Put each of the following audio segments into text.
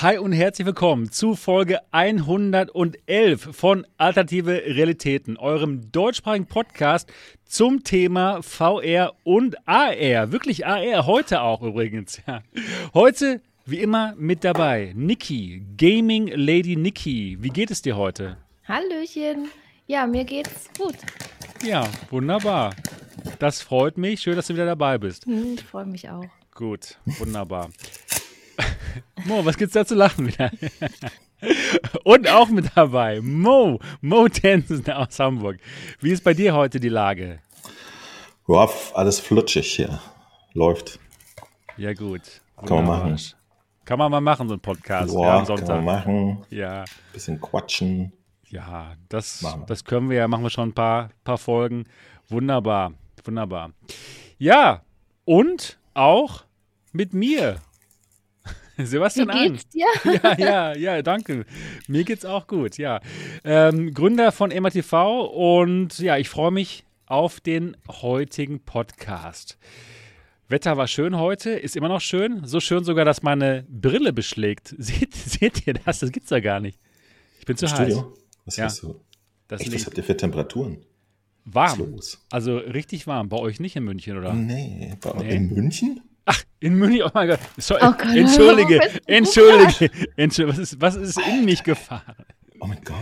Hi und herzlich willkommen zu Folge 111 von Alternative Realitäten, eurem deutschsprachigen Podcast zum Thema VR und AR. Wirklich AR, heute auch übrigens. Ja. Heute wie immer mit dabei Niki, Gaming Lady Niki. Wie geht es dir heute? Hallöchen. Ja, mir geht's gut. Ja, wunderbar. Das freut mich. Schön, dass du wieder dabei bist. Hm, ich freue mich auch. Gut, wunderbar. Mo, was gibt's da zu lachen wieder? Und auch mit dabei Mo, Mo Tensen aus Hamburg. Wie ist bei dir heute die Lage? Ja, alles flutschig hier. Läuft. Ja, gut. Kann man machen. Kann man mal machen, so ein Podcast ja, ja, am Sonntag. Kann man machen. Ja. Bisschen quatschen. Ja, das, das können wir ja, machen wir schon ein paar, paar Folgen. Wunderbar, wunderbar. Ja, und auch mit mir. Sebastian Wie geht's dir? Ja, ja, ja, danke. Mir geht's auch gut, ja. Ähm, Gründer von MATV und ja, ich freue mich auf den heutigen Podcast. Wetter war schön heute, ist immer noch schön. So schön sogar, dass meine Brille beschlägt. Seht, seht ihr das? Das gibt's ja gar nicht. Ich bin zu Studio? heiß. Was Ja. hast du? Das Echt, was habt ihr für Temperaturen? warm. Also richtig warm. Bei euch nicht in München, oder? Nee, bei, Nee. in München? Ach, in München. Oh mein Gott. Sorry. Oh Gott, Entschuldige. Entschuldige. Entschuldige. Was ist, was ist in mich gefahren? Oh mein Gott.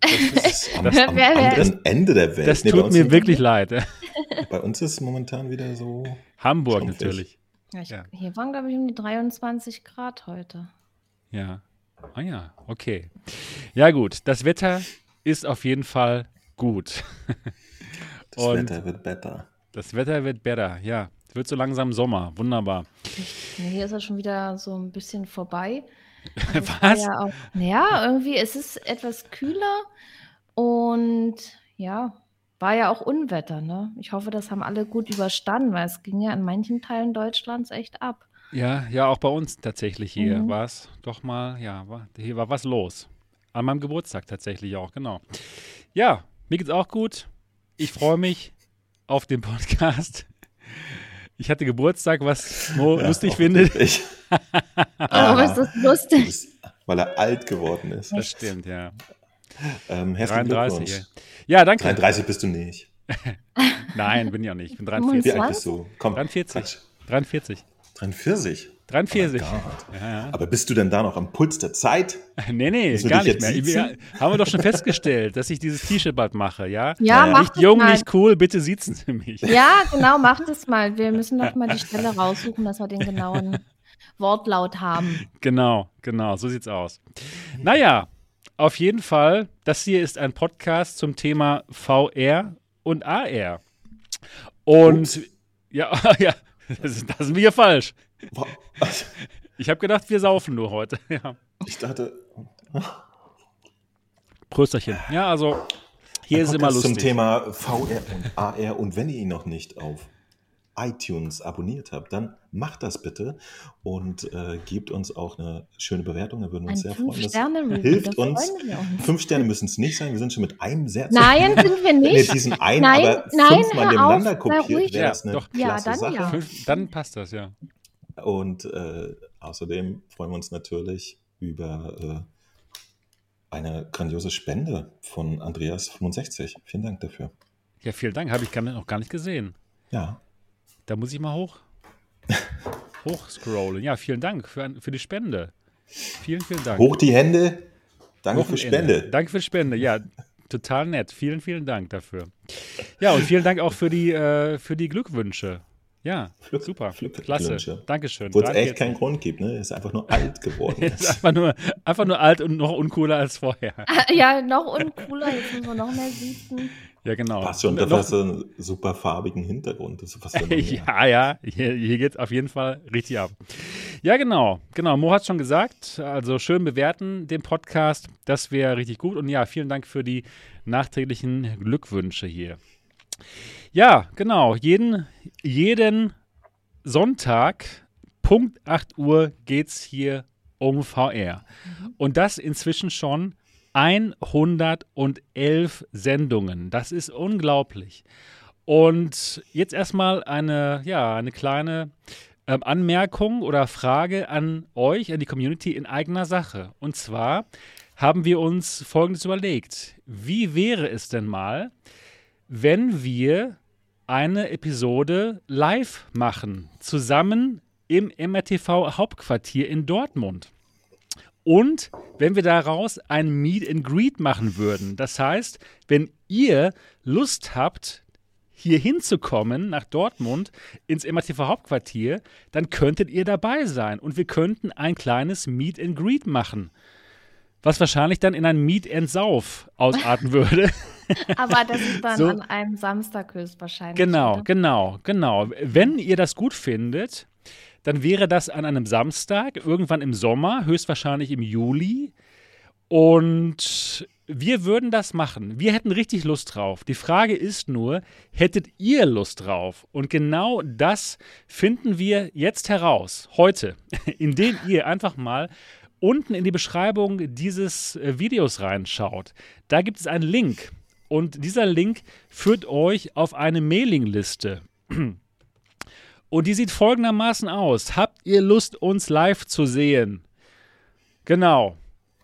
Das ist am, Das- am anderen Ende der Welt. Das tut mir wirklich leid. bei uns ist momentan wieder so. Hamburg Schaumfläch. natürlich. Ja, ich, Ja. Hier waren, glaube ich, um die 23 Grad heute. Ja. Ah ja, okay. Ja gut, das Wetter ist auf jeden Fall gut. Das Und- Wetter wird besser. Das Wetter wird besser, ja. Es wird so langsam Sommer. Wunderbar. Ja, hier ist es schon wieder so ein bisschen vorbei. Was? Ja, auch, ja, irgendwie es ist etwas kühler und ja, war ja auch Unwetter, ne? Ich hoffe, das haben alle gut überstanden, weil es ging ja in manchen Teilen Deutschlands echt ab. Ja, ja, auch bei uns tatsächlich hier Mhm. war es doch mal, ja, war, hier war was los. An meinem Geburtstag tatsächlich auch, genau. Ja, mir geht's auch gut. Ich freue mich auf den Podcast. Ich hatte Geburtstag, was Mo Ja, lustig findet. Ich, Warum ist das lustig? das- weil er alt geworden ist. Das stimmt, ja. Ähm, herzlichen 33. Glückwunsch. Ja, danke. 33 bist du nicht. Nein, bin ich auch nicht. Ich bin Wie 43. alt bist du? Komm, 43. Quatsch. 43. 43. 43. Oh. Ja, ja. Aber bist du denn da noch am Puls der Zeit? Nee, nee, wir gar nicht mehr. siezen? Wir, haben wir doch schon festgestellt, dass ich dieses T-Shirt bald mache, ja? Ja, Naja. mach Nicht das jung, mal. nicht cool, bitte siezen Sie mich. Ja, genau, mach das mal. Wir müssen doch mal die Stelle raussuchen, dass wir den genauen Wortlaut haben. Genau, genau, so sieht's aus. Naja, auf jeden Fall, das hier ist ein Podcast zum Thema VR und AR. Und Ups. ja, ja, das ist, das sind wir falsch. Ich habe gedacht, wir saufen nur heute. Ja. Ich dachte, Prösterchen. Ja, also hier ein ist immer lustig. zum Thema VR und AR und wenn ihr ihn noch nicht auf iTunes abonniert habt, dann macht das bitte und äh, gebt uns auch eine schöne Bewertung, da würden wir Ein uns sehr freuen. Das Fünf-Sterne-Review, hilft uns. uns. Fünf Sterne müssen es nicht sein, wir sind schon mit einem sehr Nein, sind wir Nee, nicht. diesen einen, Nein, aber nein, fünfmal nebeneinander auf, kopiert, wäre Ja, das eine doch. Ja, klasse dann Sache. ja. Fünf, dann passt das, ja. Und äh, außerdem freuen wir uns natürlich über äh, eine grandiose Spende von Andreas65. Vielen Dank dafür. Ja, vielen Dank. Habe ich noch gar nicht gesehen. Ja, Da muss ich mal hoch. Hochscrollen. Ja, vielen Dank für, für die Spende. Vielen, vielen Dank. hoch die Hände. Danke für Wochenende. Spende. Danke für Spende. Ja, total nett. Vielen, vielen Dank dafür. Ja, und vielen Dank auch für die, äh, für die Glückwünsche. Ja, Flück- super. Flück- Klasse. Glückwünsche. Dankeschön. Wo es echt 43. keinen Grund gibt, ne? Ist einfach nur alt geworden. Ist einfach nur, einfach nur alt und noch uncooler als vorher. Ja, noch uncooler, jetzt müssen wir noch mehr sitzen. Ja, genau. Passt schon, dafür hast du einen super farbigen Hintergrund. Das ist fast immer mehr. ja, ja, hier, hier geht auf jeden Fall richtig ab. Ja, genau, genau. Mo hat schon gesagt, also schön bewerten den Podcast, das wäre richtig gut. Und ja, vielen Dank für die nachträglichen Glückwünsche hier. Ja, genau, jeden, jeden Sonntag, Punkt 8 Uhr, geht es hier um VR. Und das inzwischen schon 111 Sendungen. Das ist unglaublich. Und jetzt erstmal eine, ja, eine kleine ähm, Anmerkung oder Frage an euch, an die Community in eigener Sache. Und zwar haben wir uns Folgendes überlegt. Wie wäre es denn mal, wenn wir eine Episode live machen, zusammen im MRTV Hauptquartier in Dortmund? Und wenn wir daraus ein Meet and Greet machen würden. Das heißt, wenn ihr Lust habt, hier hinzukommen, nach Dortmund, ins MATV Hauptquartier, dann könntet ihr dabei sein und wir könnten ein kleines Meet and Greet machen. Was wahrscheinlich dann in ein Meet and Sauf ausarten würde. Aber das ist dann so. an einem Samstag höchstwahrscheinlich. Genau, oder? genau, genau. Wenn ihr das gut findet, dann wäre das an einem Samstag, irgendwann im Sommer, höchstwahrscheinlich im Juli. Und wir würden das machen. Wir hätten richtig Lust drauf. Die Frage ist nur, hättet ihr Lust drauf? Und genau das finden wir jetzt heraus, heute, indem ihr einfach mal unten in die Beschreibung dieses äh, Videos reinschaut. Da gibt es einen Link. Und dieser Link führt euch auf eine Mailingliste. Und die sieht folgendermaßen aus. Habt ihr Lust, uns live zu sehen? Genau.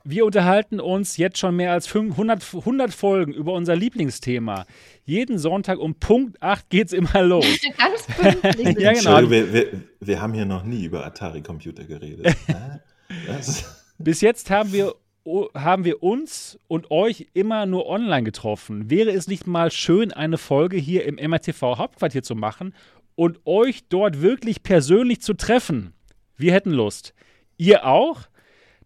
Wir unterhalten uns jetzt schon mehr als 500, 100 Folgen über unser Lieblingsthema. Jeden Sonntag um Punkt 8 geht es immer los. Ganz pünktlich. ja, genau. Wir, wir, wir, haben hier noch nie über Atari-Computer geredet. Bis jetzt haben wir, haben wir uns und euch immer nur online getroffen. Wäre es nicht mal schön, eine Folge hier im MRTV Hauptquartier zu machen und euch dort wirklich persönlich zu treffen? Wir hätten Lust. Ihr auch?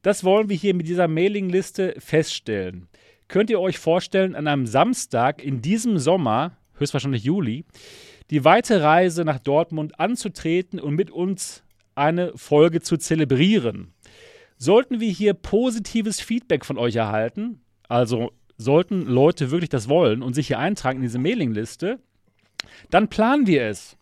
Das wollen wir hier mit dieser Mailingliste feststellen. Könnt ihr euch vorstellen, an einem Samstag in diesem Sommer, höchstwahrscheinlich Juli, die weite Reise nach Dortmund anzutreten und mit uns eine Folge zu zelebrieren? Sollten wir hier positives Feedback von euch erhalten, also sollten Leute wirklich das wollen und sich hier eintragen in diese Mailingliste, dann planen wir es.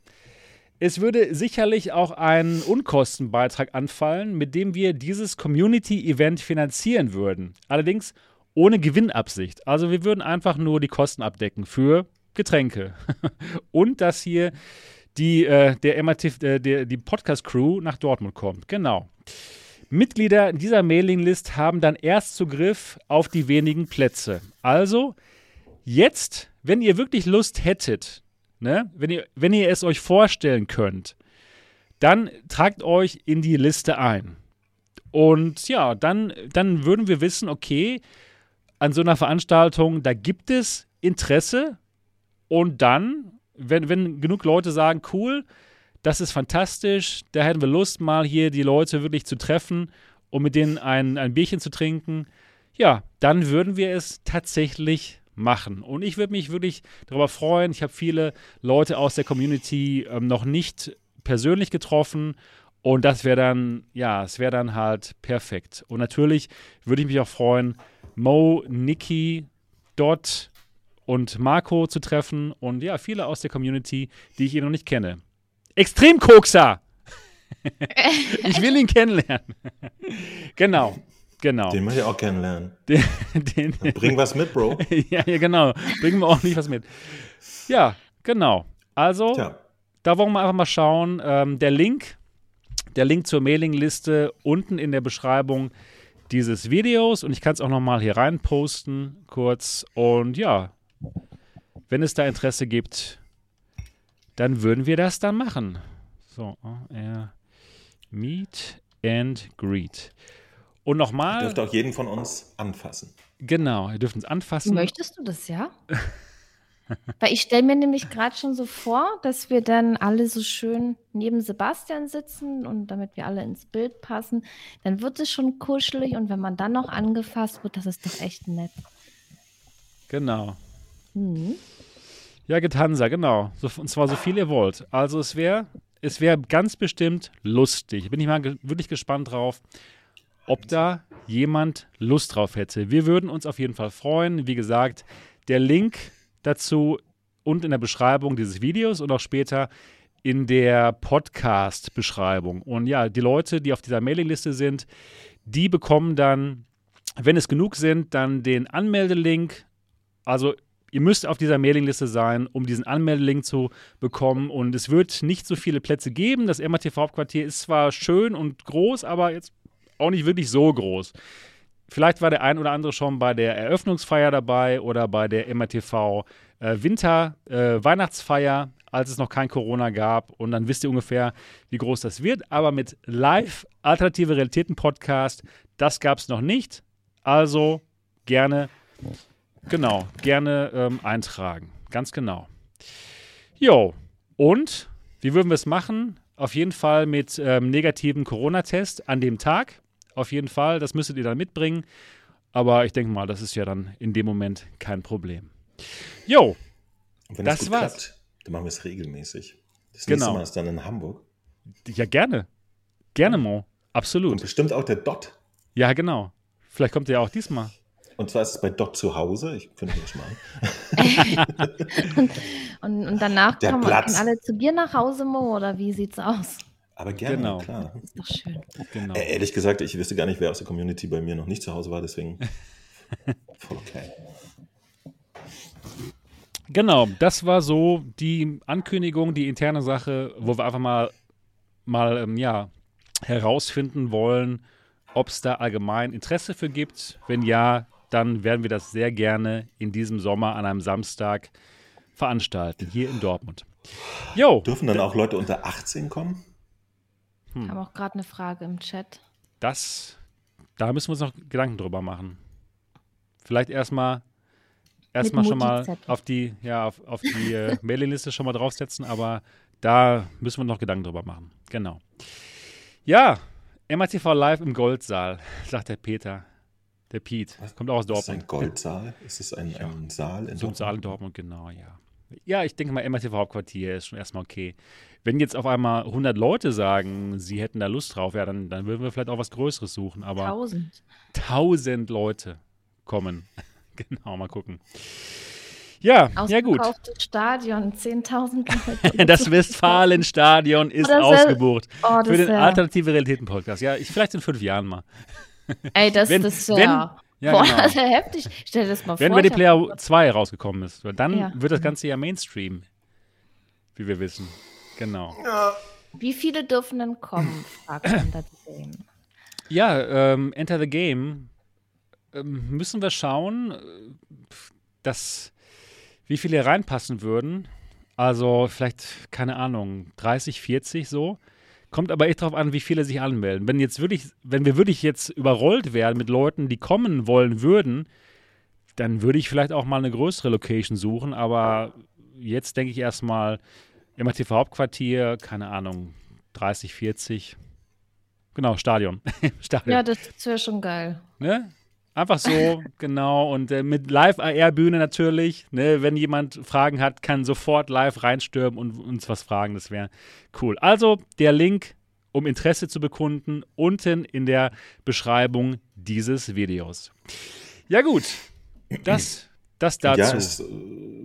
Es würde sicherlich auch ein Unkostenbeitrag anfallen, mit dem wir dieses Community-Event finanzieren würden. Allerdings ohne Gewinnabsicht. Also wir würden einfach nur die Kosten abdecken für Getränke. Und dass hier die, äh, der MRT, äh, der, die Podcast-Crew nach Dortmund kommt. Genau. Mitglieder dieser Mailinglist haben dann Erstzugriff auf die wenigen Plätze. Also jetzt, wenn ihr wirklich Lust hättet, ne, wenn, ihr, wenn ihr es euch vorstellen könnt, dann tragt euch in die Liste ein. Und ja, dann, dann würden wir wissen, okay, an so einer Veranstaltung, da gibt es Interesse. Und dann, wenn, wenn genug Leute sagen, cool, das ist fantastisch, da hätten wir Lust, mal hier die Leute wirklich zu treffen und mit denen ein, ein Bierchen zu trinken, ja, dann würden wir es tatsächlich machen. Und ich würde mich wirklich darüber freuen. Ich habe viele Leute aus der Community ähm, noch nicht persönlich getroffen. Und das wäre dann, ja, es wäre dann halt perfekt. Und natürlich würde ich mich auch freuen, Mo, Niki, Dot und Marco zu treffen. Und ja, viele aus der Community, die ich eh noch nicht kenne. Extremkokser! ich will ihn kennenlernen. genau. Genau. Den möchte ich auch kennenlernen. Den, den, Bring was mit, Bro. ja, ja, genau. Bringen wir ordentlich was mit. Ja, genau. Also, Tja. da wollen wir einfach mal schauen. Ähm, der Link, der Link zur Mailingliste unten in der Beschreibung dieses Videos und ich kann es auch nochmal hier rein posten, kurz. Und ja, wenn es da Interesse gibt, dann würden wir das dann machen. So, äh, Meet and Greet. Und nochmal. Ihr dürft auch jeden von uns anfassen. Genau, ihr dürft uns anfassen. Möchtest du das, ja? Weil ich stelle mir nämlich gerade schon so vor, dass wir dann alle so schön neben Sebastian sitzen und damit wir alle ins Bild passen, dann wird es schon kuschelig und wenn man dann noch angefasst wird, das ist doch echt nett. Genau. Mhm. Ja, Getansa, genau. So, und zwar so viel ihr wollt. Also es wäre es wär ganz bestimmt lustig. Bin ich mal ge wirklich gespannt drauf ob da jemand Lust drauf hätte. Wir würden uns auf jeden Fall freuen. Wie gesagt, der Link dazu und in der Beschreibung dieses Videos und auch später in der Podcast-Beschreibung. Und ja, die Leute, die auf dieser Mailingliste sind, die bekommen dann, wenn es genug sind, dann den Anmeldelink. Also ihr müsst auf dieser Mailingliste sein, um diesen Anmeldelink zu bekommen. Und es wird nicht so viele Plätze geben. Das MATV-Hauptquartier ist zwar schön und groß, aber jetzt auch nicht wirklich so groß. Vielleicht war der ein oder andere schon bei der Eröffnungsfeier dabei oder bei der MATV äh, Winter äh, Weihnachtsfeier, als es noch kein Corona gab. Und dann wisst ihr ungefähr, wie groß das wird. Aber mit Live Alternative Realitäten Podcast, das gab es noch nicht. Also gerne, genau, gerne ähm, eintragen. Ganz genau. Jo, und wie würden wir es machen? Auf jeden Fall mit ähm, negativen Corona-Test an dem Tag. Auf jeden Fall, das müsstet ihr dann mitbringen. Aber ich denke mal, das ist ja dann in dem Moment kein Problem. Jo, Und wenn Das das war's. klappt, dann machen wir es regelmäßig. Das Genau. nächste Mal ist dann in Hamburg. ja gerne. Gerne, Mo. Und Absolut. bestimmt auch der Dot. Ja, genau. Vielleicht kommt ihr ja auch diesmal. Und zwar ist es bei Dot zu Hause. Ich finde das mal an. Und, und danach Der kommen Platz. alle zu dir nach Hause, Mo, oder wie sieht's aus? Aber gerne, Genau. klar. Ist doch schön. Genau. Äh, ehrlich gesagt, ich wüsste gar nicht, wer aus der Community bei mir noch nicht zu Hause war, deswegen voll okay. Genau, das war so die Ankündigung, die interne Sache, wo wir einfach mal, mal ähm, ja, herausfinden wollen, ob es da allgemein Interesse für gibt. Wenn ja, dann werden wir das sehr gerne in diesem Sommer an einem Samstag veranstalten, hier in Dortmund. Jo, Dürfen dann auch Leute unter 18 kommen? Hm. Ich habe auch gerade eine Frage im Chat. das, da müssen wir uns noch Gedanken drüber machen. Vielleicht erstmal erstmal schon mal auf die, ja, auf, auf die äh, Mailingliste schon mal draufsetzen, aber da müssen wir noch Gedanken drüber machen. Genau. Ja, MATV live im Goldsaal, sagt der Peter. Der Pete. Kommt auch aus Ist das ein Dortmund. Goldsaal? Ist es ein, Ja. ein Saal in So ein Dortmund? Saal in Dortmund, genau, ja. Ja, ich denke mal, MRTV Hauptquartier ist schon erstmal okay. Wenn jetzt auf einmal 100 Leute sagen, sie hätten da Lust drauf, ja, dann, dann würden wir vielleicht auch was Größeres suchen. Aber Tausend. 1000 Leute kommen. genau, mal gucken. Ja, ja gut. Ausverkauftes Stadion, 10.000 Leute. Das Westfalenstadion ist Oh, das ausgebucht. Oh, das Für den Alternative Realitäten Podcast. Ja, ich, vielleicht in fünf Jahren mal. Ey, das, Wenn- das wenn- wäre Ja, Boah, genau. heftig. Stell dir das mal Wenn vor. Ready ich Player hab- 2 rausgekommen ist, weil dann Ja. wird das Ganze ja Mainstream. Wie wir wissen. Genau. Wie viele dürfen denn kommen? Fragt Enter the Game. Ja, ähm, Enter the Game ähm, müssen wir schauen, äh, dass, wie viele reinpassen würden. Also vielleicht, keine Ahnung, 30, 40 so. Kommt aber echt drauf an, wie viele sich anmelden. Wenn jetzt wirklich, wenn wir wirklich jetzt überrollt werden mit Leuten, die kommen wollen würden, dann würde ich vielleicht auch mal eine größere Location suchen. Aber jetzt denke ich erstmal MRTV Hauptquartier, keine Ahnung, 30, 40. Genau, Stadion. Stadion. Ja, das wäre schon geil. Ne? Einfach so, genau. Und äh, mit Live-AR-Bühne natürlich. Ne? Wenn jemand Fragen hat, kann sofort live reinstürmen und uns was fragen. Das wäre cool. Also der Link, um Interesse zu bekunden, unten in der Beschreibung dieses Videos. Ja, gut. Das, das dazu. Ja, es, äh,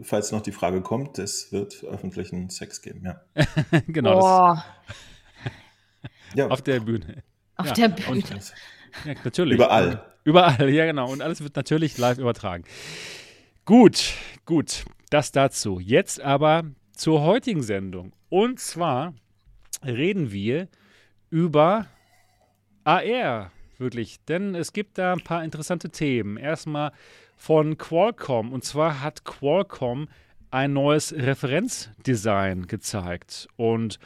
falls noch die Frage kommt, es wird öffentlichen Sex geben, ja. genau, das Boah, ja auf der Bühne. auf Ja, der Bühne. Ja, natürlich. Überall. Überall, ja genau. Und alles wird natürlich live übertragen. Gut, gut. Das dazu. Jetzt aber zur heutigen Sendung. Und zwar reden wir über AR, wirklich. Denn es gibt da ein paar interessante Themen. Erstmal von Qualcomm. Und zwar hat Qualcomm ein neues Referenzdesign gezeigt. Und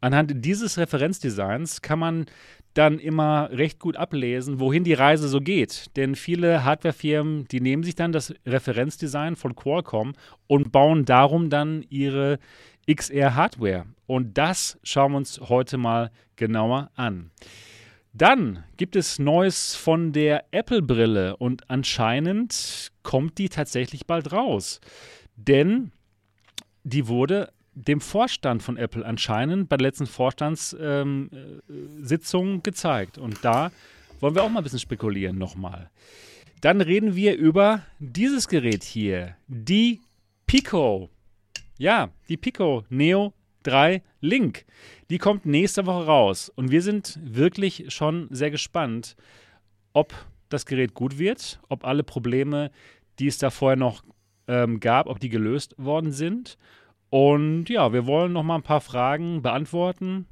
anhand dieses Referenzdesigns kann man dann immer recht gut ablesen, wohin die Reise so geht. Denn viele Hardwarefirmen, die nehmen sich dann das Referenzdesign von Qualcomm und bauen darum dann ihre XR-Hardware. Und das schauen wir uns heute mal genauer an. Dann gibt es Neues von der Apple-Brille und anscheinend kommt die tatsächlich bald raus. Denn die wurde dem Vorstand von Apple anscheinend bei der letzten Vorstandssitzung ähm, äh, gezeigt. Und da wollen wir auch mal ein bisschen spekulieren nochmal. Dann reden wir über dieses Gerät hier, die Pico. Ja, die Pico Neo 3 Link. Die kommt nächste Woche raus. Und wir sind wirklich schon sehr gespannt, ob das Gerät gut wird, ob alle Probleme, die es da vorher noch ähm, gab, ob die gelöst worden sind. Und ja, wir wollen noch mal ein paar Fragen beantworten.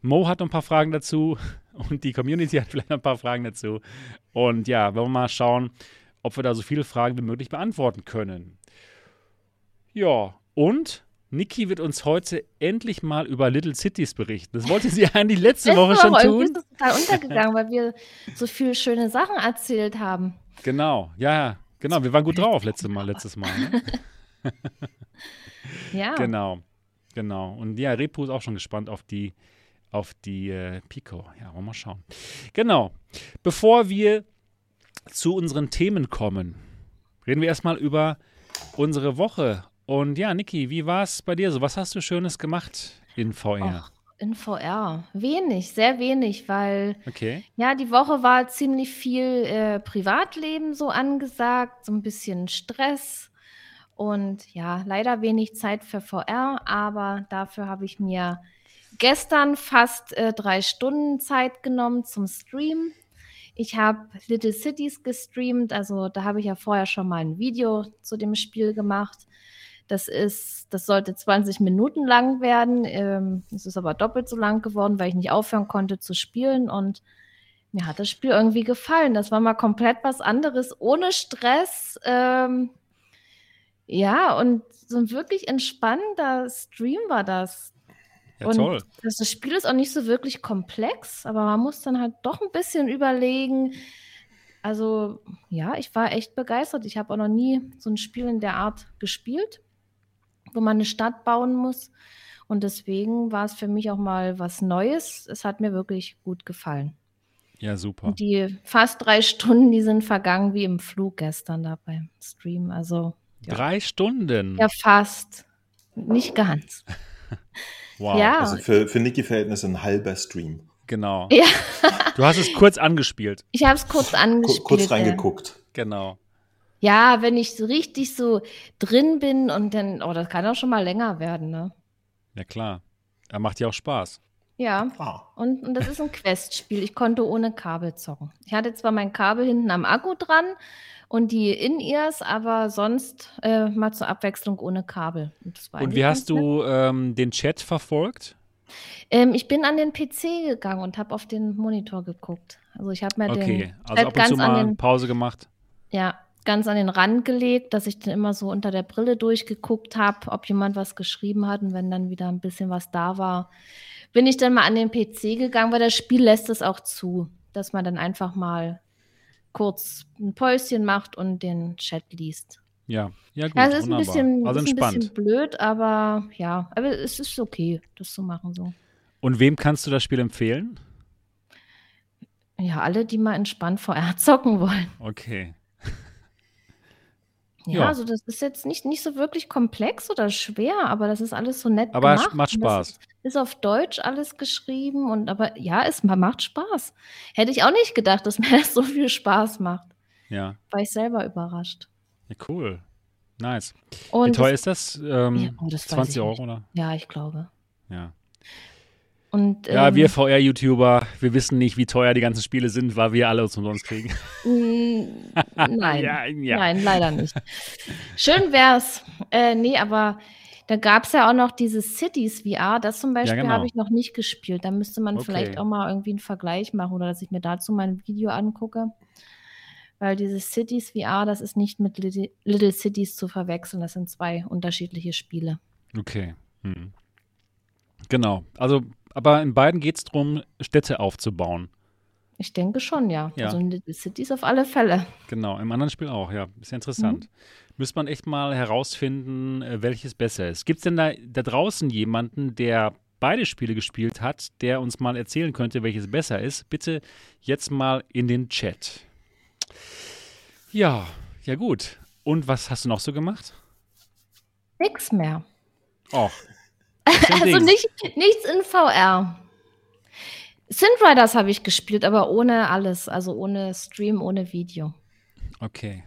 Mo hat noch ein paar Fragen dazu und die Community hat vielleicht ein paar Fragen dazu. Und ja, wollen wir mal schauen, ob wir da so viele Fragen wie möglich beantworten können. Ja, und Niki wird uns heute endlich mal über Little Cities berichten. Das wollte sie eigentlich letzte Woche schon tun. Ist es total untergegangen, weil wir so viele schöne Sachen erzählt haben. Genau, ja, genau. Wir waren gut drauf letztes Mal, letztes Mal. Ne? Ja. Genau, genau. Und ja, Repu ist auch schon gespannt auf die, auf die äh, Pico. Ja, wollen wir mal schauen. Genau. Bevor wir zu unseren Themen kommen, reden wir erstmal über unsere Woche. Und ja, Niki, wie war es bei dir so? Was hast du Schönes gemacht in VR? Och, in VR. Wenig, sehr wenig, weil Okay. ja, die Woche war ziemlich viel äh, Privatleben so angesagt, so ein bisschen Stress und ja, leider wenig Zeit für VR, aber dafür habe ich mir gestern fast äh, drei Stunden Zeit genommen zum Stream. Ich habe Little Cities gestreamt, also da habe ich ja vorher schon mal ein Video zu dem Spiel gemacht. Das ist, das sollte 20 Minuten lang werden. Ähm, es ist aber doppelt so lang geworden, weil ich nicht aufhören konnte zu spielen und mir hat das Spiel irgendwie gefallen. Das war mal komplett was anderes, ohne Stress. Ähm, ja, und so ein wirklich entspannender Stream war das. Ja, und toll. Das, das Spiel ist auch nicht so wirklich komplex, aber man muss dann halt doch ein bisschen überlegen. Also, ja, ich war echt begeistert. Ich habe auch noch nie so ein Spiel in der Art gespielt, wo man eine Stadt bauen muss. Und deswegen war es für mich auch mal was Neues. Es hat mir wirklich gut gefallen. Ja, super. Und die fast drei Stunden, die sind vergangen wie im Flug gestern da beim Stream. Also, ja. Drei Stunden. ja, fast. Nicht ganz. Wow. Ja. Also für, für Niki-Verhältnisse ein halber Stream. Genau. Ja. Du hast es kurz angespielt. Ich habe es kurz Ku- angespielt. kurz ja. reingeguckt. Genau. Ja, wenn ich so richtig so drin bin und dann, oh, das kann auch schon mal länger werden, ne? Ja, klar. Er macht ja auch Spaß. Ja. Ah, Und, und das ist ein Quest-Spiel. Ich konnte ohne Kabel zocken. Ich hatte zwar mein Kabel hinten am Akku dran und die In-Ears, aber sonst äh, mal zur Abwechslung ohne Kabel. Und, Und wie hast du ähm, den Chat verfolgt? Ähm, ich bin an den PC gegangen und habe auf den Monitor geguckt. Also ich habe mir Okay, den also Chat ab und zu ganz an mal den, Pause gemacht. ja, ganz an den Rand gelegt, dass ich dann immer so unter der Brille durchgeguckt habe, ob jemand was geschrieben hat und wenn dann wieder ein bisschen was da war, bin ich dann mal an den PC gegangen, weil das Spiel lässt es auch zu, dass man dann einfach mal kurz ein Päuschen macht und den Chat liest. Ja, ja gut, Ja, es ist ein bisschen, also ist ein bisschen blöd, aber ja, aber es ist okay, das zu machen so. Und wem kannst du das Spiel empfehlen? Ja, alle, die mal entspannt VR zocken wollen. Okay. Ja, Ja. also das ist jetzt nicht, nicht so wirklich komplex oder schwer, aber das ist alles so nett Aber es gemacht. macht und das Spaß. Ist, ist auf Deutsch alles geschrieben und aber ja, es ma- macht Spaß. Hätte ich auch nicht gedacht, dass mir das so viel Spaß macht. Ja. War ich selber überrascht. ja, cool. Nice. Wie Und teuer das, ist das? Ähm, Ja, oh, das weiß 20 ich Euro, oder? ja, ich glaube. Ja. Und Ja, ähm, wir VR-YouTuber, wir wissen nicht, wie teuer die ganzen Spiele sind, weil wir alle uns umsonst kriegen. mm, nein. ja, ja. Nein, leider nicht. Schön wär's. Äh, nee, aber da gab es ja auch noch dieses Cities VR. Das zum Beispiel genau. habe ich noch nicht gespielt. Da müsste man Okay. vielleicht auch mal irgendwie einen Vergleich machen oder dass ich mir dazu mal ein Video angucke. Weil dieses Cities VR, das ist nicht mit Little, Little Cities zu verwechseln. Das sind zwei unterschiedliche Spiele. Okay. Hm. Genau. Also, aber in beiden geht es darum, Städte aufzubauen. Ich denke schon, ja. Ja. Also in Little Cities auf alle Fälle. Genau, im anderen Spiel auch, ja. Ist ja interessant. Müsste man echt mal herausfinden, äh, welches besser ist. Gibt es denn da, da draußen jemanden, der beide Spiele gespielt hat, der uns mal erzählen könnte, welches besser ist? Bitte jetzt mal in den Chat. Ja, ja gut. Und was hast du noch so gemacht? Nix mehr. Och. Also nicht, nichts in VR. Synth Riders habe ich gespielt, aber ohne alles. Also ohne Stream, ohne Video. Okay.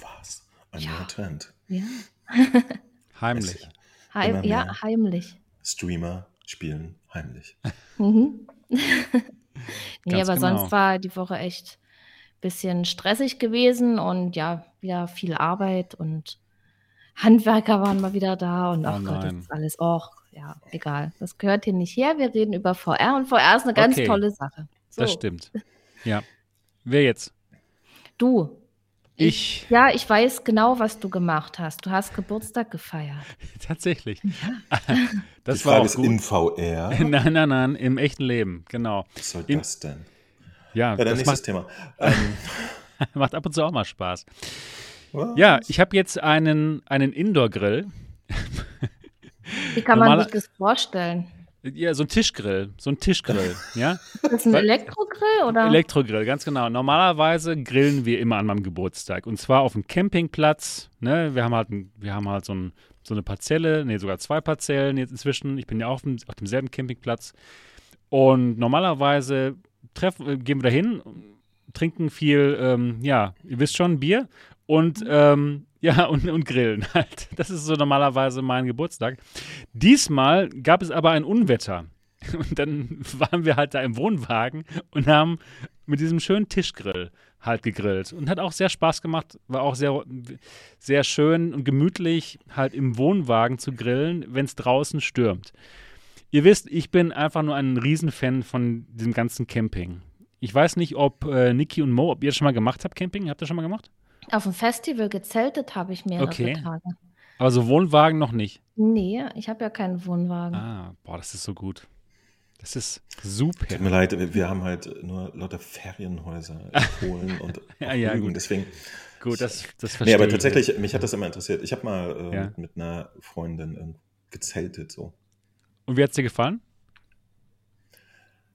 was? Ein Ja. neuer Trend. Ja. Heimlich. Heim, ja, heimlich. Streamer spielen heimlich. Mhm. nee, Ganz aber genau. sonst war die Woche echt ein bisschen stressig gewesen und ja, wieder viel Arbeit und Handwerker waren mal wieder da und Oh ach Gott, das ist alles, och, ja, egal. Das gehört hier nicht her. Wir reden über VR und VR ist eine ganz Okay. tolle Sache. So, Das stimmt. Ja. Wer jetzt? Du. Ich. Ja, ich weiß genau, was du gemacht hast. Du hast Geburtstag gefeiert. Tatsächlich. Das Die war Frage auch ist in VR. Nein, nein, nein, im echten Leben, genau. Was soll Im- das denn? Ja, Ja, dann das nächstes macht, Thema. Ähm, macht ab und zu auch mal Spaß. was? Ja, ich habe jetzt einen, einen Indoor-Grill. Wie kann man Normaler- sich das vorstellen? Ja, so ein Tischgrill. So ein Tischgrill, ja. Ist das ein Weil- Elektrogrill oder? Elektrogrill, ganz genau. Normalerweise grillen wir immer an meinem Geburtstag. Und zwar auf dem Campingplatz. Ne? Wir haben halt, ein, wir haben halt so, ein, so eine Parzelle, nee, sogar zwei Parzellen jetzt inzwischen. Ich bin ja auch auf, dem, auf demselben Campingplatz. Und normalerweise treffen, äh, gehen wir da hin, trinken viel, ähm, ja, ihr wisst schon, Bier und ähm, ja, und, und grillen halt. Das ist so normalerweise mein Geburtstag. Diesmal gab es aber ein Unwetter. Und dann waren wir halt da im Wohnwagen und haben mit diesem schönen Tischgrill halt gegrillt. Und hat auch sehr Spaß gemacht, war auch sehr, sehr schön und gemütlich, halt im Wohnwagen zu grillen, wenn es draußen stürmt. Ihr wisst, ich bin einfach nur ein Riesenfan von diesem ganzen Camping. Ich weiß nicht, ob äh, Niki und Mo, ob ihr das schon mal gemacht habt, Camping? Habt ihr schon mal gemacht? Auf dem Festival gezeltet habe ich mehrere Okay. Tage. Aber so Wohnwagen noch nicht. Nee, ich habe ja keinen Wohnwagen. Ah, boah, das ist so gut. Das ist super. Tut mir leid, wir- wir haben halt nur lauter Ferienhäuser in Polen und Ja, ja, gut. deswegen. Gut, das, das Nee, verstehe aber ich. tatsächlich, mich hat das immer interessiert. Ich habe mal äh, Ja. mit, mit einer Freundin äh, gezeltet so. Und wie hat es dir gefallen?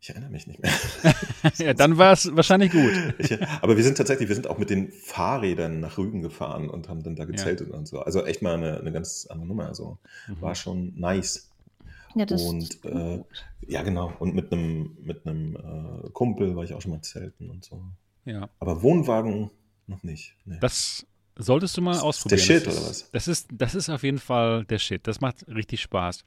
Ich erinnere mich nicht mehr. ja, dann war es wahrscheinlich gut. Ich, aber wir sind tatsächlich, wir sind auch mit den Fahrrädern nach Rügen gefahren und haben dann da gezeltet und so. Also echt mal eine, eine ganz andere Nummer. Also Mhm. war schon nice. Ja, das und ist äh, ja, genau. Und mit einem mit einem äh, Kumpel war ich auch schon mal zelten und so. Ja, Aber Wohnwagen noch nicht. Nee. das solltest du mal ist ausprobieren. der Shit, das oder ist, was? Das ist, das ist auf jeden Fall der Shit. Das macht richtig Spaß.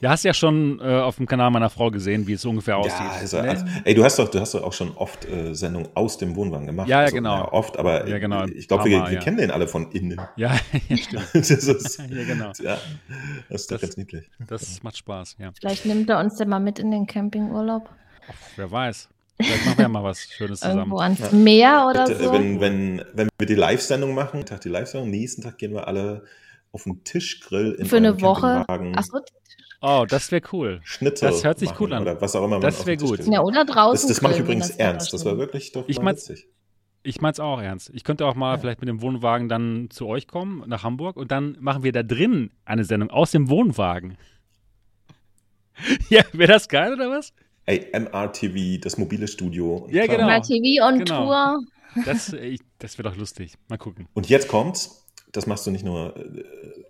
Ja, hast ja schon äh, auf dem Kanal meiner Frau gesehen, wie es ungefähr aussieht. Ja, also, ne? also, ey, du hast doch, du hast doch auch schon oft äh, Sendungen aus dem Wohnwagen gemacht. Ja, ja, also, genau. oft, aber Ja, genau, ich glaube, wir, wir ja. kennen den alle von innen. ja, ja, stimmt. das ist, Ja, genau. ja, das ist doch Das- ganz niedlich. Das macht Spaß, ja. Vielleicht nimmt er uns dann mal mit in den Campingurlaub. Wer weiß. Vielleicht machen wir ja mal was Schönes zusammen. Irgendwo ans Meer oder so. Wenn, wenn, wenn wir die Live-Sendung machen, Tag die Live-Sendung, nächsten Tag gehen wir alle auf den Tischgrill in Für eine einem Woche. Achso, Oh, das wäre cool. Schnitzel Das hört sich machen cool an. Oder was auch immer man Das auf wär den Tisch gut. ja, oder draußen. Das, das mache ich übrigens das ernst. Das war wirklich doch Ich mein- witzig. Ich mein's auch ernst. Ich könnte auch mal vielleicht mit dem Wohnwagen dann zu euch kommen, nach Hamburg, und dann machen wir da drin eine Sendung aus dem Wohnwagen. ja, wäre das geil oder was? Ey, MRTV, das mobile Studio. Ja, genau. Mal TV on Genau. Tour. Das, ich- das wäre doch lustig. Mal gucken. Und jetzt kommt's. Das machst du nicht nur äh,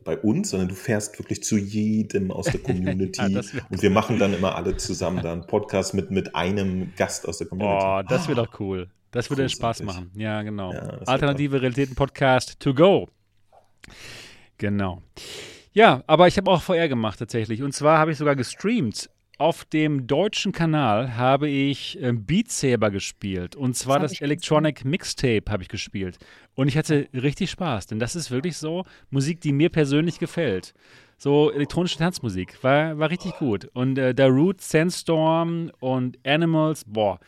bei uns, sondern du fährst wirklich zu jedem aus der Community. Ja, und wir machen dann immer alle zusammen da einen Podcast mit, mit einem Gast aus der Community. Boah, das wäre doch cool. Das würde Spaß machen. Ja, genau. Ja, Alternative Realitäten Podcast to go. Genau. Ja, aber ich habe auch VR gemacht tatsächlich. Und zwar habe ich sogar gestreamt. Auf dem deutschen Kanal habe ich äh, Beat Saber gespielt. Und zwar das ich Electronic Mixtape habe ich gespielt. Und ich hatte richtig Spaß, denn das ist wirklich so Musik, die mir persönlich gefällt. So elektronische Tanzmusik. War, war richtig gut. Und äh, Darude, Sandstorm und Animals, boah.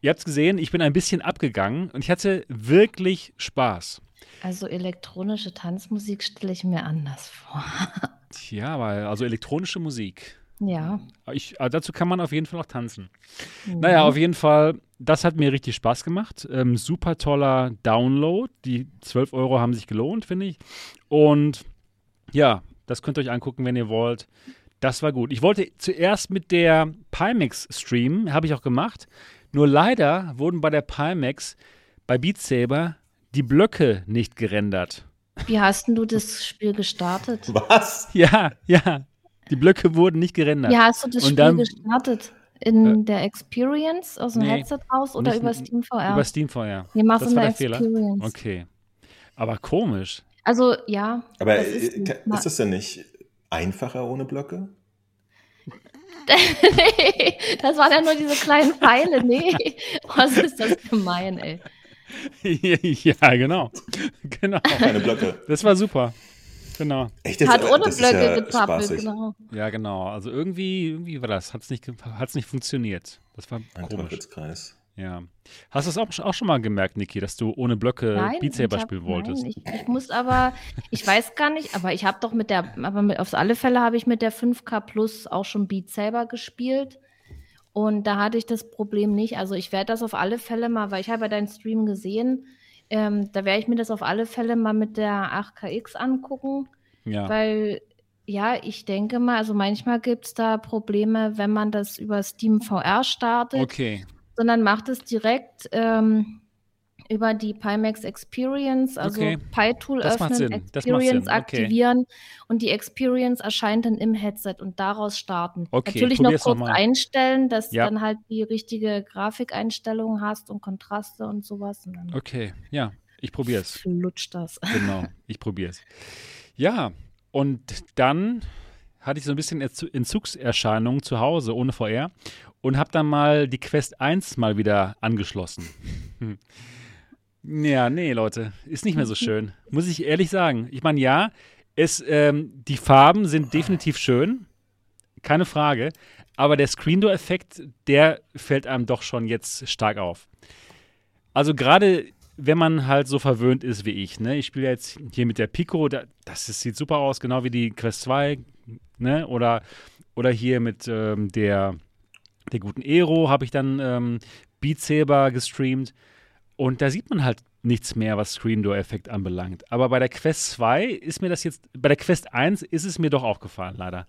Ihr habt es gesehen, ich bin ein bisschen abgegangen und ich hatte wirklich Spaß. Also elektronische Tanzmusik stelle ich mir anders vor. Tja, aber also elektronische Musik. Ja. Ich, äh, dazu kann man auf jeden Fall auch tanzen. Mhm. Naja, auf jeden Fall, das hat mir richtig Spaß gemacht. Ähm, super toller Download. Die 12 Euro haben sich gelohnt, finde ich. Und ja, das könnt ihr euch angucken, wenn ihr wollt. Das war gut. Ich wollte zuerst mit der Pimax streamen, habe ich auch gemacht. Nur leider wurden bei der Pimax bei Beat Saber die Blöcke nicht gerendert. Wie hast denn du das Spiel gestartet? Was? Ja, ja. Die Blöcke wurden nicht gerendert. Wie hast du das Und Spiel dann- gestartet? In der Experience aus dem Nee, Headset raus oder über in- Steam VR? Über Steam vorher. Wir machen das war eine der Fehler? Experience. Okay. Aber komisch. Also ja. Aber das äh, ist, ist das denn nicht einfacher ohne Blöcke? nee, das waren ja nur diese kleinen Pfeile. Nee, was ist das gemein, ey. ja, genau. Genau. Keine Blöcke. Das war super. Genau. Echt jetzt? Hat ohne Das Blöcke ja genau. Ja, genau. Also irgendwie, irgendwie war das. Hat es nicht, hat's nicht funktioniert. Das war Ein komisch. Teufelskreis. Ja. Hast du es auch, auch schon mal gemerkt, Niki, dass du ohne Blöcke Nein, Beat Saber spielen wolltest? Nein, ich, ich muss aber, ich weiß gar nicht, aber ich habe doch mit der, aber mit, auf alle Fälle habe ich mit der 5K Plus auch schon Beat Saber gespielt. Und da hatte ich das Problem nicht. Also ich werde das auf alle Fälle mal, weil ich habe ja deinen Stream gesehen, ähm, da werde ich mir das auf alle Fälle mal mit der 8KX angucken, ja. weil ja, ich denke mal, also manchmal gibt es da Probleme, wenn man das über Steam VR startet Okay. sondern macht es direkt ähm, über die Pimax Experience, also Okay. Macht öffnen, Experience Sinn, okay. aktivieren und die Experience erscheint dann im Headset und daraus starten. Okay, Natürlich noch noch kurz mal. einstellen, dass Ja. du dann halt die richtige Grafikeinstellung hast und Kontraste und sowas und Okay. Ja, ich probiere es. flutscht das. Genau, ich probiere es. Ja, und dann hatte ich so ein bisschen Entzu- Entzugserscheinungen zu Hause ohne VR und habe dann mal die Quest 1 mal wieder angeschlossen. Ja, nee, Leute, ist nicht mehr so schön. Muss ich ehrlich sagen. Ich meine, ja, es, ähm, die Farben sind definitiv schön, keine Frage. Aber der Screen Door-Effekt, der fällt einem doch schon jetzt stark auf. Also gerade wenn man halt so verwöhnt ist wie ich, ne? Ich spiele jetzt hier mit der Pico, da, das ist, sieht super aus, genau wie die Quest 2, ne? Oder, oder hier mit ähm, der, der guten Aero habe ich dann ähm, Beat Saber gestreamt. Und da sieht man halt nichts mehr, was Screen Door Effekt anbelangt. Aber bei der Quest 2 ist mir das jetzt, bei der Quest 1 ist es mir doch aufgefallen, leider.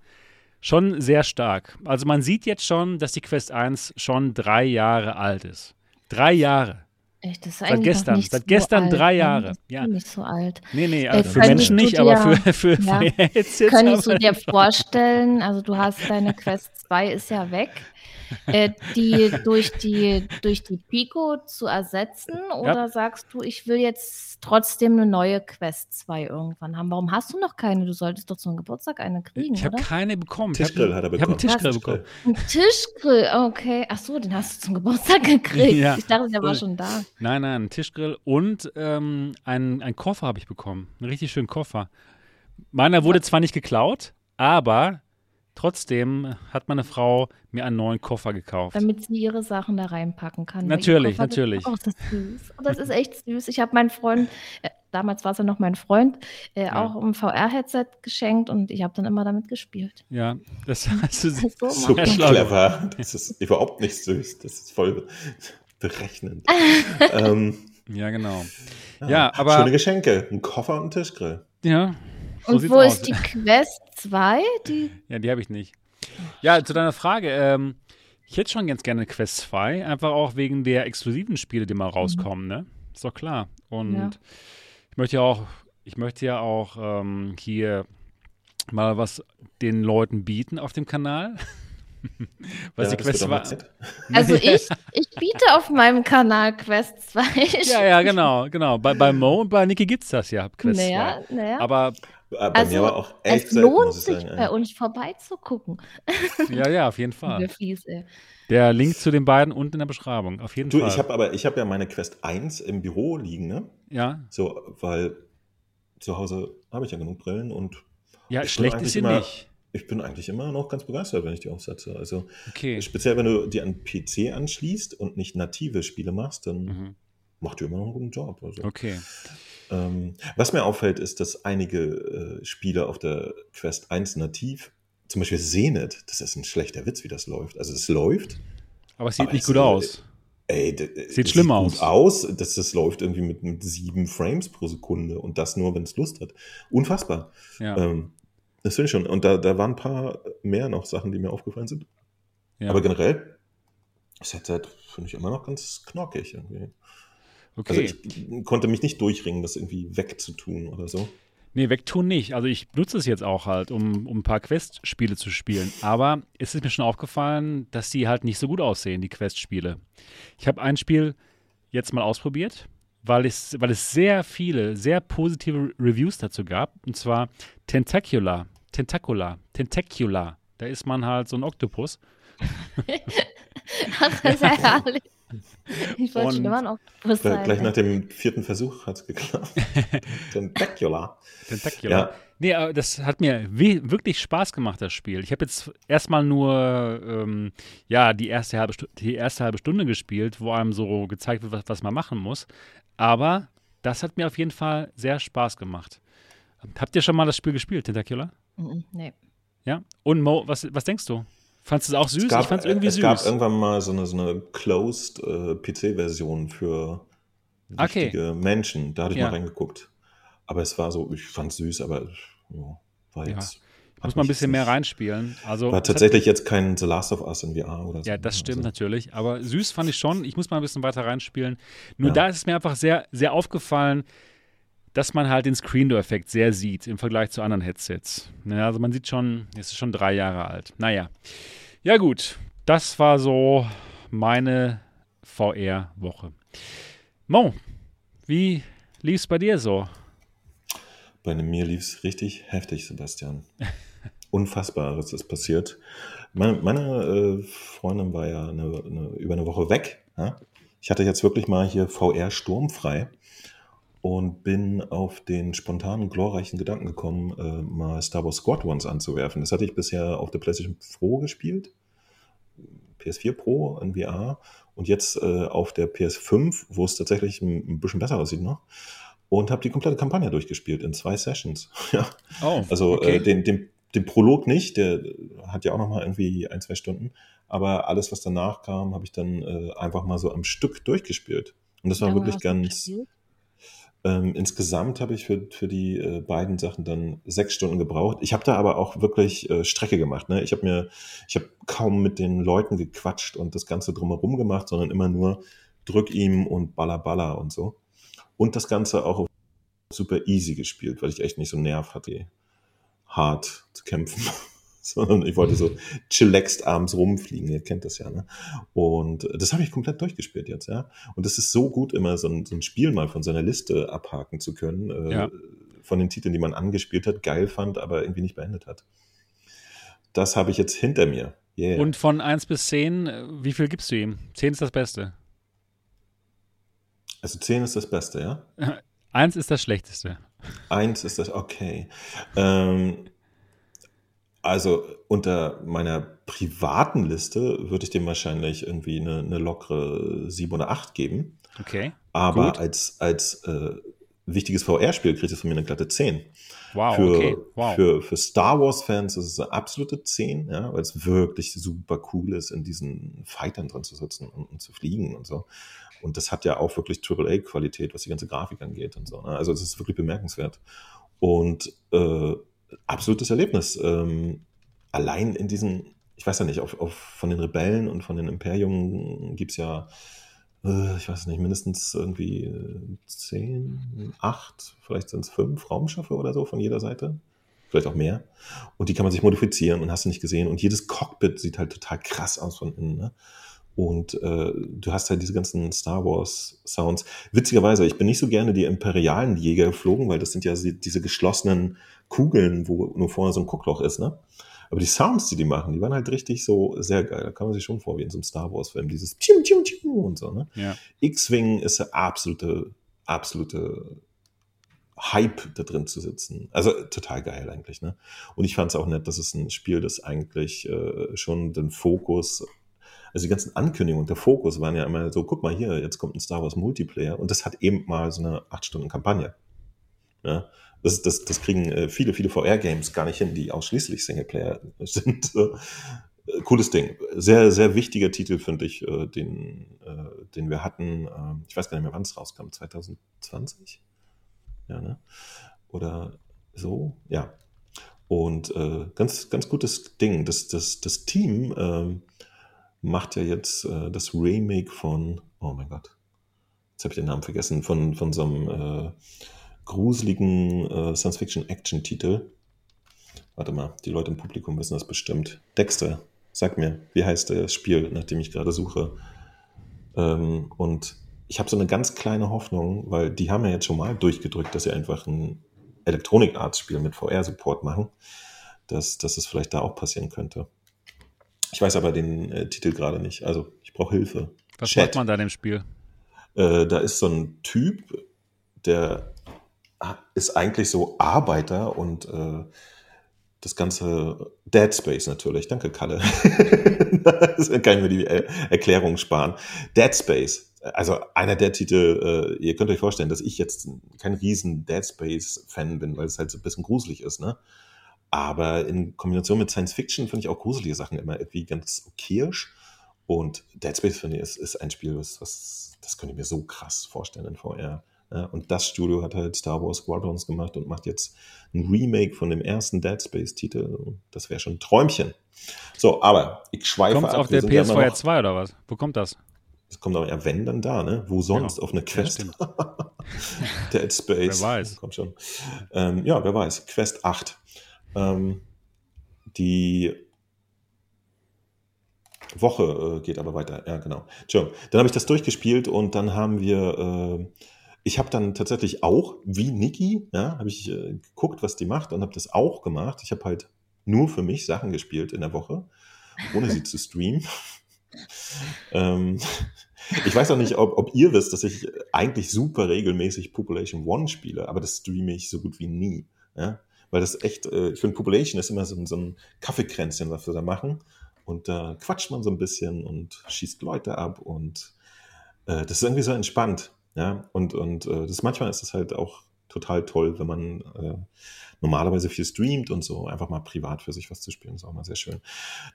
Schon sehr stark. Also man sieht jetzt schon, dass die Quest 1 schon drei Jahre alt ist. Drei Jahre. Echt, das ist Seit eigentlich gestern, nicht seit so gestern alt, drei? Jahre, ja. Nicht so alt. Nee, nee, Äh, also für Menschen nicht, aber dir- für, für, ja. für Headsets Könntest du aber dir vorstellen, also du hast deine Quest 2 ist ja weg, äh, die durch die durch die Pico zu ersetzen oder sagst du, ich will jetzt trotzdem eine neue Quest 2 irgendwann haben? Warum hast du noch keine? Du solltest doch zum Geburtstag eine kriegen, Ich habe keine bekommen. Ich Tischgrill hat er Ich habe einen bekommen. Tischgrill bekommen. Ein Tischgrill, okay. Ach so, den hast du zum Geburtstag gekriegt. Ja. Ich dachte, der war schon da. Nein, nein, einen Tischgrill und ähm, einen, einen Koffer habe ich bekommen. Einen richtig schönen Koffer. Meiner wurde zwar nicht geklaut, aber trotzdem hat meine Frau mir einen neuen Koffer gekauft. Damit sie ihre Sachen da reinpacken kann. Natürlich, natürlich. Oh, das ist süß. Oh, das ist echt süß. Ich habe meinen Freund, äh, damals war es ja noch mein Freund, äh, Ja. auch ein VR-Headset geschenkt und ich habe dann immer damit gespielt. Ja, das hast du So So schlau clever. Das ist überhaupt nicht süß. Das ist voll berechnend. ähm, Ja, genau. Ja, aber- Schöne Geschenke. Ein Koffer und ein Tischgrill. Ja. So Und wo aus. ist die Quest 2? Die, Ja, die habe ich nicht. Ja, zu deiner Frage. Ähm, ich hätte schon ganz gerne eine Quest 2, einfach auch wegen der exklusiven Spiele, die mal rauskommen, ne? Ist doch klar. Und Ja. ich möchte ja auch, ich möchte ja auch ähm, hier mal was den Leuten bieten auf dem Kanal. was Ja, die Quest auch mal 2. Zeit. also ich, ich biete auf meinem Kanal Quest 2. Ja, ja, genau, genau. Bei, bei Mo und bei Niki gibt es das ja, Quest Naja, 2. naja. Aber Bei Also, mir aber auch echt es selten, lohnt muss ich sich sagen. bei uns vorbeizugucken. ja, ja, auf jeden Fall. Der Link zu den beiden unten in der Beschreibung. Auf jeden Du, Fall. ich habe aber, ich habe ja meine Quest 1 im Büro liegen, ne? ja, So, weil zu Hause habe ich ja genug Brillen und ja Ich bin schlecht eigentlich ist sie immer- nicht. ich bin eigentlich immer noch ganz begeistert, wenn ich die aufsetze. Also Okay. speziell, wenn du die an PC anschließt und nicht native Spiele machst, dann Mhm. Macht die immer noch einen guten Job. Also, Okay. ähm, was mir auffällt, ist, dass einige äh, Spiele auf der Quest 1 nativ, zum Beispiel Zenit, das ist ein schlechter Witz, wie das läuft. Also es läuft, Aber es sieht Aber nicht es, gut aus. Ey, Sieht das schlimm gut aus. aus. Das, das läuft irgendwie mit, mit sieben Frames pro Sekunde und das nur, wenn es Lust hat. Unfassbar. Ja. Ähm, das finde ich schon. Und da, da waren ein paar mehr noch Sachen, die mir aufgefallen sind. ja. Aber generell, das Headset finde ich immer noch ganz knockig irgendwie. Okay. Also ich konnte mich nicht durchringen, das irgendwie wegzutun oder so. nee, wegtun nicht. Also ich nutze es jetzt auch halt, um, um ein paar Quest-Spiele zu spielen. Aber es ist mir schon aufgefallen, dass die halt nicht so gut aussehen, die Quest-Spiele. Ich habe ein Spiel jetzt mal ausprobiert, weil es, weil es sehr viele, sehr positive Reviews dazu gab. Und zwar Tentacular. Tentacular. Tentacular. Da ist man halt so ein Oktopus. Ach, das ist ja herrlich. Ich wollte schon immer noch Gleich, sein. nach dem vierten Versuch hat es geklappt. Tentacular. Tentacular. Ja, Nee, aber das hat mir wirklich Spaß gemacht, das Spiel. Ich habe jetzt erstmal nur ähm, ja, die, erste halbe die erste halbe Stunde gespielt, wo einem so gezeigt wird, was, was man machen muss. Aber das hat mir auf jeden Fall sehr Spaß gemacht. Habt ihr schon mal das Spiel gespielt, Tentacula? Mhm, nee. Ja? Und Mo, was, was denkst du? Fandest du es auch süß? gab, ich fand es irgendwie es süß. Es gab irgendwann mal so eine, so eine Closed äh, PC-Version für wichtige okay. Menschen. Da hatte ich ja. mal reingeguckt. Aber es war so, ich fand es süß, aber ja, war jetzt. Ja. Muss man ein bisschen mehr reinspielen. Also, war tatsächlich hat, jetzt kein The Last of Us in VR oder so. Ja, das stimmt also. natürlich. Aber süß fand ich schon. Ich muss mal ein bisschen weiter reinspielen. Nur ja. da ist es mir einfach sehr, sehr aufgefallen, dass man halt den Screen-Door-Effekt sehr sieht im Vergleich zu anderen Headsets. Ja, also man sieht schon, es ist schon drei Jahre alt. Naja. Ja, gut. Das war so meine VR-Woche. Mo, wie lief es bei dir so? Bei mir lief es richtig heftig, Sebastian. Unfassbares ist passiert. Meine, meine äh, Freundin war ja eine, eine, über eine Woche weg. Ja? Ich hatte jetzt wirklich mal hier VR sturmfrei und bin auf den spontanen, glorreichen Gedanken gekommen, äh, mal Star Wars Squad Ones anzuwerfen. Das hatte ich bisher auf der PlayStation Pro gespielt, PS4 Pro in VR und jetzt äh, auf der PS5, wo es tatsächlich ein, ein bisschen besser aussieht noch und habe die komplette Kampagne durchgespielt in zwei Sessions. ja. Oh, also äh, okay. äh, den, den, den Prolog nicht, der hat ja auch noch mal irgendwie ein, zwei Stunden, aber alles, was danach kam, habe ich dann äh, einfach mal so am Stück durchgespielt. Und das war wirklich ganz. Ähm, insgesamt habe ich für, für die äh, beiden Sachen dann sechs Stunden gebraucht. Ich habe da aber auch wirklich äh, Strecke gemacht. Ne? Ich habe mir, ich habe kaum mit den Leuten gequatscht und das Ganze drumherum gemacht, sondern immer nur drück ihm und baller baller und so. Und das Ganze auch super easy gespielt, weil ich echt nicht so Nerv hatte, hart zu kämpfen. sondern ich wollte so chillaxed abends rumfliegen, ihr kennt das ja, ne? Und das habe ich komplett durchgespielt jetzt, ja. Und das ist so gut, immer so ein, so ein Spiel mal von seiner Liste abhaken zu können, äh, ja. von den Titeln, die man angespielt hat, geil fand, aber irgendwie nicht beendet hat. Das habe ich jetzt hinter mir. Yeah. Und von 1 bis 10, äh, wie viel gibst du ihm? 10 ist das Beste. Also 10 ist das Beste, ja? Eins ist das Schlechteste. Eins ist das, okay. Ähm, also unter meiner privaten Liste würde ich dem wahrscheinlich irgendwie eine, eine lockere 7 oder 8 geben. Okay. Aber gut. als, als äh, wichtiges VR-Spiel kriegt es von mir eine glatte 10. Wow, für, okay. wow. Für, für Star Wars-Fans ist es eine absolute 10, ja, weil es wirklich super cool ist, in diesen Fightern drin zu sitzen und, und zu fliegen und so. Und das hat ja auch wirklich AAA-Qualität, was die ganze Grafik angeht und so. Ne? Also es ist wirklich bemerkenswert. Und äh, absolutes Erlebnis. Ähm, allein in diesen, ich weiß ja nicht, auf, auf, von den Rebellen und von den Imperium gibt es ja, äh, ich weiß nicht, mindestens irgendwie äh, zehn, acht, vielleicht sind es fünf Raumschiffe oder so von jeder Seite. Vielleicht auch mehr. Und die kann man sich modifizieren und hast du nicht gesehen. Und jedes Cockpit sieht halt total krass aus von innen. Ne? Und äh, du hast halt diese ganzen Star Wars Sounds. Witzigerweise, ich bin nicht so gerne die imperialen Jäger geflogen, weil das sind ja diese geschlossenen Kugeln, wo nur vorne so ein Guckloch ist, ne? Aber die Sounds, die die machen, die waren halt richtig so sehr geil. Da kann man sich schon vor wie in so einem Star Wars Film, dieses Pium, Pium, Pium und so, ne? Ja. X-Wing ist der absolute, absolute Hype da drin zu sitzen. Also total geil eigentlich, ne? Und ich fand es auch nett, dass es ein Spiel, das eigentlich äh, schon den Fokus also die ganzen Ankündigungen und der Fokus waren ja immer so, guck mal hier, jetzt kommt ein Star Wars Multiplayer und das hat eben mal so eine 8-Stunden-Kampagne. Ja, das, das, das kriegen äh, viele, viele VR-Games gar nicht hin, die ausschließlich Singleplayer sind. Äh, cooles Ding. Sehr, sehr wichtiger Titel, finde ich, äh, den, äh, den wir hatten. Ähm, ich weiß gar nicht mehr, wann es rauskam. 2020? Ja, ne? Oder so? Ja. Und äh, ganz, ganz gutes Ding. Das, das, das Team ähm, macht ja jetzt äh, das Remake von, oh mein Gott, jetzt habe ich den Namen vergessen, von, von so einem äh, gruseligen äh, Science-Fiction-Action-Titel. Warte mal, die Leute im Publikum wissen das bestimmt. Dexter, sag mir, wie heißt das Spiel, nach dem ich gerade suche? Ähm, und ich habe so eine ganz kleine Hoffnung, weil die haben ja jetzt schon mal durchgedrückt, dass sie einfach ein Electronic Arts Spiel mit VR-Support machen, dass, dass es vielleicht da auch passieren könnte. Ich weiß aber den äh, Titel gerade nicht. Also ich brauche Hilfe. Was Chat. macht man da in dem Spiel? Äh, da ist so ein Typ, der ist eigentlich so Arbeiter und äh, das ganze Dead Space natürlich. Danke, Kalle. das kann ich mir die Erklärung sparen. Dead Space. Also einer der Titel, äh, ihr könnt euch vorstellen, dass ich jetzt kein riesen Dead Space-Fan bin, weil es halt so ein bisschen gruselig ist, ne? Aber in Kombination mit Science Fiction finde ich auch gruselige Sachen immer irgendwie ganz okayisch. Und Dead Space, finde ich, ist, ist ein Spiel, was, was, das könnte ich mir so krass vorstellen in VR. Ja, und das Studio hat halt Star Wars Squadrons gemacht und macht jetzt ein Remake von dem ersten Dead Space-Titel. Das wäre schon ein Träumchen. So, aber ich schweife Kommt ab. auf der PSVR 2 oder was? Wo kommt das? Das kommt aber ja, wenn dann da, ne? Wo sonst? Ja, auf eine Quest? Dead Space. Wer weiß. Kommt schon. Ähm, ja, wer weiß. Quest 8. Ähm, die Woche äh, geht aber weiter. Ja, genau. Schon. Dann habe ich das durchgespielt und dann haben wir, äh, ich habe dann tatsächlich auch, wie Niki, ja, habe ich äh, geguckt, was die macht und habe das auch gemacht. Ich habe halt nur für mich Sachen gespielt in der Woche, ohne sie zu streamen. ähm, ich weiß auch nicht, ob, ob ihr wisst, dass ich eigentlich super regelmäßig Population One spiele, aber das streame ich so gut wie nie. Ja? Weil das echt, äh, ich finde Population ist immer so, so ein Kaffeekränzchen, was wir da machen. Und da quatscht man so ein bisschen und schießt Leute ab und äh, das ist irgendwie so entspannt. Ja, und, und äh, das manchmal ist es halt auch total toll, wenn man äh, normalerweise viel streamt und so einfach mal privat für sich was zu spielen, ist auch mal sehr schön.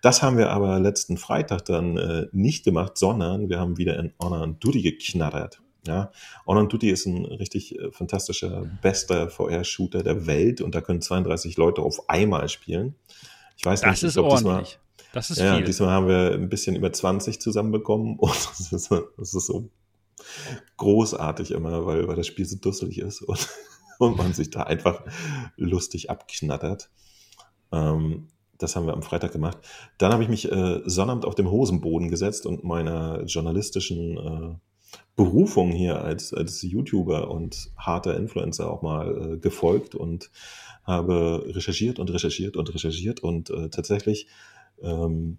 Das haben wir aber letzten Freitag dann äh, nicht gemacht, sondern wir haben wieder in Honor and Duty geknattert. Ja, Honor and Duty ist ein richtig äh, fantastischer, bester VR-Shooter der Welt und da können 32 Leute auf einmal spielen. Ich weiß das nicht, ist ich glaub, ordentlich. Diesmal, das ist ja, viel. diesmal haben wir ein bisschen über 20 zusammenbekommen und das ist, das ist so großartig immer, weil, weil das Spiel so dusselig ist und, und man sich da einfach lustig abknattert. Ähm, das haben wir am Freitag gemacht. Dann habe ich mich äh, Sonnabend auf dem Hosenboden gesetzt und meiner journalistischen äh, Berufung hier als, als YouTuber und harter Influencer auch mal äh, gefolgt und habe recherchiert und recherchiert und recherchiert und äh, tatsächlich ähm,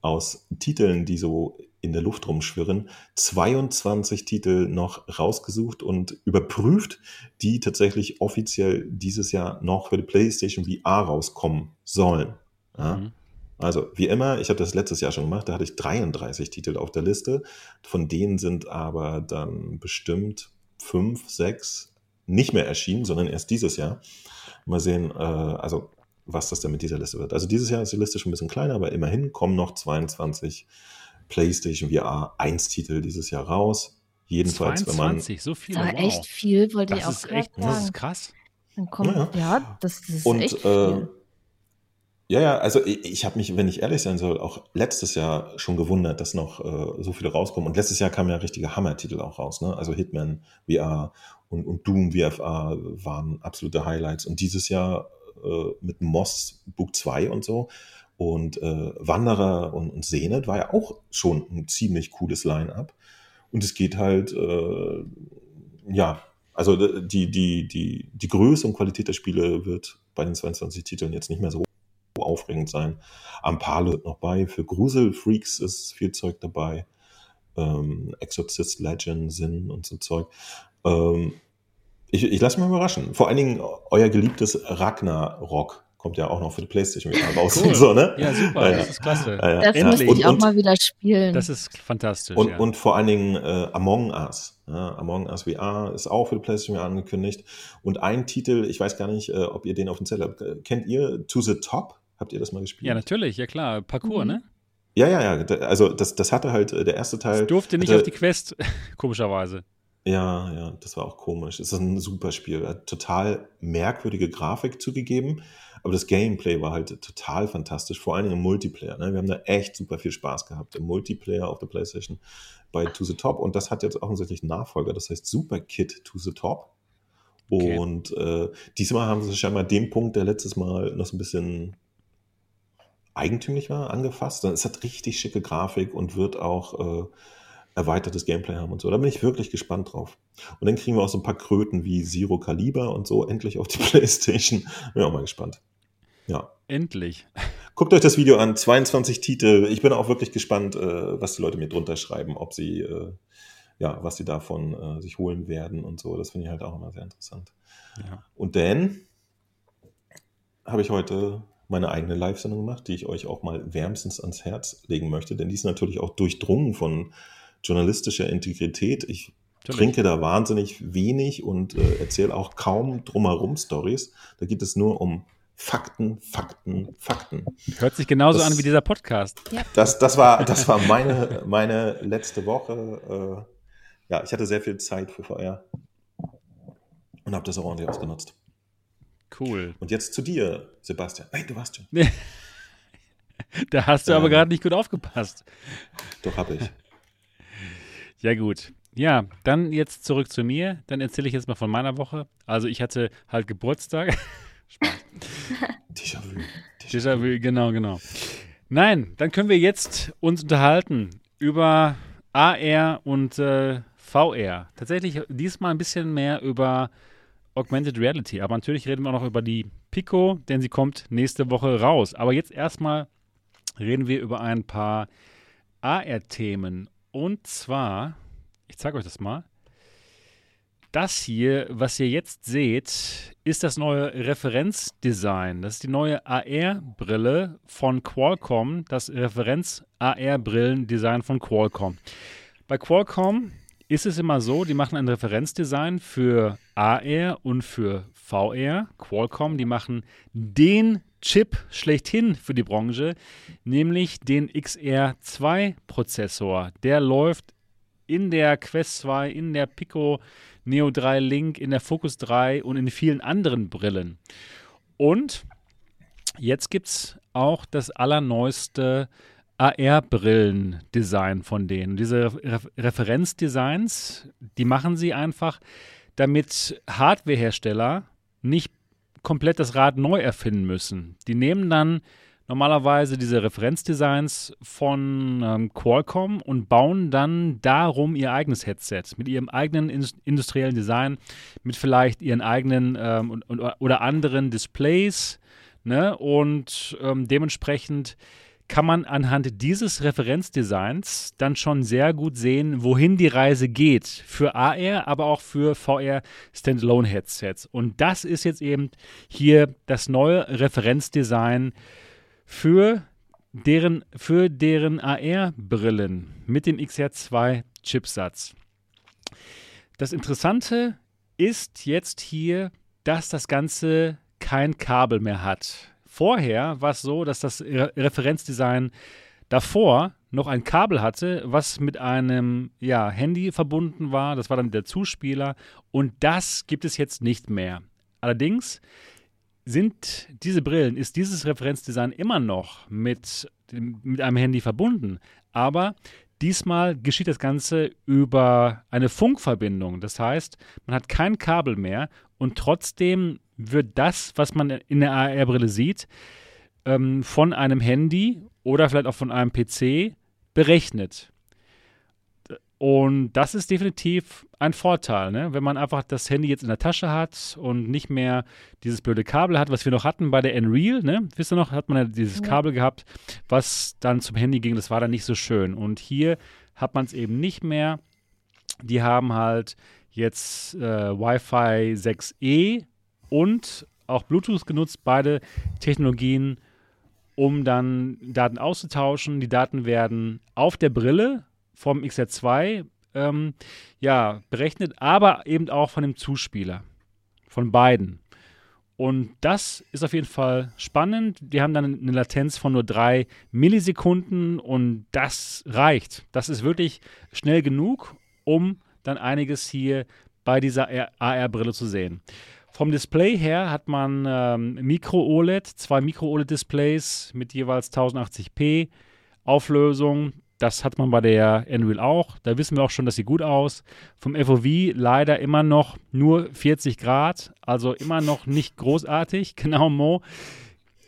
aus Titeln, die so in der Luft rumschwirren, 22 Titel noch rausgesucht und überprüft, die tatsächlich offiziell dieses Jahr noch für die PlayStation VR rauskommen sollen. Ja? Mhm. Also wie immer, ich habe das letztes Jahr schon gemacht, da hatte ich 33 Titel auf der Liste. Von denen sind aber dann bestimmt fünf, sechs nicht mehr erschienen, sondern erst dieses Jahr. Mal sehen, äh, also was das denn mit dieser Liste wird. Also dieses Jahr ist die Liste schon ein bisschen kleiner, aber immerhin kommen noch 22 PlayStation VR 1 Titel dieses Jahr raus. Jedenfalls, 22, wenn man. so viel. Das war wow. echt viel, wollte das ich auch ist echt, sagen. Das ist krass. Dann kommt, ja, ja das, das, ist Und, echt viel. Äh, ja, ja, also ich, ich habe mich, wenn ich ehrlich sein soll, auch letztes Jahr schon gewundert, dass noch äh, so viele rauskommen. Und letztes Jahr kamen ja richtige Hammer-Titel auch raus, ne? Also Hitman VR und, und Doom VFA waren absolute Highlights. Und dieses Jahr äh, mit Moss Book 2 und so. Und äh, Wanderer und, und Sehnet war ja auch schon ein ziemlich cooles Line-up. Und es geht halt, äh, ja, also die, die, die, die Größe und Qualität der Spiele wird bei den 22 Titeln jetzt nicht mehr so aufregend sein. Ampale wird noch bei. Für Gruselfreaks ist viel Zeug dabei. Ähm, Exorcist Legend, Sinn und so Zeug. Ähm, ich, ich lasse mich überraschen. Vor allen Dingen euer geliebtes Ragnarok kommt ja auch noch für die Playstation wieder raus. Cool. Und so, ne? Ja, super, Ja, das ist klasse. Ja, ja. Das Endlich. müsste ich auch Und- mal wieder spielen. Das ist fantastisch. Und, ja. und vor allen Dingen äh, Among Us. Ja, Among Us VR ist auch für die PlayStation VR angekündigt. Und ein Titel, ich weiß gar nicht, äh, ob ihr den auf dem Zettel habt. Äh, Kennt ihr To the Top? Habt ihr das mal gespielt? ja, natürlich, ja klar. Parcours, Mhm. ne? ja, ja, ja. Also das, das hatte halt äh, der erste Teil. Das durfte nicht hatte, auf die Quest, komischerweise. Ja, ja, das war auch komisch. Es ist ein super Spiel. Hat total merkwürdige Grafik zugegeben, aber das Gameplay war halt total fantastisch, vor allem im Multiplayer. Ne? Wir haben da echt super viel Spaß gehabt im Multiplayer auf der PlayStation bei To the Top und das hat jetzt offensichtlich einen Nachfolger, das heißt Super Kid To the Top. Okay. Und äh, diesmal haben sie scheinbar den Punkt, der letztes Mal noch so ein bisschen eigentümlich war, angefasst. Es hat richtig schicke Grafik und wird auch äh, erweitertes Gameplay haben und so. Da bin ich wirklich gespannt drauf. Und dann kriegen wir auch so ein paar Kröten wie Zero Caliber und so endlich auf die Playstation. Bin auch mal gespannt. Ja. Endlich. Guckt euch das Video an, 22 Titel. Ich bin auch wirklich gespannt, äh, was die Leute mir drunter schreiben, ob sie äh, ja, was sie davon äh, sich holen werden und so. Das finde ich halt auch immer sehr interessant. Ja. Und dann habe ich heute meine eigene Live-Sendung gemacht, die ich euch auch mal wärmstens ans Herz legen möchte, denn die ist natürlich auch durchdrungen von journalistischer Integrität. Ich Natürlich. trinke da wahnsinnig wenig und äh, erzähle auch kaum drumherum Stories. Da geht es nur um Fakten, Fakten, Fakten. Hört sich genauso Das- an wie dieser Podcast. Das, das war, das war meine, meine letzte Woche. Äh, ja, ich hatte sehr viel Zeit für VR und habe das auch ordentlich ausgenutzt. Cool. Und jetzt zu dir, Sebastian. Nein, du warst schon. Da hast du aber Ähm. gerade nicht gut aufgepasst. Doch, habe ich. Ja, gut. Ja, dann jetzt zurück zu mir. Dann erzähle ich jetzt mal von meiner Woche. Also ich hatte halt Geburtstag. Déjà-vu. Déjà-vu, genau, genau. Nein, dann können wir jetzt uns unterhalten über AR und äh, VR. Tatsächlich diesmal ein bisschen mehr über Augmented Reality. Aber natürlich reden wir auch noch über die Pico, denn sie kommt nächste Woche raus. Aber jetzt erstmal reden wir über ein paar AR-Themen. Und zwar, ich zeige euch das mal. Das hier, was ihr jetzt seht, ist das neue Referenzdesign. Das ist die neue AR-Brille von Qualcomm, das Referenz-AR-Brillendesign von Qualcomm. Bei Qualcomm ist es immer so, die machen ein Referenzdesign für AR und für VR. Qualcomm, die machen den Chip schlechthin für die Branche, nämlich den XR2-Prozessor. Der läuft in der Quest 2, in der Pico Neo 3 Link, in der Focus 3 und in vielen anderen Brillen. Und jetzt gibt es auch das allerneueste AR-Brillen-Design von denen. Diese Re Referenzdesigns, die machen sie einfach, damit Hardwarehersteller nicht komplett das Rad neu erfinden müssen. Die nehmen dann normalerweise diese Referenzdesigns von ähm, Qualcomm und bauen dann darum ihr eigenes Headset mit ihrem eigenen in industriellen Design, mit vielleicht ihren eigenen ähm, und, und, oder anderen Displays. Ne? Und ähm, dementsprechend kann man anhand dieses Referenzdesigns dann schon sehr gut sehen, wohin die Reise geht. Für AR, aber auch für VR Standalone Headsets. Und das ist jetzt eben hier das neue Referenzdesign für deren, für deren AR-Brillen mit dem XR2-Chipsatz. Das Interessante ist jetzt hier, dass das Ganze kein Kabel mehr hat. Vorher war es so, dass das Re Referenzdesign davor noch ein Kabel hatte, was mit einem ja, Handy verbunden war. Das war dann der Zuspieler. Und das gibt es jetzt nicht mehr. Allerdings sind diese Brillen, ist dieses Referenzdesign immer noch mit, mit einem Handy verbunden. Aber diesmal geschieht das Ganze über eine Funkverbindung. Das heißt, man hat kein Kabel mehr und trotzdem wird das, was man in der AR-Brille sieht, ähm, von einem Handy oder vielleicht auch von einem PC berechnet. Und das ist definitiv ein Vorteil, ne? wenn man einfach das Handy jetzt in der Tasche hat und nicht mehr dieses blöde Kabel hat, was wir noch hatten bei der Unreal. Ne? Wisst ihr noch, hat man ja dieses. Kabel gehabt, was dann zum Handy ging. Das war dann nicht so schön. Und hier hat man es eben nicht mehr. Die haben halt jetzt äh, Wi-Fi 6E und auch Bluetooth genutzt, beide Technologien, um dann Daten auszutauschen. Die Daten werden auf der Brille vom XR2 ähm, ja, berechnet, aber eben auch von dem Zuspieler. Von beiden. Und das ist auf jeden Fall spannend. Die haben dann eine Latenz von nur drei Millisekunden und das reicht. Das ist wirklich schnell genug, um dann einiges hier bei dieser AR-Brille zu sehen. Vom Display her hat man ähm, Micro-OLED, zwei Micro-OLED-Displays mit jeweils 1080p Auflösung. Das hat man bei der Unreal auch. Da wissen wir auch schon, das sieht gut aus. Vom FOV leider immer noch nur 40 Grad, also immer noch nicht großartig. Genau, Mo.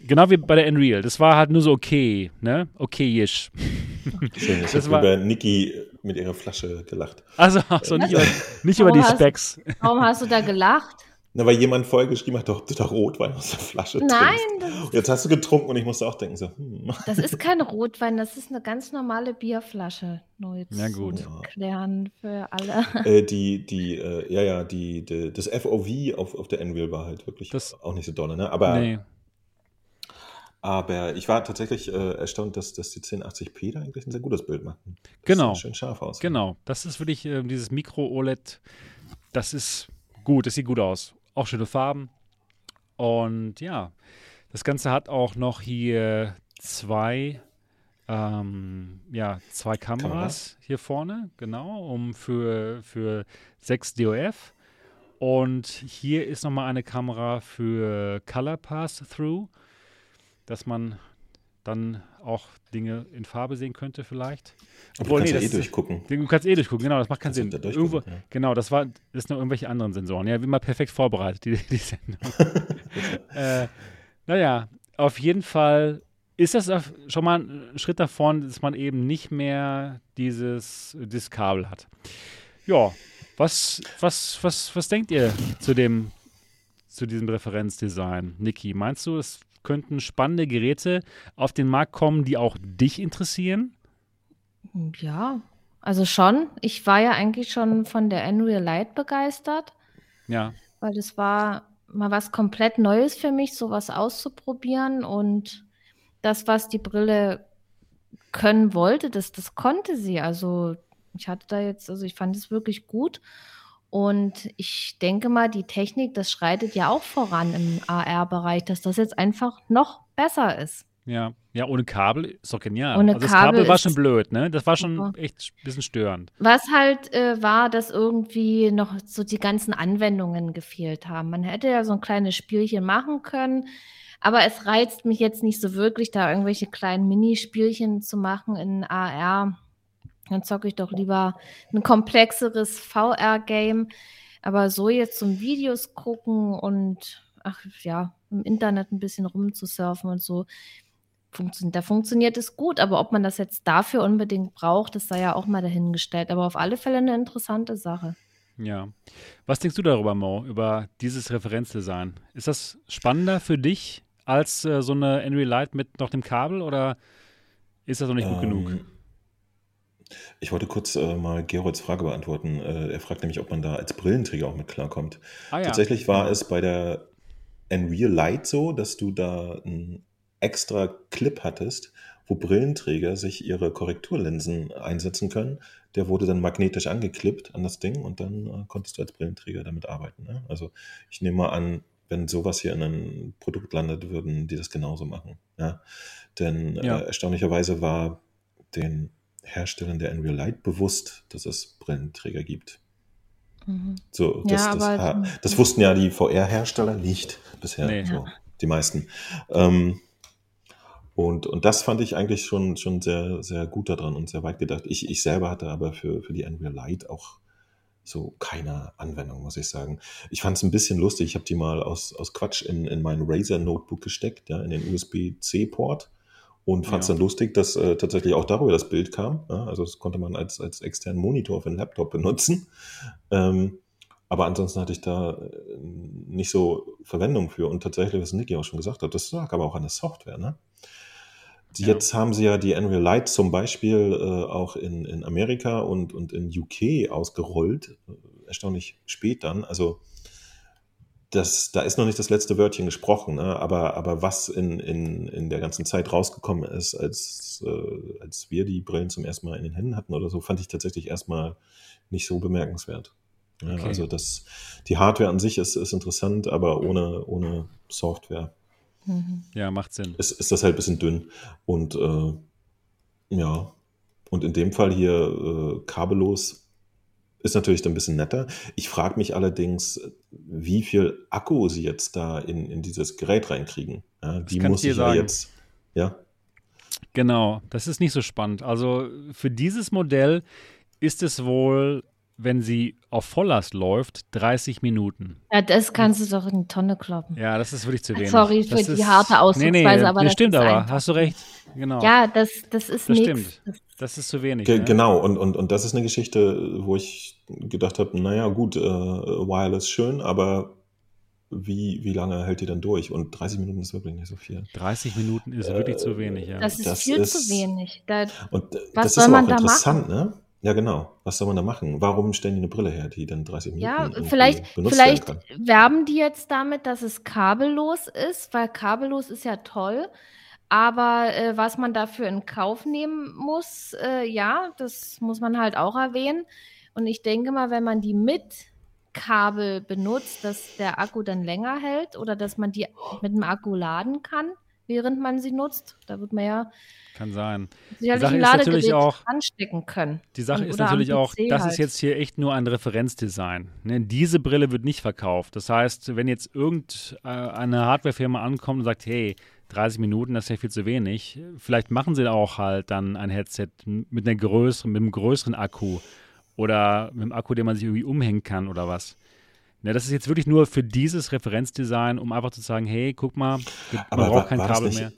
Genau wie bei der Unreal. Das war halt nur so okay, ne? Okay-ish. Schön, ich habe über Niki mit ihrer Flasche gelacht. Also, also nicht, über, nicht über die hast- Specs. Warum hast du da gelacht? Na, weil jemand vorher geschrieben hat, doch, doch Rotwein aus der Flasche Nein, trinkst. Jetzt hast du getrunken und ich musste auch denken, so, hm. das ist kein Rotwein, das ist eine ganz normale Bierflasche. Nur jetzt Ja, gut. Klären für alle. äh, die, die, äh, ja, ja, die, die, das FOV auf, auf der Enreal war halt wirklich Das- auch nicht so dolle, ne? Aber, Nee. aber ich war tatsächlich äh, erstaunt, dass, dass die 1080p da eigentlich ein sehr gutes Bild machen. Das Genau. schön scharf aus. Genau, das ist wirklich ähm, dieses Mikro-OLED, das ist gut, das sieht gut aus. Auch schöne Farben. Und ja, das Ganze hat auch noch hier zwei, ähm, ja, zwei Kameras, Kameras. hier vorne, genau, um für, für 6 DOF. Und hier ist nochmal eine Kamera für Color Pass-Through, dass man dann auch Dinge in Farbe sehen könnte vielleicht. Und du kannst ja das eh durchgucken. Du kannst eh durchgucken, genau, das macht keinen Kannst Sinn. da Irgendwo, ja. Genau, das war das sind noch irgendwelche anderen Sensoren. Ja, wie immer perfekt vorbereitet, die, die Sendung. äh, naja, auf jeden Fall ist das schon mal ein Schritt davon, dass man eben nicht mehr dieses, dieses Kabel hat. Ja, was, was, was, was denkt ihr zu dem, zu diesem Referenzdesign, Niki? Meinst du, es könnten spannende Geräte auf den Markt kommen, die auch dich interessieren? Ja, also schon. Ich war ja eigentlich schon von der Unreal Light begeistert, Ja, weil es war mal was komplett Neues für mich, sowas auszuprobieren. Und das, was die Brille können wollte, das, das konnte sie. Also ich hatte da jetzt, also ich fand es wirklich gut. Und ich denke mal, die Technik, das schreitet ja auch voran im AR-Bereich, dass das jetzt einfach noch besser ist. Ja, ja, ohne Kabel ist doch genial. Ohne also das Kabel Kabel war schon blöd, ne? Das war schon super. echt ein bisschen störend. Was halt äh, war, dass irgendwie noch so die ganzen Anwendungen gefehlt haben. Man hätte ja so ein kleines Spielchen machen können, aber es reizt mich jetzt nicht so wirklich, da irgendwelche kleinen Minispielchen zu machen in AR. Dann zocke ich doch lieber ein komplexeres VR-Game. Aber so jetzt zum Videos gucken und ach ja, im Internet ein bisschen rumzusurfen und so, funktioniert, da funktioniert es gut. Aber ob man das jetzt dafür unbedingt braucht, das sei ja auch mal dahingestellt. Aber auf alle Fälle eine interessante Sache. Ja. Was denkst du darüber, Mo, über dieses Referenzdesign? Ist das spannender für dich als äh, so eine Unreal Light mit noch dem Kabel oder ist das noch nicht gut genug? Ich wollte kurz äh, mal Gerolds Frage beantworten. Äh, er fragt nämlich, ob man da als Brillenträger auch mit klarkommt. Ah ja. Tatsächlich war es bei der Unreal Light so, dass du da einen extra Clip hattest, wo Brillenträger sich ihre Korrekturlinsen einsetzen können. Der wurde dann magnetisch angeklippt an das Ding und dann äh, konntest du als Brillenträger damit arbeiten. Ne? Also ich nehme mal an, wenn sowas hier in einem Produkt landet, würden die das genauso machen. Ja? Denn Ja. Äh, erstaunlicherweise war den Herstellern der Unreal Light bewusst, dass es Brillenträger gibt. Mhm. So, Ja, das, das, aber- ha- das wussten ja die VR-Hersteller nicht bisher. Nee. So, die meisten. Ähm, und, und das fand ich eigentlich schon, schon sehr, sehr gut daran und sehr weit gedacht. Ich, ich selber hatte aber für, für die Unreal Light auch so keine Anwendung, muss ich sagen. Ich fand es ein bisschen lustig. Ich habe die mal aus, aus Quatsch in, in mein Razer Notebook gesteckt, ja, in den USB-C-Port und fand es Ja. dann lustig, dass äh, tatsächlich auch darüber das Bild kam. Ja, also das konnte man als, als externen Monitor für den Laptop benutzen. Ähm, aber ansonsten hatte ich da äh, nicht so Verwendung für. Und tatsächlich, was Niki auch schon gesagt hat, das lag aber auch an der Software. Ne? Ja. Jetzt haben sie ja die Unreal Light zum Beispiel äh, auch in, in Amerika und, und in UK ausgerollt. Äh, Erstaunlich spät dann. Also das, da ist noch nicht das letzte Wörtchen gesprochen, ne? aber, aber was in, in, in der ganzen Zeit rausgekommen ist, als, äh, als wir die Brillen zum ersten Mal in den Händen hatten oder so, fand ich tatsächlich erstmal nicht so bemerkenswert. Ja, Okay. Also das, die Hardware an sich ist, ist interessant, aber ohne, ohne Software Mhm. Ja, macht Sinn. ist, ist das halt ein bisschen dünn. Und äh, ja, und in dem Fall hier äh, kabellos ist natürlich ein bisschen netter. Ich frage mich allerdings, wie viel Akku sie jetzt da in, in dieses Gerät reinkriegen. Ja, die muss ich ich ja sagen. jetzt. Ja, Genau, das ist nicht so spannend. Also für dieses Modell ist es wohl, wenn sie auf Volllast läuft, 30 Minuten. Ja, das kannst du doch in die Tonne kloppen. Ja, das ist wirklich zu wenig. Sorry für das die ist, harte Ausdrucksweise, nee, nee, aber nee, das stimmt ist aber, hast du recht. Genau, Ja, das, das ist das nichts. stimmt. Das ist zu wenig. Ge ne? genau. Und, und, und das ist eine Geschichte, wo ich gedacht habe, naja, gut, äh, Wireless schön, aber wie, wie lange hält die dann durch? Und 30 Minuten ist wirklich nicht so viel. 30 Minuten ist wirklich zu wenig, ja. Das ist Das viel ist- zu wenig. Da, Und äh, Was das soll man auch da interessant, ne? Ja, genau. Was soll man da machen? Warum stellen die eine Brille her, die dann 30 Minuten ja, vielleicht, benutzt vielleicht werden kann? werben die jetzt damit, dass es kabellos ist, weil kabellos ist ja toll. Aber äh, was man dafür in Kauf nehmen muss, äh, ja, das muss man halt auch erwähnen. Und ich denke mal, wenn man die mit Kabel benutzt, dass der Akku dann länger hält oder dass man die mit dem Akku laden kann, während man sie nutzt. Da wird man ja Kann sein. sicherlich Sache ein ist natürlich auch- anstecken können. Die Sache ist natürlich auch, das halt. ist jetzt hier echt nur ein Referenzdesign. Ne? Diese Brille wird nicht verkauft. Das heißt, wenn jetzt irgendeine Hardwarefirma ankommt und sagt, hey, 30 Minuten, das ist ja viel zu wenig, vielleicht machen sie auch halt dann ein Headset mit einer größeren, mit einem größeren Akku oder mit einem Akku, den man sich irgendwie umhängen kann oder was. Ne, das ist jetzt wirklich nur für dieses Referenzdesign, um einfach zu sagen, hey, guck mal, man Aber braucht war, kein war Kabel nicht, mehr.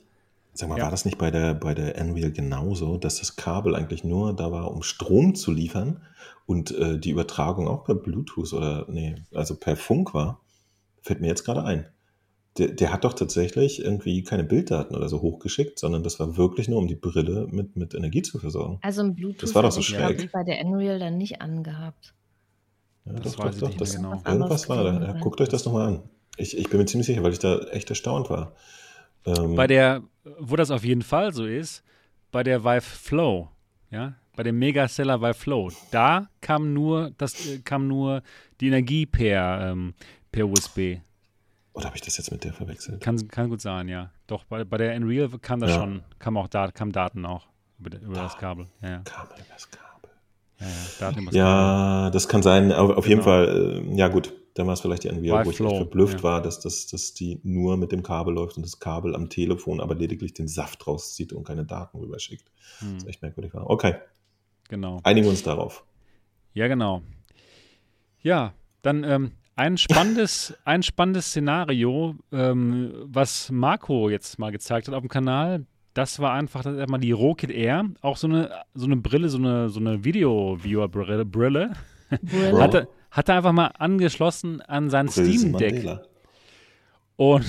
Sag mal, Ja. war das nicht bei der, bei der Unreal genauso, dass das Kabel eigentlich nur da war, um Strom zu liefern und äh, die Übertragung auch per Bluetooth oder, nee, also per Funk war? Fällt mir jetzt gerade ein. Der, der hat doch tatsächlich irgendwie keine Bilddaten oder so hochgeschickt, sondern das war wirklich nur, um die Brille mit, mit Energie zu versorgen. Also ein Bluetooth Das war doch so schräg. ich, bei der Unreal dann nicht angehabt. Ja, Das doch, weiß doch, ich doch. nicht Das, mehr genau. Irgendwas war da. Ja, guckt euch das nochmal an. Ich, ich bin mir ziemlich sicher, weil ich da echt erstaunt war. Ähm, Bei der, wo das auf jeden Fall so ist, bei der Vive Flow, ja, bei dem Megaseller Vive Flow, da kam nur, das äh, kam nur die Energie per, ähm, per USB. Oder habe ich das jetzt mit der verwechselt? Kann, kann gut sein, ja. Doch, bei, bei der Unreal kam das Ja. schon, kam auch da, kam Daten auch über, über das Kabel. Ja, ja, Kabel, das Kabel. ja, Daten über das Kabel. Ja, das kann sein. Auf, auf jeden Genau. Fall, äh, ja gut, dann war es vielleicht die Unreal, Vive wo ich Flow, echt verblüfft ja. war, dass, dass, dass die nur mit dem Kabel läuft und das Kabel am Telefon aber lediglich den Saft rauszieht und keine Daten rüberschickt. Hm, Das ist echt merkwürdig war. Okay, genau. einigen wir uns darauf. Ja, genau. Ja, dann ähm, ein spannendes, ein spannendes Szenario, ähm, was Marco jetzt mal gezeigt hat auf dem Kanal. Das war einfach das mal die Rokit Air, auch so eine, so eine Brille, so eine, so eine Video-Viewer-Brille. Brille. Brille. Hat, er, hat er einfach mal angeschlossen an sein Brilsen Steam Deck. Mandela. Und,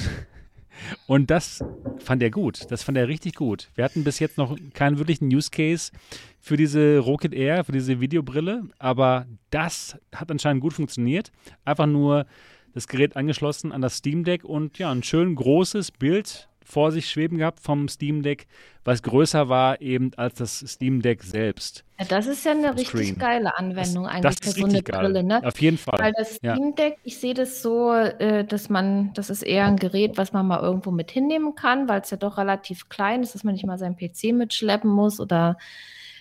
und das fand er gut. Das fand er richtig gut. Wir hatten bis jetzt noch keinen wirklichen Use Case für diese Rocket Air, für diese Videobrille, aber das hat anscheinend gut funktioniert. Einfach nur das Gerät angeschlossen an das Steam Deck und ja, ein schön großes Bild vor sich schweben gehabt vom Steam Deck, was größer war eben als das Steam Deck selbst. Ja, das ist ja eine richtig Screen. geile Anwendung eigentlich das für so eine richtig geil. Brille, ne? Auf jeden Fall. Weil das Ja. Steam Deck, ich sehe das so, äh, dass man, das ist eher ein Gerät, was man mal irgendwo mit hinnehmen kann, weil es ja doch relativ klein ist, dass man nicht mal seinen PC mitschleppen muss oder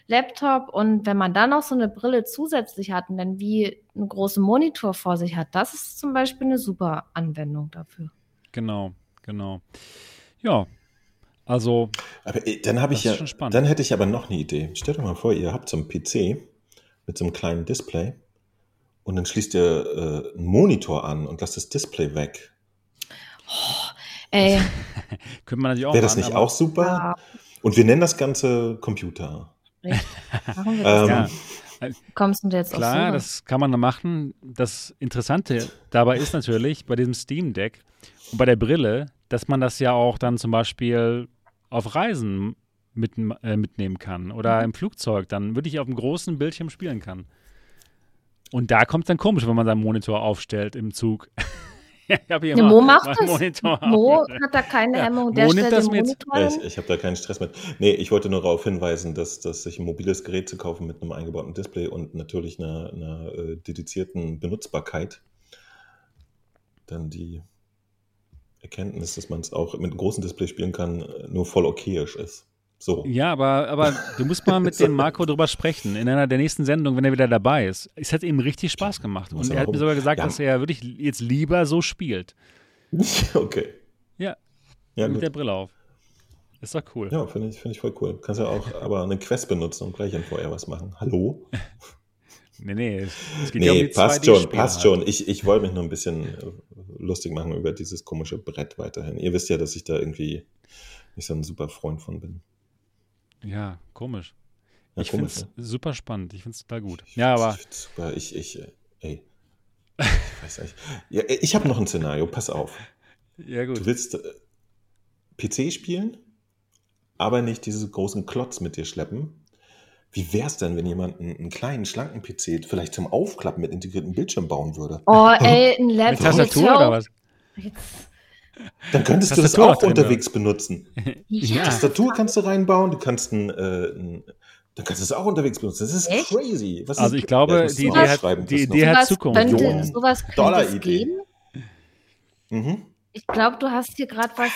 Laptop. Und wenn man dann noch so eine Brille zusätzlich hat und dann wie einen großen Monitor vor sich hat, das ist zum Beispiel eine super Anwendung dafür. Genau, genau. Ja, also Aber äh, dann habe ich Das ist ja, schon spannend. dann hätte ich aber noch eine Idee. Stellt euch mal vor, ihr habt so einen PC mit so einem kleinen Display und dann schließt ihr äh, einen Monitor an und lasst das Display weg. Ey, könnte man natürlich auch Wäre das nicht aber- auch super? ja, Und wir nennen das Ganze Computer. Machen wir das. Ähm, Ja, Kommst du jetzt Klar, das kann man da machen. Das Interessante dabei ist natürlich bei diesem Steam Deck und bei der Brille, dass man das ja auch dann zum Beispiel auf Reisen mit, äh, mitnehmen kann oder Mhm. im Flugzeug dann wirklich auf einem großen Bildschirm spielen kann. Und da kommt es dann komisch, wenn man seinen Monitor aufstellt im Zug. ich hier mal Mo macht das. Monitor Mo hat da keine Ja, Hemmung, Mo der nimmt das den mit. Ich ich habe da keinen Stress mit. Nee, ich wollte nur darauf hinweisen, dass, dass sich ein mobiles Gerät zu kaufen mit einem eingebauten Display und natürlich einer, einer äh, dedizierten Benutzbarkeit dann die Erkenntnis, dass man es auch mit einem großen Display spielen kann, äh, nur voll okayisch ist. So. Ja, aber, aber du musst mal mit dem Marco drüber sprechen in einer der nächsten Sendungen, wenn er wieder dabei ist. Es hat ihm richtig Spaß gemacht. Und er hat mir sogar gesagt, Ja. dass er wirklich jetzt lieber so spielt. okay. Ja, Ja, mit gut. der Brille auf. Ist doch cool. Ja, finde ich, finde ich voll cool. Kannst ja auch aber eine Quest benutzen und gleich ein vorher was machen. Hallo? Nee, nee, es, es geht ja um Nee, die passt 2D-Spiele schon, passt halt. schon. Ich, ich wollte mich nur ein bisschen äh, lustig machen über dieses komische Brett weiterhin. Ihr wisst ja, dass ich da irgendwie nicht so ein super Freund von bin. Ja, komisch. Ja, ich finde es ne? super spannend. Ich finde es total gut. Ich Ja, aber super. Ich, ich, äh, ey. Ich weiß nicht. Ja, ich habe noch ein Szenario, pass auf. Ja, Du gut. willst äh, PC spielen, aber nicht diesen großen Klotz mit dir schleppen. Wie wäre es denn, wenn jemand einen, einen kleinen, schlanken PC vielleicht zum Aufklappen mit integriertem Bildschirm bauen würde? Oh, ey, ein Mit Laptop. Tastatur jetzt hör oder was? Jetzt, Dann könntest du das Tastatur auch noch drin, unterwegs benutzen. Ja. Tastatur kannst du reinbauen, du kannst ein, äh, ein dann kannst du es auch unterwegs benutzen. Das ist Echt? crazy. Was Also ich glaube, die Idee hat, die. Idee hat sowas Zukunft. könnte, sowas könnte Dollar es Idee. geben. Mhm. Ich glaube, du hast hier gerade was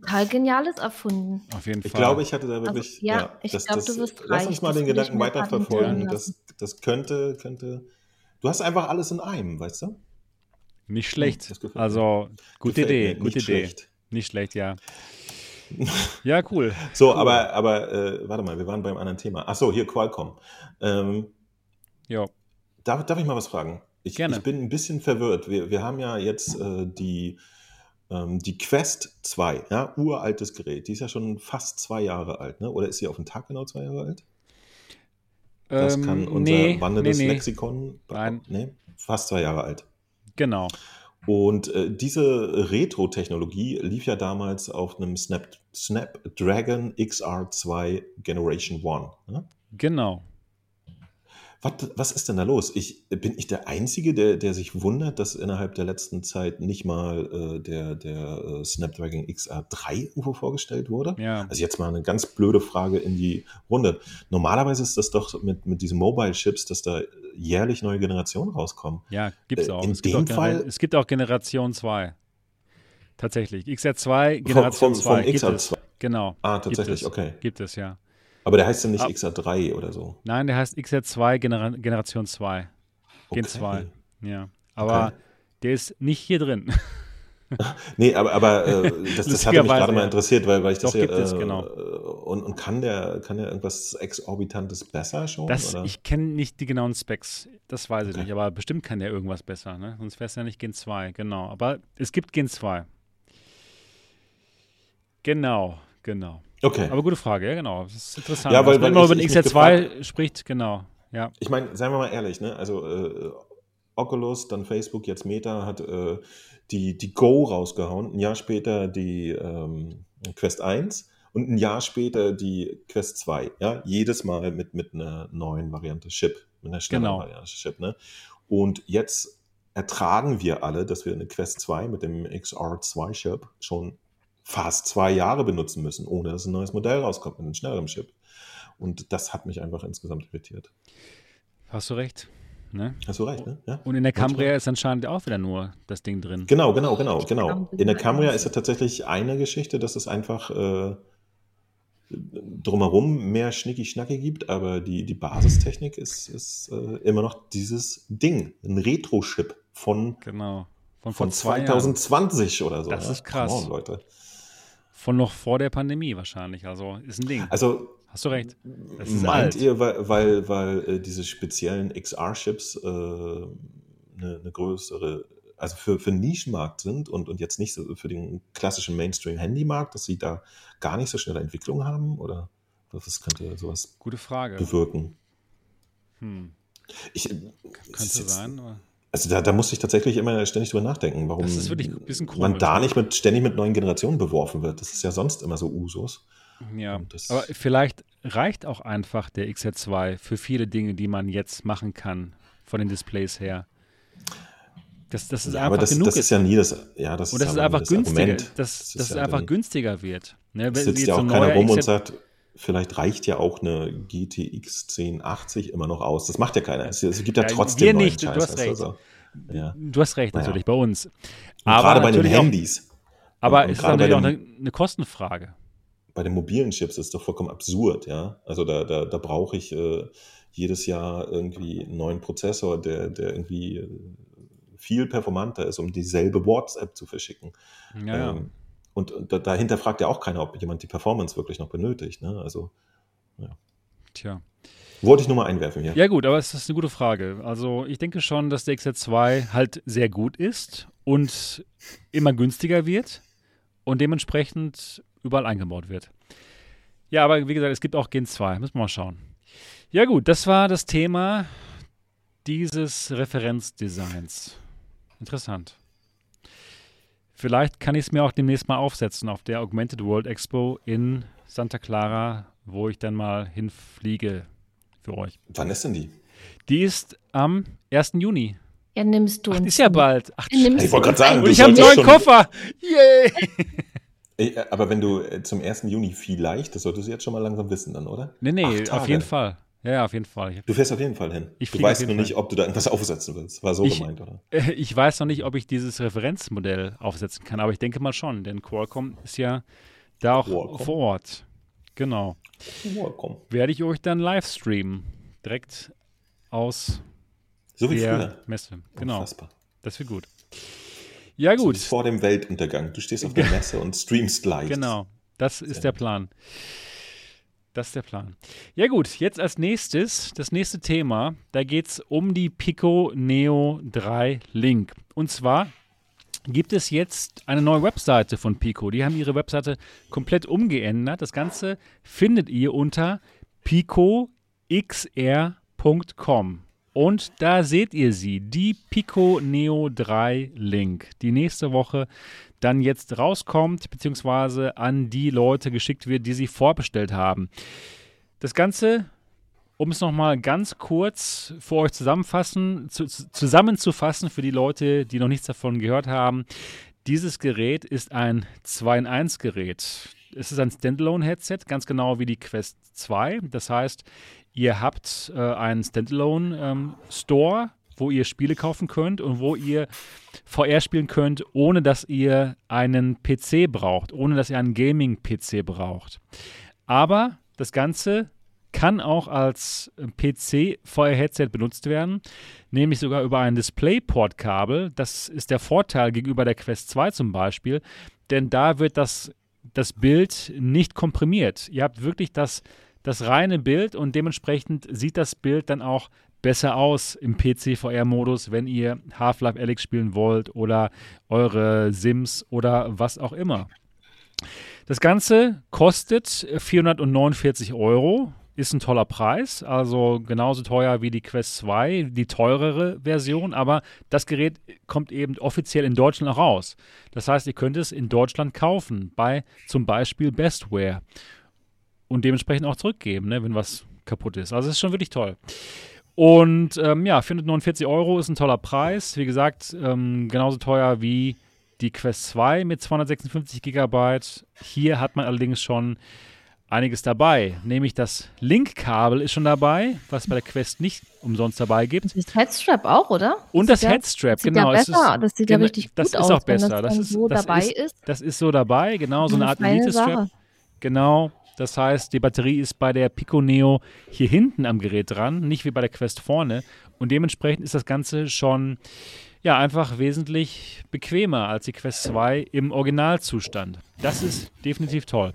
total Geniales erfunden. Auf jeden Fall. Ich glaube, ich hatte da wirklich. Also, ja, ich das- glaub, das- du wirst Lass reich. uns mal Das den ich Gedanken weiterverfolgen. Das, das könnte, könnte. Du hast einfach alles in einem, weißt du? Nicht schlecht. gefällt mir. Also, gute Gefällt Idee. Gute nicht Idee. schlecht. Nicht schlecht, ja. Ja, cool. So, Cool. aber, aber äh, warte mal, wir waren beim anderen Thema. Ach so, hier Qualcomm. Ähm, Jo. darf, darf ich mal was fragen? Ich, Gerne. ich bin ein bisschen verwirrt. Wir, wir haben ja jetzt äh, die, ähm, die Quest 2, ja, uraltes Gerät. Die ist ja schon fast zwei Jahre alt, ne? Oder ist sie auf den Tag genau zwei Jahre alt? Das Ähm, kann unser nee, wandelndes nee, nee. Lexikon. Nein. Nee, fast zwei Jahre alt. Genau. Und äh, diese Retro-Technologie lief ja damals auf einem Snap, Snapdragon XR2 Generation 1. Ne? Genau. Was, was ist denn da los? Ich, bin ich der Einzige, der, der sich wundert, dass innerhalb der letzten Zeit nicht mal äh, der, der äh, Snapdragon XR3 irgendwo vorgestellt wurde? Ja. Also jetzt mal eine ganz blöde Frage in die Runde. Normalerweise ist das doch mit, mit diesen Mobile-Chips, dass da jährlich neue Generationen rauskommen. Ja, gibt's Äh, auch. in es, gibt dem auch Fall- es gibt auch Generation 2. Tatsächlich. XR2, Vom, Generation vom, 2. vom gibt es. XR2. Genau. Ah, Gibt tatsächlich, es. okay. Gibt es, ja. Aber der heißt ja nicht Ab- XR3 oder so. Nein, der heißt XR2 Genera Generation 2. Gen Okay. 2. Ja. Aber Okay. der ist nicht hier drin. Nee, aber, aber äh, das, das hatte mich gerade mal interessiert, weil, weil ich das Doch, ja, gibt es, äh, genau. Und, und kann der kann der irgendwas Exorbitantes besser schon? Das, oder? ich kenne nicht die genauen Specs. Das weiß ich Okay. nicht. Aber bestimmt kann der irgendwas besser. Ne? Sonst wäre es ja nicht Gen 2. Genau. Aber es gibt Gen 2. Genau, genau. Okay. Aber gute Frage, ja, genau. Das ist interessant. Ja, weil- Dass man immer über den ich mich XR2 spricht, genau. Ja, Ich meine, seien wir mal ehrlich, ne? Also äh, Oculus, dann Facebook, jetzt Meta hat äh, die, die Go rausgehauen. Ein Jahr später die ähm, Quest 1 und ein Jahr später die Quest 2. Ja, jedes Mal mit, mit einer neuen Variante Chip, mit einer Genau. Variante Chip. Ne? Und jetzt ertragen wir alle, dass wir eine Quest 2 mit dem XR2 Chip schon fast zwei Jahre benutzen müssen, ohne dass ein neues Modell rauskommt mit einem schnelleren Chip. Und das hat mich einfach insgesamt irritiert. hast du recht. Ne? Hast du recht, ne? Ja. Und in der. Cambria ist anscheinend auch wieder nur das Ding drin. Genau, genau, genau, genau. In der Cambria ist- ja tatsächlich eine Geschichte, dass es einfach äh, drumherum mehr Schnicki-Schnacki gibt, aber die, die Basistechnik ist, ist äh, immer noch dieses Ding, ein Retro-Chip von, Genau. Von, von vor zwei Jahren. 2020 oder so. Das ja? ist krass. On, Leute. Von noch vor der Pandemie wahrscheinlich. Also ist ein Ding. Also Hast du recht. Das meint alt. ihr, weil, weil, weil äh, diese speziellen XR-Chips äh, eine, eine größere, also für, für den Nischenmarkt sind und, und jetzt nicht so für den klassischen Mainstream-Handymarkt, dass sie da gar nicht so schnelle Entwicklung haben? Oder was könnte sowas Gute Frage. bewirken? Hm. Ich, Könnte sein. Aber Also da, da muss ich tatsächlich immer ständig drüber nachdenken, warum Das ist wirklich ein bisschen man da ne? nicht mit, ständig mit neuen Generationen beworfen wird. Das ist ja sonst immer so Usus. ja. Und das- Aber vielleicht reicht auch einfach der XR2 für viele Dinge, die man jetzt machen kann von den Displays her. Dass, dass es Ja, einfach aber das, genug das ist ja nie das, ja, das Und dass es aber nie einfach das günstiger, Argument. dass, Das dass ist es ja einfach dann- günstiger wird. Ne, wenn sitzt jetzt ja auch ein keiner rum und XR sagt, vielleicht reicht ja auch eine GTX 1080 immer noch aus. Das macht ja keiner. Es, es gibt ja, Ja, trotzdem wir neuen nicht, du Scheiß, hast du, recht. so. Ja. Du hast recht, Naja. natürlich, bei uns. Aber gerade bei den Handys, Aber Und- ist bei natürlich auch eine, eine Kostenfrage. bei den mobilen Chips ist doch vollkommen absurd, ja. Also da, da, da brauche ich äh, jedes Jahr irgendwie einen neuen Prozessor, der, der irgendwie viel performanter ist, um dieselbe WhatsApp zu verschicken. Ja. Ähm, und, und da, dahinter fragt ja auch keiner, ob jemand die Performance wirklich noch benötigt. Ne? Also Tja. wollte ich nur mal einwerfen hier. Ja, gut, aber es ist eine gute Frage. Also, ich denke schon, dass der XR2 halt sehr gut ist und immer günstiger wird und dementsprechend überall eingebaut wird. Ja, aber wie gesagt, es gibt auch Gen 2. Müssen wir mal schauen. Ja, gut, das war das Thema dieses Referenzdesigns. interessant. Vielleicht kann ich es mir auch demnächst mal aufsetzen auf der Augmented World Expo in Santa Clara, wo ich dann mal hinfliege für euch. Wann ist denn die? Die ist am 1. Juni. Ja, nimmst du Ach, uns. ist ja bald. Ach, Nimmst Ich wollte gerade sagen, ich habe einen neuen Koffer. Yay! Ey, äh, aber wenn du äh, zum 1. Juni vielleicht, das solltest du jetzt schon mal langsam wissen dann, oder? Nee, nee, auf jeden Fall. Ja, ja, auf jeden Fall. Du fährst auf jeden Fall hin. Ich du weißt nur nicht, ob du da irgendwas aufsetzen willst. War so Ich- gemeint, oder? ich weiß noch nicht, ob ich dieses Referenzmodell aufsetzen kann, aber ich denke mal schon, denn Qualcomm ist ja da auch Qualcomm. vor Ort. Genau. Komm. Werde ich euch dann live streamen. Direkt aus So wie der früher. Messe. Genau. Unfassbar. Das wird gut. Ja, So gut. wie vor dem Weltuntergang. Du stehst auf der Messe und streamst live. Genau, das ist Sehr der. Plan. Das ist der Plan. Ja gut, jetzt als nächstes, das nächste Thema, da geht es um die Pico Neo 3 Link. Und zwar gibt es jetzt eine neue Webseite von Pico. Die haben ihre Webseite komplett umgeändert. Das Ganze findet ihr unter picoxr.com. Und da seht ihr sie, die Pico Neo 3 Link, die nächste Woche dann jetzt rauskommt, beziehungsweise an die Leute geschickt wird, die sie vorbestellt haben. Das Ganze, um es nochmal ganz kurz für euch zusammenfassen, zu, zu, zusammenzufassen für die Leute, die noch nichts davon gehört haben. Dieses Gerät ist ein 2-in-1-Gerät. Es ist ein Standalone-Headset, ganz genau wie die Quest 2. Das heißt, ihr habt äh, einen Standalone-Store, wo ihr Spiele kaufen könnt und wo ihr VR spielen könnt, ohne dass ihr einen PC braucht, ohne dass ihr einen Gaming-PC braucht. Aber das Ganze kann auch als PC-VR-Headset benutzt werden, nämlich sogar über ein DisplayPort-Kabel. Das ist der Vorteil gegenüber der Quest 2 zum Beispiel, denn da wird das, das Bild nicht komprimiert. Ihr habt wirklich das, das reine Bild und dementsprechend sieht das Bild dann auch besser aus im PC-VR-Modus, wenn ihr Half-Life Alyx spielen wollt oder eure Sims oder was auch immer. Das Ganze kostet 449 Euro, ist ein toller Preis, also genauso teuer wie die Quest 2, die teurere Version, aber das Gerät kommt eben offiziell in Deutschland auch raus. Das heißt, ihr könnt es in Deutschland kaufen, bei zum Beispiel Bestware und dementsprechend auch zurückgeben, ne, wenn was kaputt ist. Also es ist schon wirklich toll. Und ähm, ja, 449 Euro ist ein toller Preis. Wie gesagt, ähm, genauso teuer wie die Quest 2 mit 256 Gigabyte. Hier hat man allerdings schon einiges dabei. Nämlich das Link-Kabel ist schon dabei, was bei der Quest nicht umsonst dabei gibt. Das Headstrap auch, oder? Und das ja- Headstrap, sieht genau. Ja es besser. ist, das sieht ja richtig das gut ist aus, auch wenn besser. das Das ist, so das dabei ist, ist. Das ist so dabei, genau, so eine Art Elite-Strap. Genau. Das heißt, die Batterie ist bei der Pico Neo hier hinten am Gerät dran, nicht wie bei der Quest vorne. Und dementsprechend ist das Ganze schon ja einfach wesentlich bequemer als die Quest 2 im Originalzustand. Das ist definitiv toll.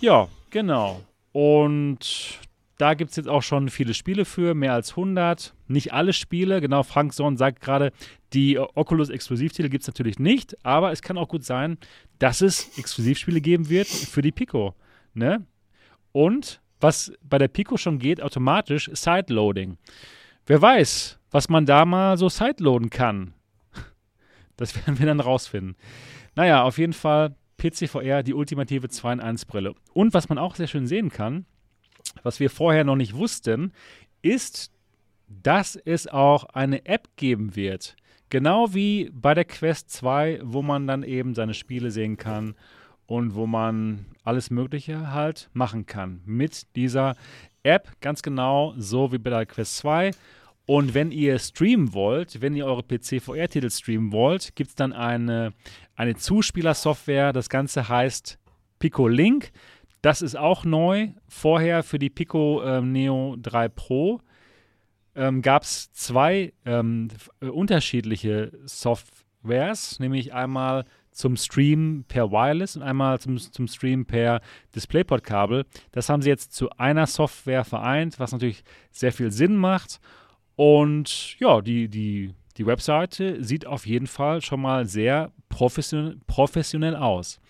Ja, genau. Und da gibt es jetzt auch schon viele Spiele für, mehr als 100. Nicht alle Spiele, genau, Frank Sohn sagt gerade, die Oculus-Exklusivtitel gibt es natürlich nicht, aber es kann auch gut sein, dass es Exklusivspiele geben wird für die Pico. Ne? Und was bei der Pico schon geht, automatisch Sideloading. Wer weiß, was man da mal so sideloaden kann. Das werden wir dann rausfinden. Naja, auf jeden Fall PCVR, die ultimative 2-in-1-Brille. Und was man auch sehr schön sehen kann, was wir vorher noch nicht wussten, ist, dass es auch eine App geben wird. Genau wie bei der Quest 2, wo man dann eben seine Spiele sehen kann und wo man alles Mögliche halt machen kann. Mit dieser App, ganz genau so wie bei der Quest 2. Und wenn ihr streamen wollt, wenn ihr eure PC-VR-Titel streamen wollt, gibt es dann eine, eine Zuspielersoftware. Das Ganze heißt Pico Link. Das ist auch neu. Vorher für die Pico ähm, Neo 3 Pro ähm, gab es zwei ähm, äh, unterschiedliche Softwares, nämlich einmal zum Stream per Wireless und einmal zum, zum Stream per DisplayPort-Kabel. Das haben sie jetzt zu einer Software vereint, was natürlich sehr viel Sinn macht. Und ja, die, die, die Webseite sieht auf jeden Fall schon mal sehr profession professionell aus.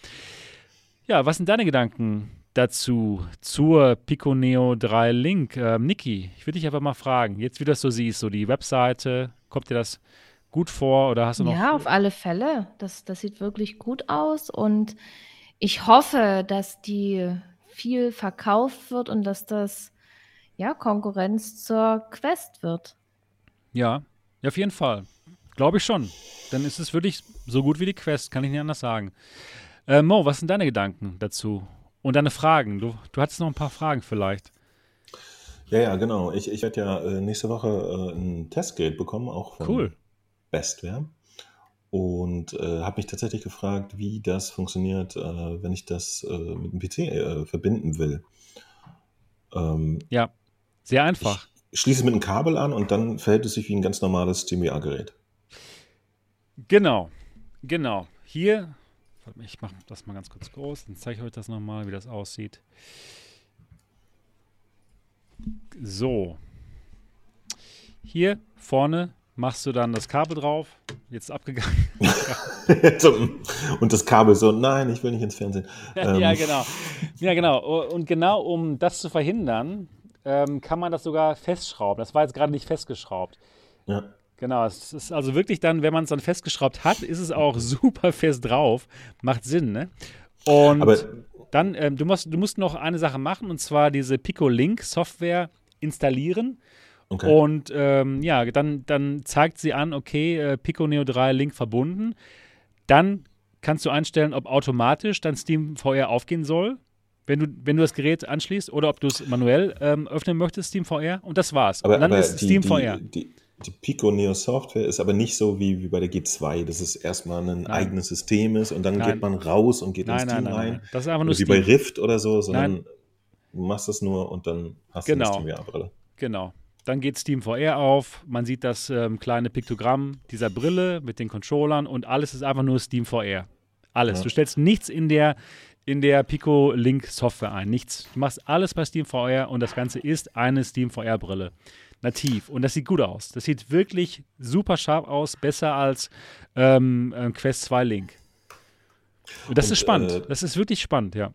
Ja, was sind deine Gedanken dazu, zur Pico Neo 3 Link? Ähm, Niki, ich würde dich einfach mal fragen, jetzt wie du das so siehst, so die Webseite, kommt dir das gut vor oder hast du noch? Ja, auf alle Fälle. Das, das sieht wirklich gut aus und ich hoffe, dass die viel verkauft wird und dass das ja Konkurrenz zur Quest wird. Ja, ja auf jeden Fall. Glaube ich schon. Dann ist es wirklich so gut wie die Quest, kann ich nicht anders sagen. Äh, Mo, was sind deine Gedanken dazu? Und deine Fragen? Du, du hattest noch ein paar Fragen vielleicht. Ja, ja, genau. Ich, ich werde ja äh, nächste Woche äh, ein Testgate bekommen, auch von Cool. Bestware. Und äh, habe mich tatsächlich gefragt, wie das funktioniert, äh, wenn ich das äh, mit dem PC äh, verbinden will. Ähm, Ja, sehr einfach. ich schließe es mit einem Kabel an und dann verhält es sich wie ein ganz normales SteamVR-Gerät. Genau, genau. Hier, ich mache das mal ganz kurz groß, dann zeige ich euch das nochmal, wie das aussieht. So. Hier vorne machst du dann das Kabel drauf. Jetzt abgegangen. und das Kabel so, nein, ich will nicht ins Fernsehen. Ähm, ja, genau. Ja, genau. Und genau um das zu verhindern, ähm, kann man das sogar festschrauben. Das war jetzt gerade nicht festgeschraubt. Ja. Genau, es ist also wirklich dann, wenn man es dann festgeschraubt hat, ist es auch super fest drauf. Macht Sinn, ne? Und Aber dann, ähm, du, musst, du musst noch eine Sache machen, und zwar diese Pico Link Software installieren. Okay. Und ähm, ja, dann, dann zeigt sie an, okay, äh, Pico Neo 3 Link verbunden. Dann kannst du einstellen, ob automatisch dein Steam VR aufgehen soll, wenn du, wenn du das Gerät anschließt, oder ob du es manuell ähm, öffnen möchtest, Steam VR. Und das war's. aber, und dann aber ist die, Steam die, VR. Die, die Pico Neo Software ist aber nicht so wie, wie bei der G2, dass es erstmal ein Nein. eigenes System ist und dann Nein. geht man raus und geht Nein, ins nein, rein. nein. Das ist einfach nur wie bei. Rift oder so, sondern Nein. du machst das nur und dann hast Genau. du eine Steam VR-Brille. Genau. Dann geht Steam VR auf, man sieht das ähm, kleine Piktogramm dieser Brille mit den Controllern und alles ist einfach nur Steam VR. Alles. Ja. Du stellst nichts in der, in der Pico Link Software ein. Nichts. Du machst alles bei Steam VR und das Ganze ist eine Steam VR Brille. Nativ. Und das sieht gut aus. Das sieht wirklich super scharf aus, besser als ähm, ähm, Quest 2 Link. Und das Und, ist spannend. äh, das ist wirklich spannend, ja.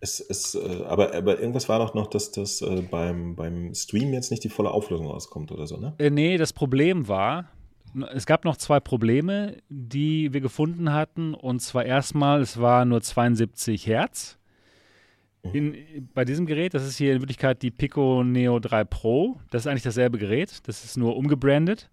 Es, es, äh, aber, aber irgendwas war doch noch, dass das äh, beim, beim Stream jetzt nicht die volle Auflösung rauskommt oder so, ne? Äh, nee, das Problem war, es gab noch zwei Probleme, die wir gefunden hatten. Und zwar erstmal, es war nur 72 Hertz. In, bei diesem Gerät, das ist hier in Wirklichkeit die Pico Neo 3 Pro. Das ist eigentlich dasselbe Gerät. Das ist nur umgebrandet.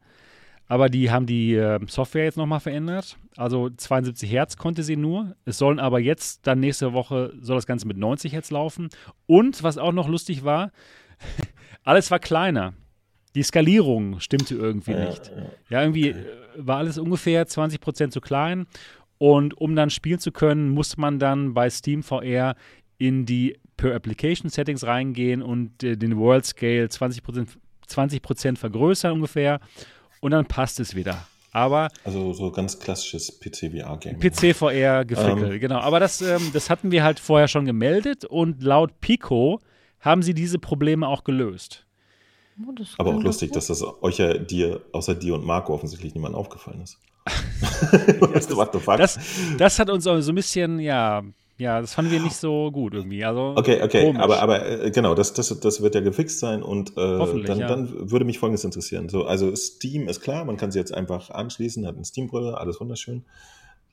Aber die haben die äh, Software jetzt nochmal verändert. Also 72 Hertz konnte sie nur. Es sollen aber jetzt, dann nächste Woche, soll das Ganze mit 90 Hertz laufen. Und was auch noch lustig war, alles war kleiner. Die Skalierung stimmte irgendwie Ja, nicht. ja. Irgendwie äh, war alles ungefähr 20% zu klein. Und um dann spielen zu können, musste man dann bei Steam VR in die Per Application Settings reingehen und äh, den World Scale 20%, 20 vergrößern ungefähr. Und dann passt es wieder. Aber Also so ganz klassisches PC-VR-Game. PC VR gefrickel, Ähm. genau. Aber das, ähm, das hatten wir halt vorher schon gemeldet und laut Pico haben sie diese Probleme auch gelöst. Oh, das Aber auch lustig, dass das euch ja dir, außer dir und Marco offensichtlich niemand aufgefallen ist. What the fuck? Das, das hat uns auch so ein bisschen, ja, ja, das fanden wir nicht so gut irgendwie. Also Okay, okay, komisch. aber, aber äh, genau, das, das, das wird ja gefixt sein und äh, dann, ja. dann würde mich Folgendes interessieren. So, also Steam ist klar, man kann sie jetzt einfach anschließen, hat eine Steam-Brille, alles wunderschön.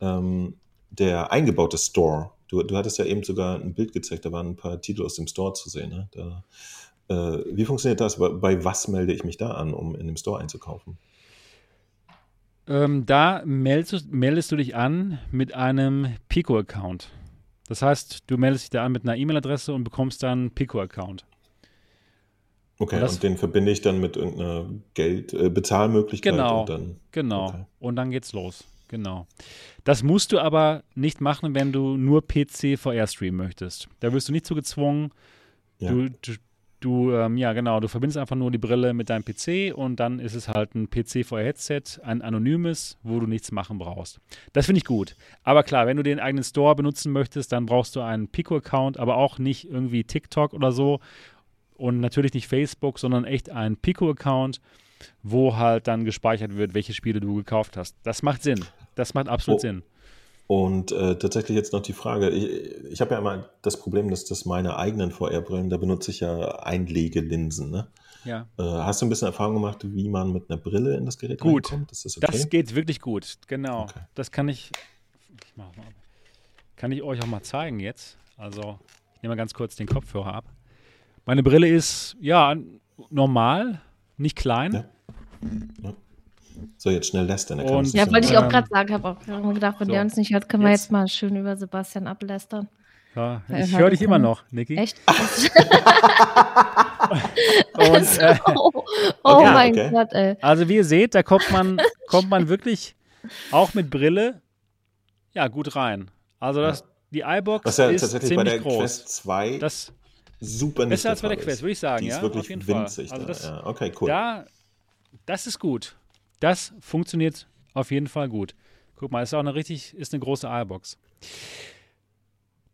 Ähm, der eingebaute Store, du, du hattest ja eben sogar ein Bild gezeigt, da waren ein paar Titel aus dem Store zu sehen. Ne? Da, äh, wie funktioniert das? Bei, bei was melde ich mich da an, um in dem Store einzukaufen? Ähm, da meldest, meldest du dich an mit einem Pico-Account. Das heißt, du meldest dich da an mit einer E-Mail-Adresse und bekommst dann einen Pico-Account. Okay, Und und, den verbinde ich dann mit irgendeiner Geld, äh, Bezahlmöglichkeit Genau. und dann. Genau. Okay. Und dann geht's los. Genau. Das musst du aber nicht machen, wenn du nur PC VR streamen möchtest. Da wirst du nicht zu gezwungen. Ja. Du, du, du ähm, ja genau, du verbindest einfach nur die Brille mit deinem PC und dann ist es halt ein PC VR Headset, ein anonymes, wo du nichts machen brauchst. Das finde ich gut. Aber klar, wenn du den eigenen Store benutzen möchtest, dann brauchst du einen Pico-Account, aber auch nicht irgendwie TikTok oder so und natürlich nicht Facebook, sondern echt einen Pico-Account, wo halt dann gespeichert wird, welche Spiele du gekauft hast. Das macht Sinn. Das macht absolut Oh. Sinn. Und äh, tatsächlich jetzt noch die Frage, ich, ich habe ja immer das Problem, dass das meine eigenen VR-Brillen, da benutze ich ja Einlegelinsen. Ne? Ja. Äh, hast du ein bisschen Erfahrung gemacht, wie man mit einer Brille in das Gerät Gut. reinkommt? Ist das okay? Das geht wirklich gut, genau. Okay. Das kann ich, ich mach mal, kann ich euch auch mal zeigen jetzt. Also, ich nehme mal ganz kurz den Kopfhörer ab. Meine Brille ist, ja, normal, nicht klein. Ja. So, jetzt schnell lästern. da Und- Ja, wollte ich auch gerade sagen. habe auch gedacht, wenn so, der uns nicht hört, können wir jetzt- jetzt mal schön über Sebastian ablästern. Ja, ich höre dich immer noch, Niki. Echt? Und, äh, oh oh Okay, mein okay. Gott, ey. also wie ihr seht, da kommt man, kommt man wirklich auch mit Brille ja gut rein. Also das, die iBox Was ja ist tatsächlich bei ziemlich der groß. Quest 2 das super nicht besser als bei der Quest, ist. würde ich sagen, Die ja, ist wirklich auf jeden winzig. Fall. Also da. das, ja, okay, cool. da, das ist gut. Das funktioniert auf jeden Fall gut. Guck mal, ist auch eine richtig, ist eine große iBox.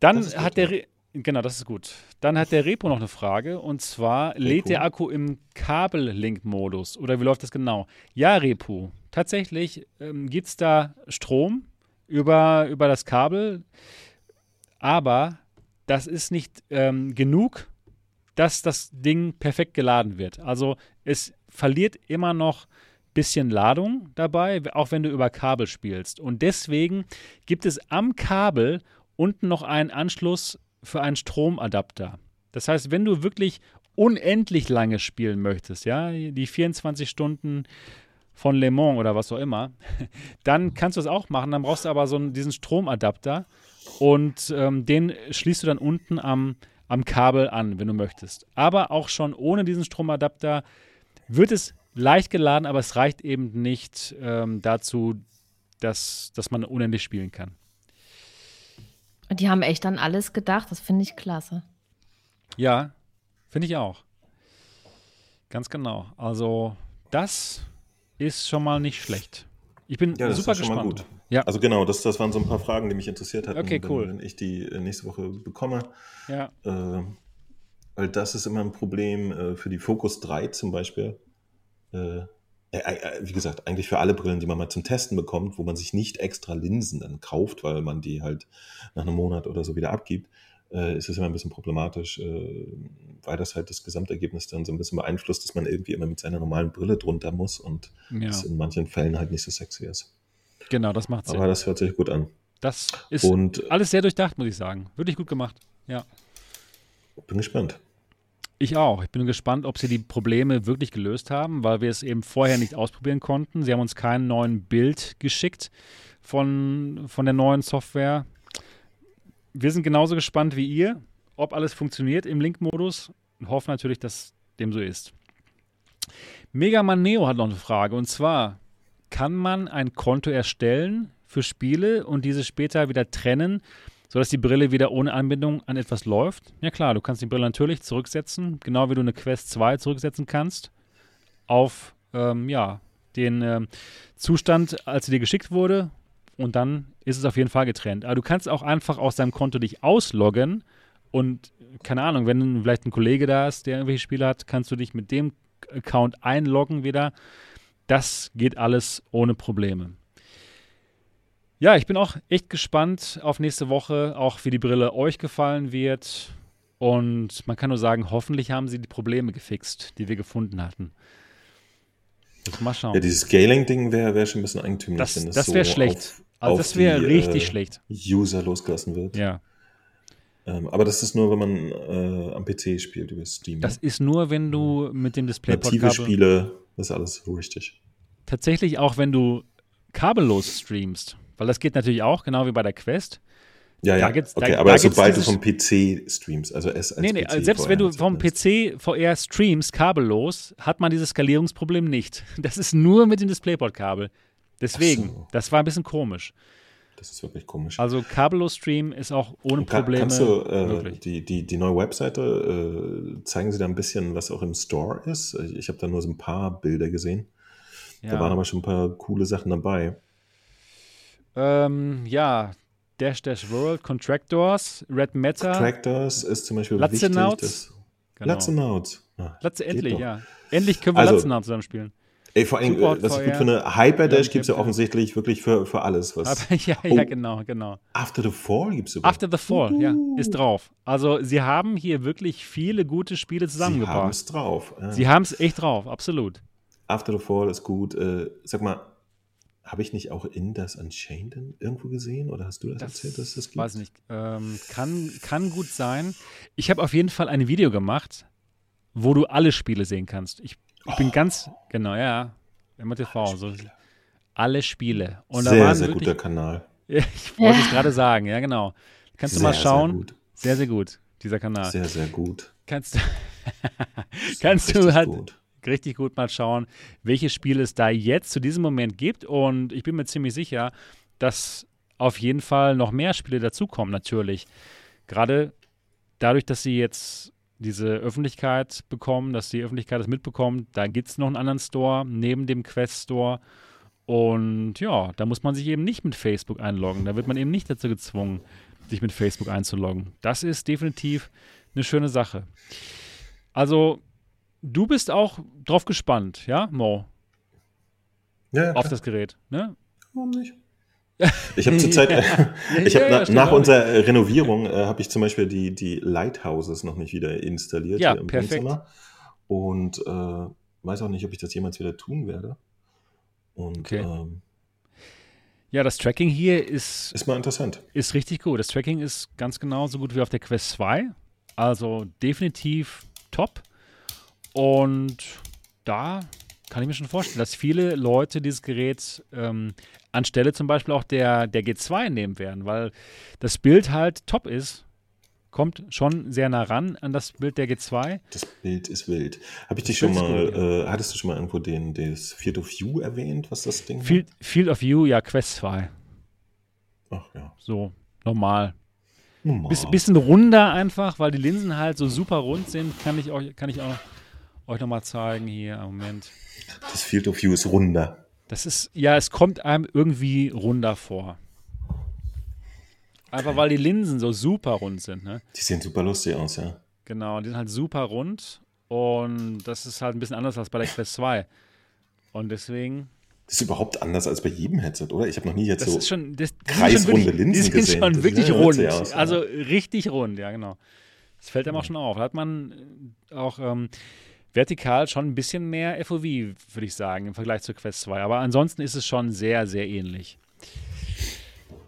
Dann gut, hat der. Re genau, das ist gut. Dann hat der Repo noch eine Frage und zwar lädt der Repo? Akku im Kabellink-Modus oder wie läuft das genau? Ja, Repo. Tatsächlich ähm, gibt es da Strom über, über das Kabel, aber das ist nicht ähm, genug, dass das Ding perfekt geladen wird. Also es verliert immer noch bisschen Ladung dabei, auch wenn du über Kabel spielst. Und deswegen gibt es am Kabel unten noch einen Anschluss für einen Stromadapter. Das heißt, wenn du wirklich unendlich lange spielen möchtest, ja, die 24 Stunden von Le Mans oder was auch immer, dann kannst du es auch machen. Dann brauchst du aber so einen, diesen Stromadapter und ähm, den schließt du dann unten am, am Kabel an, wenn du möchtest. Aber auch schon ohne diesen Stromadapter wird es leicht geladen, aber es reicht eben nicht ähm, dazu, dass, dass man unendlich spielen kann. Und die haben echt an alles gedacht. Das finde ich klasse. Ja, finde ich auch. Ganz genau. Also, das ist schon mal nicht schlecht. Ich bin Ja, das super ist schon mal gespannt. gut. Ja. Also genau, das, das waren so ein paar Fragen, die mich interessiert hatten, Okay, cool. wenn, wenn ich die äh, nächste Woche bekomme. Ja, Äh, weil das ist immer ein Problem äh, für die Focus 3 zum Beispiel. Äh, äh, äh, wie gesagt, eigentlich für alle Brillen, die man mal zum Testen bekommt, wo man sich nicht extra Linsen dann kauft, weil man die halt nach einem Monat oder so wieder abgibt, äh, ist es immer ein bisschen problematisch, äh, weil das halt das Gesamtergebnis dann so ein bisschen beeinflusst, dass man irgendwie immer mit seiner normalen Brille drunter muss und ja. es in manchen Fällen halt nicht so sexy ist. genau, das macht Sinn. Aber das hört sich gut an. das ist Und alles sehr durchdacht, muss ich sagen. Wirklich gut gemacht. Ja. bin gespannt. Ich auch. Ich bin gespannt, ob sie die Probleme wirklich gelöst haben, weil wir es eben vorher nicht ausprobieren konnten. Sie haben uns keinen neuen Bild geschickt von, von der neuen Software. Wir sind genauso gespannt wie ihr, ob alles funktioniert im Link-Modus und hoffen natürlich, dass dem so ist. Megaman Neo hat noch eine Frage und zwar: Kann man ein Konto erstellen für Spiele und diese später wieder trennen, sodass die Brille wieder ohne Anbindung an etwas läuft? Ja klar, du kannst die Brille natürlich zurücksetzen, genau wie du eine Quest 2 zurücksetzen kannst, auf ähm, ja, den ähm, Zustand, als sie dir geschickt wurde. Und dann ist es auf jeden Fall getrennt. Aber du kannst auch einfach aus deinem Konto dich ausloggen und, keine Ahnung, wenn vielleicht ein Kollege da ist, der irgendwelche Spiele hat, kannst du dich mit dem Account einloggen wieder. Das geht alles ohne Probleme. Ja, ich bin auch echt gespannt auf nächste Woche, auch wie die Brille euch gefallen wird. Und man kann nur sagen, hoffentlich haben sie die Probleme gefixt, die wir gefunden hatten. Das mal schauen. Ja, dieses Scaling-Ding wäre wär schon ein bisschen eigentümlich, Das- wenn das so wär schlecht. auf, also auf das wäre richtig äh, schlecht. User losgelassen wird. Ja. Ähm, aber das ist nur, wenn man äh, am PC spielt über Steam. Das ist nur, wenn du mit dem Native DisplayPort-Kabel Spiele, das ist alles richtig. tatsächlich auch, wenn du kabellos streamst, weil das geht natürlich auch, genau wie bei der Quest. Ja, ja, okay, da- aber da sobald du dieses- vom PC streamst, also S als Nee, nee, PC selbst wenn du vom. PC VR streamst, kabellos, hat man dieses Skalierungsproblem nicht. Das ist nur mit dem DisplayPort-Kabel. Deswegen, so. das war ein bisschen komisch. Das ist wirklich komisch. Also kabellos streamen ist auch ohne Kann, Probleme kannst du äh, die, die, die neue Webseite, äh, zeigen sie da ein bisschen, was auch im Store ist? Ich habe da nur so ein paar Bilder gesehen. Da waren Ja, aber schon ein paar coole Sachen dabei. Ähm, ja. Dash Dash World, Contractors, Red Matter. Tractors ist zum Beispiel Latzenauts? wichtig. Genau. Latzenauts. Ah, Latze, endlich, doch. ja. Endlich können wir Also- Latzenau zusammen spielen. Ey, vor allem, Support äh, was ich gut VR. finde, Hyperdash Ja, gibt es ja ja. offensichtlich wirklich für, für alles. Was Aber, ja, Oh. ja, genau, genau. After the Fall gibt es sogar. After the Fall, ja, ist drauf. Also sie haben hier wirklich viele gute Spiele Sie haben zusammengebracht. es drauf. Ja. Sie haben es echt drauf, absolut. After the Fall ist gut. Äh, sag mal, habe ich nicht auch in das Unchained irgendwo gesehen? Oder hast du das, erzählt, dass das gibt? Weiß nicht. Ähm, kann, kann gut sein. Ich habe auf jeden Fall ein Video gemacht, wo du alle Spiele sehen kannst. Ich, ich bin ganz, genau, ja, MTV, so alle Spiele. Und sehr, sehr wirklich, guter Kanal. Ja, ich wollte es gerade sagen, ja genau. Kannst du Sehr, mal sehr schauen. gut. Sehr, sehr gut, dieser Kanal. Sehr, sehr gut. Kannst, kannst du halt gut. Richtig gut mal schauen, welche Spiele es da jetzt zu diesem Moment gibt. Und ich bin mir ziemlich sicher, dass auf jeden Fall noch mehr Spiele dazukommen, natürlich. Gerade dadurch, dass sie jetzt diese Öffentlichkeit bekommen, dass die Öffentlichkeit das mitbekommt, da gibt es noch einen anderen Store neben dem Quest Store. Und ja, da muss man sich eben nicht mit Facebook einloggen. Da wird man eben nicht dazu gezwungen, sich mit Facebook einzuloggen. Das ist definitiv eine schöne Sache. Also, du bist auch drauf gespannt, ja, Mo, Ja, ja, auf das Gerät, ne? Warum nicht? Ich habe zurzeit, ich ja, habe ja, stimmt nach unserer äh, Renovierung äh, habe ich zum Beispiel die, die Lighthouses noch nicht wieder installiert Ja, hier im perfekt. Wohnzimmer und äh, weiß auch nicht, ob ich das jemals wieder tun werde. Und Okay. ähm, Ja, das Tracking hier ist, ist mal interessant. ist richtig gut. Das Tracking ist ganz genauso gut wie auf der Quest 2. Also definitiv top. Und da kann ich mir schon vorstellen, dass viele Leute dieses Gerät ähm, anstelle zum Beispiel auch der, der G2 nehmen werden, weil das Bild halt top ist. Kommt schon sehr nah ran an das Bild der G2. Das Bild ist wild. Habe ich dich schon mal, gut, äh, hattest du schon mal irgendwo den, das Field of View erwähnt, was das Ding Field, Field of View, ja, Quest 2. Ach ja. So, normal. Normal. Biss, bisschen runder einfach, weil die Linsen halt so super rund sind. Kann ich euch, kann ich auch euch nochmal zeigen hier. Moment. Das Field of View ist runder. Das ist, ja, es kommt einem irgendwie runder vor. Einfach weil die Linsen so super rund sind, ne? Die sehen super lustig aus, ja. Genau, die sind halt super rund und das ist halt ein bisschen anders als bei der Quest 2. Und deswegen, Das ist überhaupt anders als bei jedem Headset, oder? Ich habe noch nie jetzt das so. ist schon, das, die kreisrunde wirklich, Linsen Die sind gesehen. schon Das wirklich rund. aus, ja. also richtig rund, ja, genau. Das fällt einem auch schon auf. Da hat man auch ähm, vertikal schon ein bisschen mehr FOV, würde ich sagen, im Vergleich zur Quest 2. Aber ansonsten ist es schon sehr, sehr ähnlich.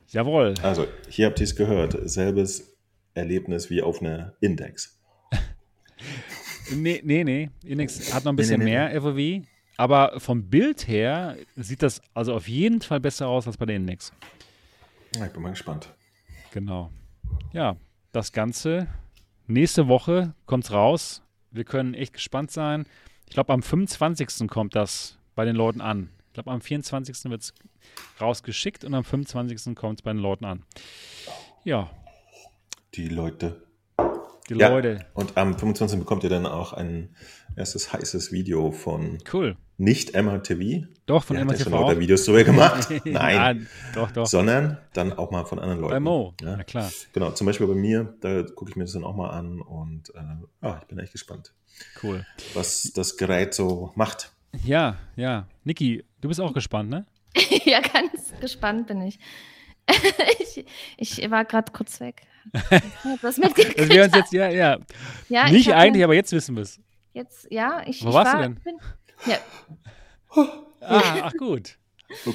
Jawohl. Also, hier habt ihr es gehört. Selbes Erlebnis wie auf einer Index. Nee, nee, nee. Index hat noch ein bisschen nee, nee, mehr FOV. Aber vom Bild her sieht das also auf jeden Fall besser aus als bei der Index. Na, ich bin mal gespannt. Genau. Ja, das Ganze. Nächste Woche kommt's raus. Wir können echt gespannt sein. Ich glaube, am 25. kommt das bei den Leuten an. Ich glaube, am 24. wird es rausgeschickt und am 25. kommt es bei den Leuten an. Ja, Die Leute. Die Ja, Leute. Und am 25. bekommt ihr dann auch ein erstes heißes Video von Cool. nicht Emma TV. Doch, von Der hat ja MRTV. schon lauter Videos drüber gemacht. Nein. Ja, doch, doch. Sondern dann auch mal von anderen Leuten. Bei Mo. Ja. Na klar. Genau, zum Beispiel bei mir, da gucke ich mir das dann auch mal an und äh, ah, ich bin echt gespannt, Cool. was das Gerät so macht. Ja, ja. Niki, du bist auch gespannt, ne? ja, ganz gespannt bin ich. ich, ich war gerade kurz weg. Ich das mitgekriegt. Dass wir uns jetzt, ja, ja. ja, ich Nicht eigentlich, aber jetzt wissen wir es. Jetzt, ja, ich, Wo ich warst du war, denn? Bin, ja, Ah, ach gut.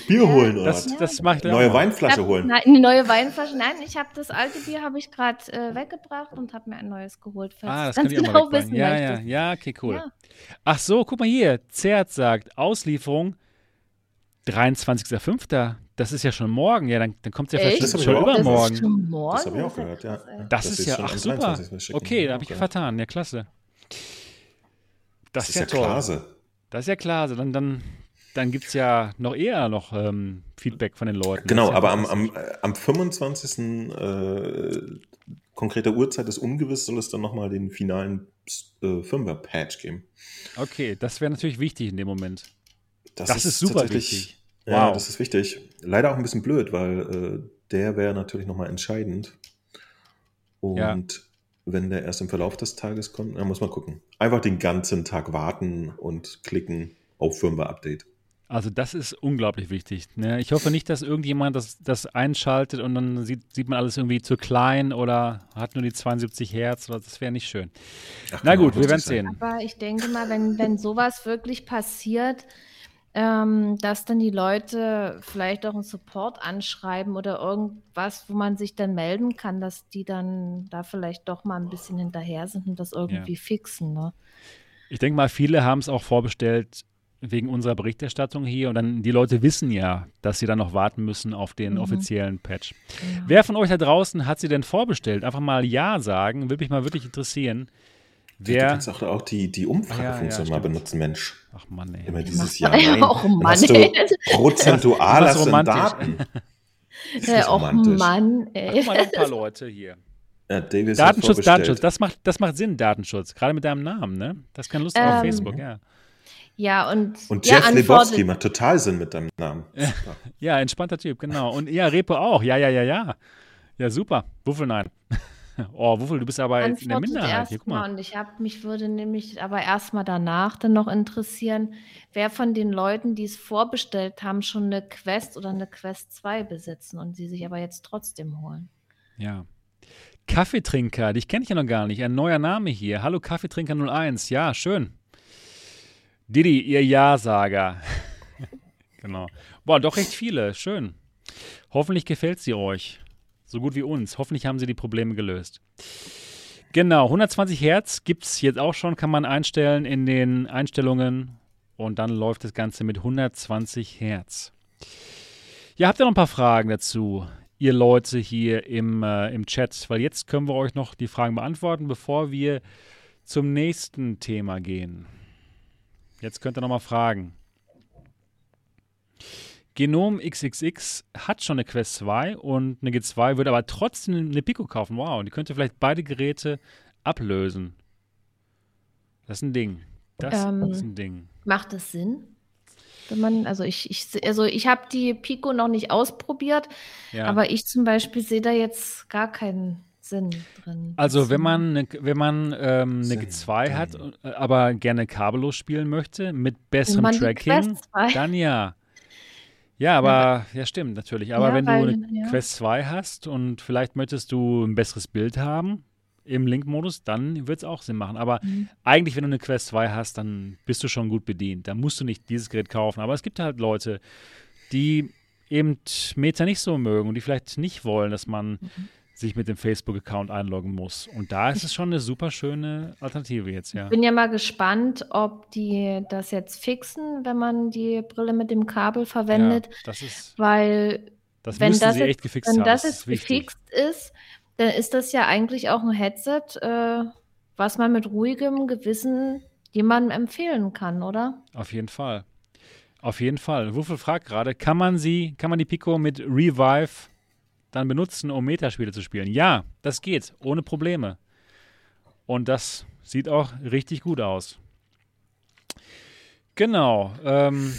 Bier holen oder Das, das mache ich dann Neue auch. Weinflasche hab, holen. Nein, eine neue Weinflasche. Nein, ich habe das alte Bier habe ich gerade äh, weggebracht und habe mir ein neues geholt. falls Ah, du das kann ganz ich auch mal genau wegbringen. wissen Ja, ja, möchtest. ja, okay, cool. Ja. Ach so, guck mal hier. Zert sagt, Auslieferung 23.05. Das ist ja schon morgen. Ja, dann, dann kommt es ja vielleicht schon, schon übermorgen. Das ist schon morgen. Das habe ich auch ist ja gehört, ja. Das, Das ist ist ja, schon ach am super. 23. wir schicken. Okay, da habe ich Ja. vertan. Ja, klasse. Das, Das ist ja toll. klasse. Das ist ja klasse. Dann, dann, dann gibt es ja noch eher noch ähm, Feedback von den Leuten. Genau, ist ja aber am, am, äh, am 25. Äh, konkrete Uhrzeit ist ungewiss, soll es dann nochmal den finalen äh, Firmware-Patch geben. Okay, das wäre natürlich wichtig in dem Moment. Das, Das ist super tatsächlich- Ja, Wow. das ist wichtig. Leider auch ein bisschen blöd, weil äh, der wäre natürlich nochmal entscheidend. Und Ja. wenn der erst im Verlauf des Tages kommt, dann muss man gucken. Einfach den ganzen Tag warten und klicken. auf Firmware-Update. Also das ist unglaublich wichtig. Ne? Ich hoffe nicht, dass irgendjemand das, das einschaltet und dann sieht, sieht man alles irgendwie zu klein oder hat nur die 72 Hertz. Das wäre nicht schön. Ach, Na genau, gut, wir werden sehen. Aber ich denke mal, wenn, wenn sowas wirklich passiert, ähm, dass dann die Leute vielleicht auch einen Support anschreiben oder irgendwas, wo man sich dann melden kann, dass die dann da vielleicht doch mal ein bisschen hinterher sind und das irgendwie ja. fixen. Ne? Ich denke mal, viele haben es auch vorbestellt wegen unserer Berichterstattung hier und dann die Leute wissen ja, dass sie dann noch warten müssen auf den mhm. offiziellen Patch. Ja. Wer von euch da draußen hat sie denn vorbestellt? Einfach mal Ja sagen, würde mich mal wirklich interessieren. Wer, du kannst auch, auch die, die Umfragefunktion ja, ja, mal benutzen, Mensch. Ach Mann, ey. Immer dieses Jahr. Nein. Auch Mann, hast du prozentual hast du Daten. Ja, auch Mann, ey. Ach, mal ein paar Leute hier. Ja, Datenschutz, Datenschutz, das macht, das macht Sinn, Datenschutz, gerade mit deinem Namen, ne? Das kann lustig ähm, auf Facebook, ja. Ja, und. Und Jeff ja, Lebowski macht total Sinn mit deinem Namen. ja, entspannter Typ, genau. Und ja, Repo auch. Ja, ja, ja, ja. Ja, super. Wuffel, nein. oh, Wuffel, du bist aber in der Minderheit. Hier, guck mal. Und ich habe mich würde nämlich aber erstmal danach dann noch interessieren, wer von den Leuten, die es vorbestellt haben, schon eine Quest oder eine Quest 2 besitzen und sie sich aber jetzt trotzdem holen. Ja. Kaffeetrinker, dich kenne ich ja noch gar nicht. Ein neuer Name hier. Hallo Kaffeetrinker 01. Ja, schön. Didi, ihr Ja-Sager. genau. Boah, doch recht viele. Schön. Hoffentlich gefällt sie euch. So gut wie uns. Hoffentlich haben sie die Probleme gelöst. Genau, 120 Hertz gibt es jetzt auch schon, kann man einstellen in den Einstellungen. Und dann läuft das Ganze mit 120 Hertz. Ja, habt ihr noch ein paar Fragen dazu, ihr Leute hier im, äh, im Chat? Weil jetzt können wir euch noch die Fragen beantworten, bevor wir zum nächsten Thema gehen. Jetzt könnt ihr nochmal fragen. Genom XXX hat schon eine Quest 2 und eine G2 würde aber trotzdem eine Pico kaufen. Wow, und die könnte vielleicht beide Geräte ablösen. Das ist ein Ding. Das ähm, ist ein Ding. Macht das Sinn? Wenn man, also ich, ich, also ich habe die Pico noch nicht ausprobiert, ja. aber ich zum Beispiel sehe da jetzt gar keinen Sinn drin. Also wenn man, ne, wenn man ähm, eine G2 hat, äh, aber gerne kabellos spielen möchte, mit besserem Tracking, dann ja. Ja, aber ja, stimmt natürlich. Aber ja, wenn weil, du eine ja. Quest 2 hast und vielleicht möchtest du ein besseres Bild haben im Link-Modus, dann wird es auch Sinn machen. Aber mhm. eigentlich, wenn du eine Quest 2 hast, dann bist du schon gut bedient. Da musst du nicht dieses Gerät kaufen. Aber es gibt halt Leute, die eben Meta nicht so mögen und die vielleicht nicht wollen, dass man mhm sich mit dem Facebook-Account einloggen muss. Und da ist es schon eine super schöne Alternative jetzt, ja. Ich bin ja mal gespannt, ob die das jetzt fixen, wenn man die Brille mit dem Kabel verwendet. Ja, das ist. Weil, das wenn das, jetzt, wenn das jetzt gefixt ist, dann ist das ja eigentlich auch ein Headset, äh, was man mit ruhigem Gewissen jemandem empfehlen kann, oder? Auf jeden Fall. Auf jeden Fall. Wuffel fragt gerade, kann man sie, kann man die Pico mit Revive dann benutzen, um Metaspiele zu spielen. Ja, das geht, ohne Probleme. Und das sieht auch richtig gut aus. Genau. Ähm,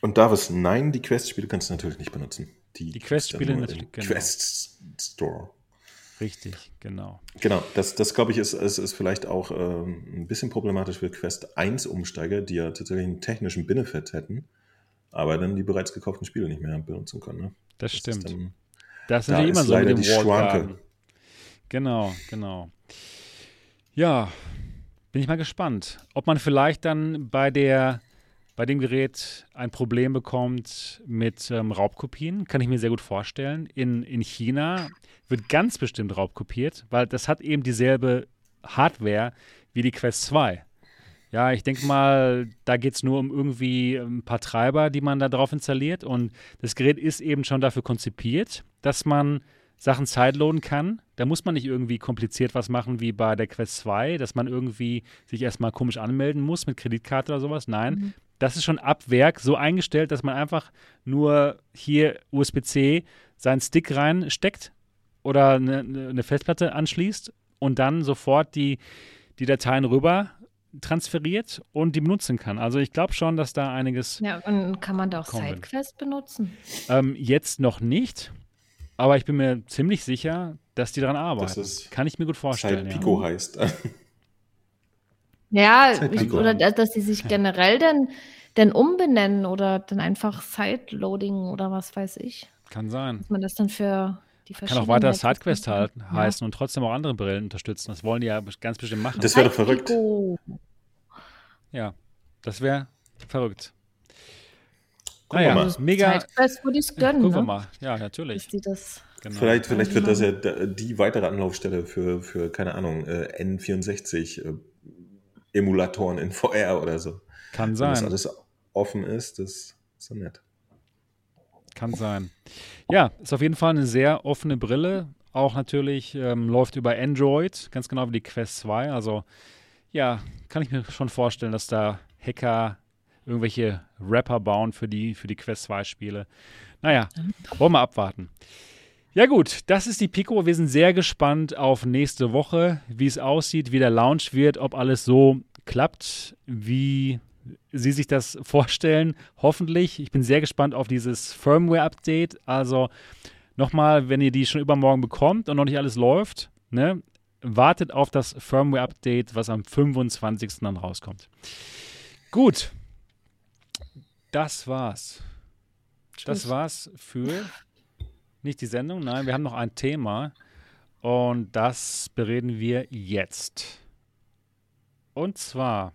und Davis, nein, die Quest-Spiele kannst du natürlich nicht benutzen. Die, die Quest-Spiele natürlich. Genau. Quest Store. Richtig, genau. Genau, das, das glaube ich, ist, ist, ist vielleicht auch ähm, ein bisschen problematisch für Quest 1-Umsteiger, die ja tatsächlich einen technischen Benefit hätten, aber dann die bereits gekauften Spiele nicht mehr benutzen können. Ne? Das, das stimmt. Dann, das ist da immer so mit dem Wallgarden. Genau, genau. Ja, bin ich mal gespannt, ob man vielleicht dann bei der bei dem Gerät ein Problem bekommt mit ähm, Raubkopien, kann ich mir sehr gut vorstellen. In, in China wird ganz bestimmt raubkopiert, weil das hat eben dieselbe Hardware wie die Quest 2. Ja, ich denke mal, da geht es nur um irgendwie ein paar Treiber, die man da drauf installiert. Und das Gerät ist eben schon dafür konzipiert, dass man Sachen sideloaden kann. Da muss man nicht irgendwie kompliziert was machen wie bei der Quest 2, dass man irgendwie sich erstmal komisch anmelden muss mit Kreditkarte oder sowas. Nein, mhm. das ist schon ab Werk so eingestellt, dass man einfach nur hier USB-C seinen Stick reinsteckt oder eine, eine Festplatte anschließt und dann sofort die, die Dateien rüber transferiert und die benutzen kann. Also ich glaube schon, dass da einiges. Ja, und kann man da auch SideQuest benutzen? Ähm, jetzt noch nicht, aber ich bin mir ziemlich sicher, dass die daran arbeiten. Das kann ich mir gut vorstellen. Side Pico ja. heißt. Ja, ich, oder dass die sich generell dann, dann umbenennen oder dann einfach Sideloading oder was weiß ich. Kann sein. Dass man das dann für die Kann verschiedenen auch weiter Sidequest halten, Ja. heißen und trotzdem auch andere Brillen unterstützen. Das wollen die ja ganz bestimmt machen. Das wäre doch verrückt. Ja, das wäre verrückt. Gucken wir naja, mal. Also mega. Sidequest würde ich es gönnen, Gucken wir ne? mal. Ja, natürlich. die das Genau. Vielleicht, vielleicht wird das ja die weitere Anlaufstelle für, für keine Ahnung, äh, N64 äh, Emulatoren in VR oder so. Kann Wenn das sein. alles offen ist, das ist so nett. Kann sein. Ja, ist auf jeden Fall eine sehr offene Brille. Auch natürlich ähm, läuft über Android, ganz genau wie die Quest 2. Also ja, kann ich mir schon vorstellen, dass da Hacker irgendwelche Rapper bauen für die, für die Quest 2 Spiele. Naja, wollen wir abwarten. Ja gut, das ist die Pico. Wir sind sehr gespannt auf nächste Woche, wie es aussieht, wie der Launch wird, ob alles so klappt, wie Sie sich das vorstellen. Hoffentlich. Ich bin sehr gespannt auf dieses Firmware-Update. Also nochmal, wenn ihr die schon übermorgen bekommt und noch nicht alles läuft, ne, wartet auf das Firmware-Update, was am 25. dann rauskommt. Gut. Das war's. Das Tschüss. war's für nicht die Sendung, nein, wir haben noch ein Thema und das bereden wir jetzt. Und zwar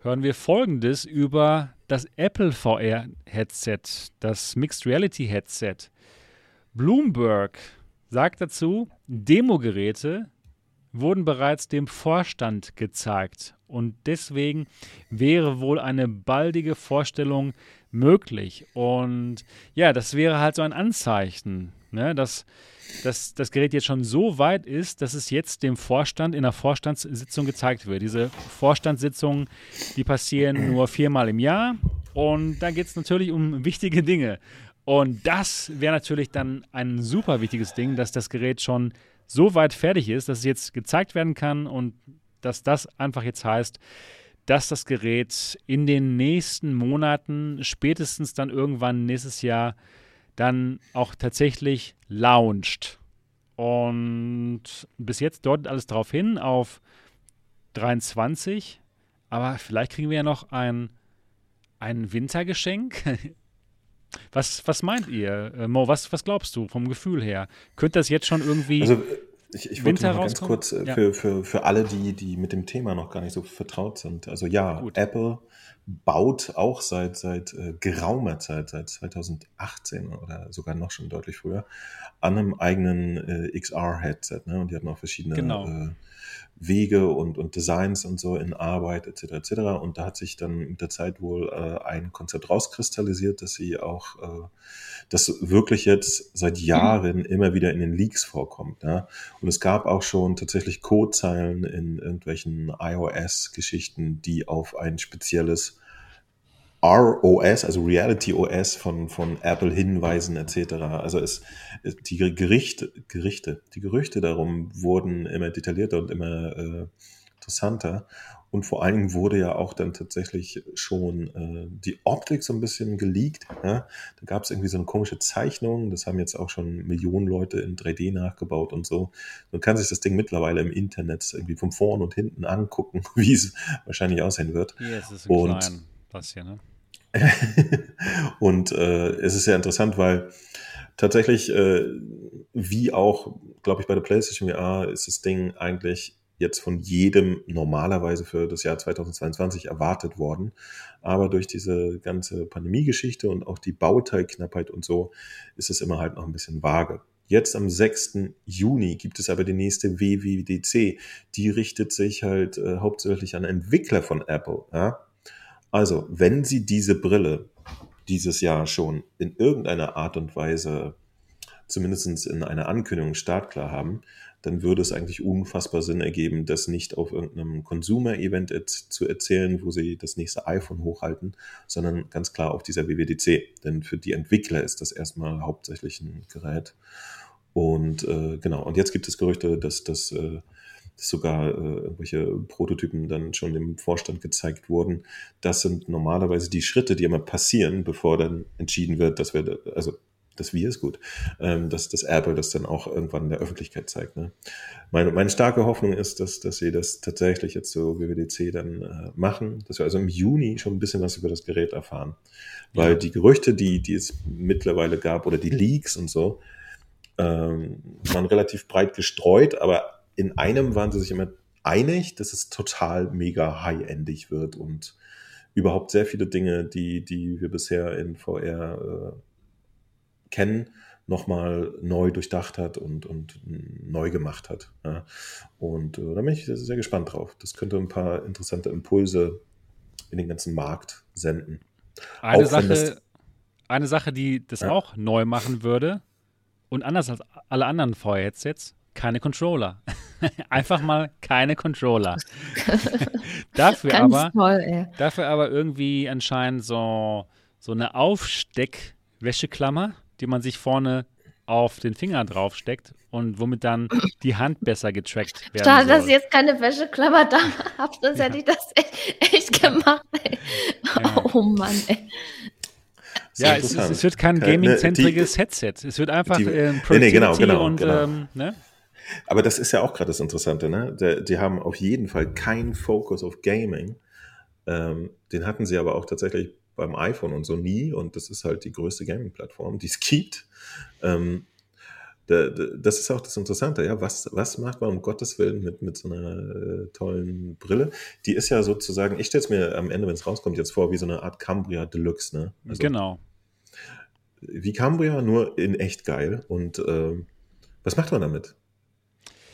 hören wir folgendes über das Apple VR Headset, das Mixed Reality Headset. Bloomberg sagt dazu, Demogeräte wurden bereits dem Vorstand gezeigt und deswegen wäre wohl eine baldige Vorstellung möglich. Und ja, das wäre halt so ein Anzeichen, ne, dass, dass das Gerät jetzt schon so weit ist, dass es jetzt dem Vorstand in einer Vorstandssitzung gezeigt wird. Diese Vorstandssitzungen, die passieren nur viermal im Jahr und da geht es natürlich um wichtige Dinge. Und das wäre natürlich dann ein super wichtiges Ding, dass das Gerät schon so weit fertig ist, dass es jetzt gezeigt werden kann und dass das einfach jetzt heißt, dass das Gerät in den nächsten Monaten, spätestens dann irgendwann nächstes Jahr, dann auch tatsächlich launcht. Und bis jetzt deutet alles darauf hin, auf 23. Aber vielleicht kriegen wir ja noch ein, ein Wintergeschenk. Was, was meint ihr, äh, Mo? Was, was glaubst du vom Gefühl her? Könnte das jetzt schon irgendwie. Also ich, ich wollte noch mal ganz kurz äh, Ja. für, für, für alle, die, die mit dem Thema noch gar nicht so vertraut sind. Also ja, Gut. Apple baut auch seit, seit äh, geraumer Zeit, seit 2018 oder sogar noch schon deutlich früher, an einem eigenen äh, XR-Headset. Ne? Und die hatten auch verschiedene Genau. äh, Wege und, und Designs und so in Arbeit etc. etc. Und da hat sich dann mit der Zeit wohl äh, ein Konzept rauskristallisiert, dass sie auch äh, das wirklich jetzt seit Jahren immer wieder in den Leaks vorkommt. Ja? Und es gab auch schon tatsächlich Codezeilen in irgendwelchen iOS-Geschichten, die auf ein spezielles ROS, also Reality OS von, von Apple hinweisen etc. Also es, es- die Gerichte, Gerichte, die Gerüchte darum wurden immer detaillierter und immer äh, interessanter. Und vor allen Dingen wurde ja auch dann tatsächlich schon äh, die Optik so ein bisschen geleakt. Ja? Da gab es irgendwie so eine komische Zeichnung. Das haben jetzt auch schon Millionen Leute in 3D nachgebaut und so. Man kann sich das Ding mittlerweile im Internet irgendwie von vorn und hinten angucken, wie es wahrscheinlich aussehen wird. Hier ist es so Und- klein, das hier, ne? und äh, es ist sehr interessant, weil tatsächlich, äh, wie auch, glaube ich, bei der PlayStation VR, ist das Ding eigentlich jetzt von jedem normalerweise für das Jahr 2022 erwartet worden. Aber durch diese ganze Pandemie-Geschichte und auch die Bauteilknappheit und so ist es immer halt noch ein bisschen vage. Jetzt am 6. Juni gibt es aber die nächste WWDC. Die richtet sich halt äh, hauptsächlich an Entwickler von Apple. Ja? Also, wenn Sie diese Brille dieses Jahr schon in irgendeiner Art und Weise, zumindest in einer Ankündigung startklar haben, dann würde es eigentlich unfassbar Sinn ergeben, das nicht auf irgendeinem Consumer-Event zu erzählen, wo sie das nächste iPhone hochhalten, sondern ganz klar auf dieser WWDC. Denn für die Entwickler ist das erstmal hauptsächlich ein Gerät. Und äh, genau, und jetzt gibt es Gerüchte, dass das äh, sogar äh, irgendwelche Prototypen dann schon dem Vorstand gezeigt wurden. Das sind normalerweise die Schritte, die immer passieren, bevor dann entschieden wird, dass wir, also das Wir ist gut, ähm, dass, dass Apple das dann auch irgendwann in der Öffentlichkeit zeigt. Ne? Meine, meine starke Hoffnung ist, dass, dass sie das tatsächlich jetzt so WWDC dann äh, machen, dass wir also im Juni schon ein bisschen was über das Gerät erfahren. Weil ja. die Gerüchte, die, die es mittlerweile gab oder die Leaks und so, ähm, waren relativ breit gestreut, aber in einem waren sie sich immer einig, dass es total mega high-endig wird und überhaupt sehr viele Dinge, die, die wir bisher in VR äh, kennen, nochmal neu durchdacht hat und, und neu gemacht hat. Ja. Und äh, da bin ich sehr gespannt drauf. Das könnte ein paar interessante Impulse in den ganzen Markt senden. Eine, Sache, eine Sache, die das ja. auch neu machen würde und anders als alle anderen VR-Headsets, keine Controller. Einfach mal keine Controller. dafür, aber, toll, dafür aber irgendwie anscheinend so, so eine Aufsteck-Wäscheklammer die man sich vorne auf den Finger draufsteckt und womit dann die Hand besser getrackt werden Schade, dass ich jetzt keine Wäscheklammer da habe, sonst ja. hätte ich das echt, echt gemacht. Ey. Ja. Oh Mann, ey. Ja, es, es, wird kein gaming-zentriges Headset. Es wird einfach die, äh, nee, nee, genau, genau, und genau. Ähm, ne? Aber das ist ja auch gerade das Interessante, ne? Die, die, haben auf jeden Fall keinen Fokus auf Gaming. Ähm, den hatten sie aber auch tatsächlich beim iPhone und so nie. Und das ist halt die größte Gaming-Plattform, die es gibt. Ähm, das ist auch das Interessante, ja. Was, was macht man um Gottes Willen mit, mit so einer äh, tollen Brille? Die ist ja sozusagen, ich stelle es mir am Ende, wenn es rauskommt, jetzt vor, wie so eine Art Cambria Deluxe, ne? Also, genau. Wie Cambria, nur in echt geil. Und äh, was macht man damit?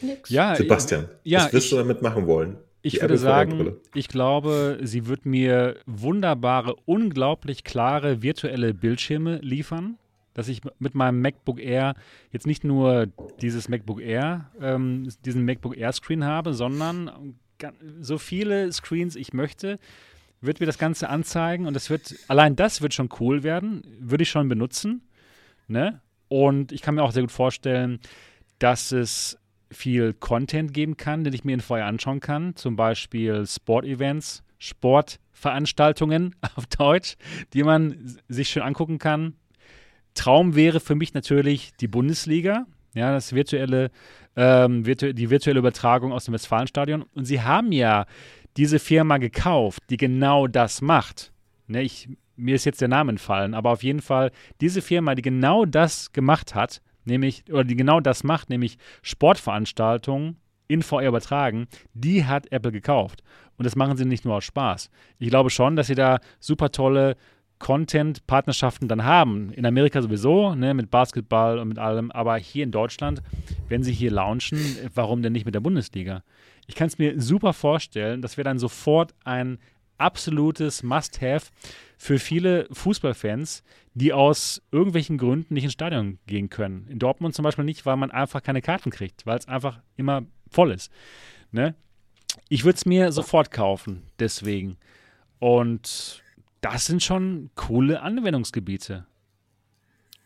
Nix. Ja, Sebastian, ja, was wirst ich, du damit machen wollen? Ich würde sagen, ich glaube, sie wird mir wunderbare, unglaublich klare virtuelle Bildschirme liefern, dass ich mit meinem MacBook Air jetzt nicht nur dieses MacBook Air, ähm, diesen MacBook Air Screen habe, sondern so viele Screens ich möchte, wird mir das Ganze anzeigen und das wird, allein das wird schon cool werden, würde ich schon benutzen. Ne? Und ich kann mir auch sehr gut vorstellen, dass es viel Content geben kann, den ich mir in VR anschauen kann. Zum Beispiel Sportevents, Sportveranstaltungen auf Deutsch, die man sich schön angucken kann. Traum wäre für mich natürlich die Bundesliga, ja, das virtuelle, ähm, virtu die virtuelle Übertragung aus dem Westfalenstadion. Und sie haben ja diese Firma gekauft, die genau das macht. Ne, ich, mir ist jetzt der Name entfallen, aber auf jeden Fall diese Firma, die genau das gemacht hat, nämlich, oder die genau das macht, nämlich Sportveranstaltungen in VR übertragen, die hat Apple gekauft. Und das machen sie nicht nur aus Spaß. Ich glaube schon, dass sie da super tolle Content-Partnerschaften dann haben. In Amerika sowieso, ne, mit Basketball und mit allem. Aber hier in Deutschland, wenn sie hier launchen, warum denn nicht mit der Bundesliga? Ich kann es mir super vorstellen, dass wir dann sofort ein absolutes Must-Have für viele Fußballfans, die aus irgendwelchen Gründen nicht ins Stadion gehen können. In Dortmund zum Beispiel nicht, weil man einfach keine Karten kriegt, weil es einfach immer voll ist. Ne? Ich würde es mir sofort kaufen, deswegen. Und das sind schon coole Anwendungsgebiete.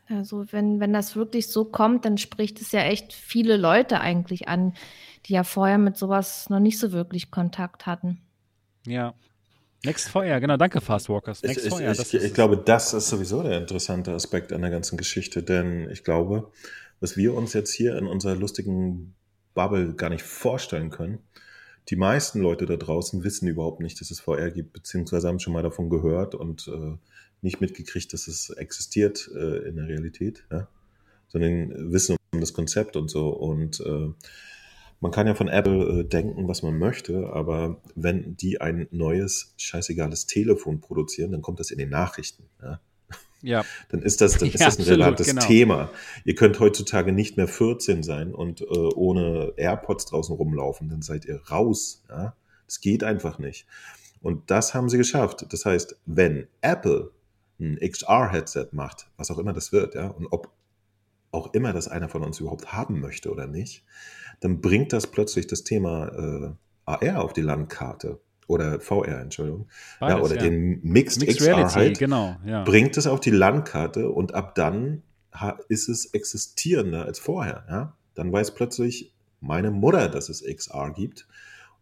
Also wenn, wenn das wirklich so kommt, dann spricht es ja echt viele Leute eigentlich an, die ja vorher mit sowas noch nicht so wirklich Kontakt hatten. Ja, Next VR, genau, danke Fastwalkers. Next ich, VR, ich, ich, ich glaube, das ist sowieso der interessante Aspekt an der ganzen Geschichte, denn ich glaube, was wir uns jetzt hier in unserer lustigen Bubble gar nicht vorstellen können, die meisten Leute da draußen wissen überhaupt nicht, dass es VR gibt, beziehungsweise haben schon mal davon gehört und äh, nicht mitgekriegt, dass es existiert äh, in der Realität, ja? sondern wissen um das Konzept und so. Und äh, man kann ja von Apple äh, denken, was man möchte, aber wenn die ein neues, scheißegales Telefon produzieren, dann kommt das in den Nachrichten. Ja? Ja. Dann ist das, dann ist ja, das ein absolut, relevantes genau. Thema. Ihr könnt heutzutage nicht mehr 14 sein und äh, ohne AirPods draußen rumlaufen, dann seid ihr raus. Ja? Das geht einfach nicht. Und das haben sie geschafft. Das heißt, wenn Apple ein XR-Headset macht, was auch immer das wird, ja, und ob auch immer das einer von uns überhaupt haben möchte oder nicht, dann bringt das plötzlich das Thema äh, AR auf die Landkarte oder VR, Entschuldigung, Beides, ja, oder ja. den Mixed, Mixed XR Reality, halt, genau, ja. bringt es auf die Landkarte und ab dann ist es existierender als vorher. Ja? Dann weiß plötzlich meine Mutter, dass es XR gibt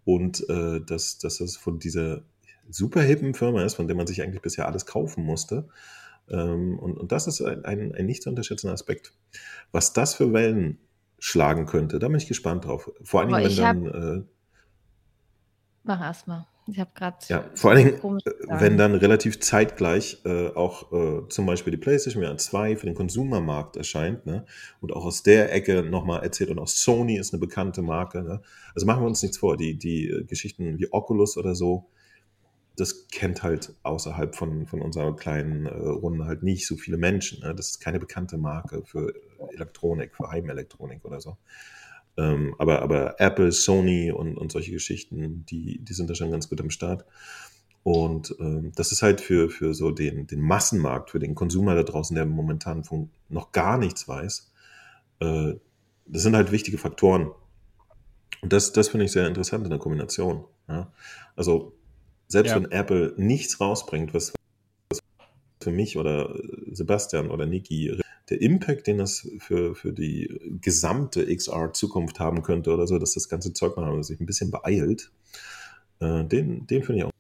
und äh, dass, dass es von dieser super hippen Firma ist, von der man sich eigentlich bisher alles kaufen musste. Ähm, und, und das ist ein, ein, ein nicht zu unterschätzender Aspekt. Was das für Wellen schlagen könnte, da bin ich gespannt drauf. Vor allen Dingen, wenn dann. Äh, Mach erstmal. Ich habe gerade. Ja, vor allen Dingen, äh, wenn dann relativ zeitgleich äh, auch äh, zum Beispiel die PlayStation VR 2 für den Konsumermarkt erscheint ne? und auch aus der Ecke nochmal erzählt und auch Sony ist eine bekannte Marke. Ne? Also machen wir uns nichts vor, die, die äh, Geschichten wie Oculus oder so, das kennt halt außerhalb von, von unserer kleinen äh, Runde halt nicht so viele Menschen. Ne? Das ist keine bekannte Marke für Elektronik, für Heimelektronik oder so. Ähm, aber, aber Apple, Sony und, und solche Geschichten, die, die sind da schon ganz gut am Start. Und ähm, das ist halt für, für so den, den Massenmarkt, für den Konsumer da draußen, der momentan von noch gar nichts weiß, äh, das sind halt wichtige Faktoren. Und das, das finde ich sehr interessant in der Kombination. Ja? Also selbst ja. wenn Apple nichts rausbringt, was, für mich oder Sebastian oder Niki der Impact, den das für, für die gesamte XR-Zukunft haben könnte oder so, dass das ganze Zeug mal sich ein bisschen beeilt, äh, den, den finde ich auch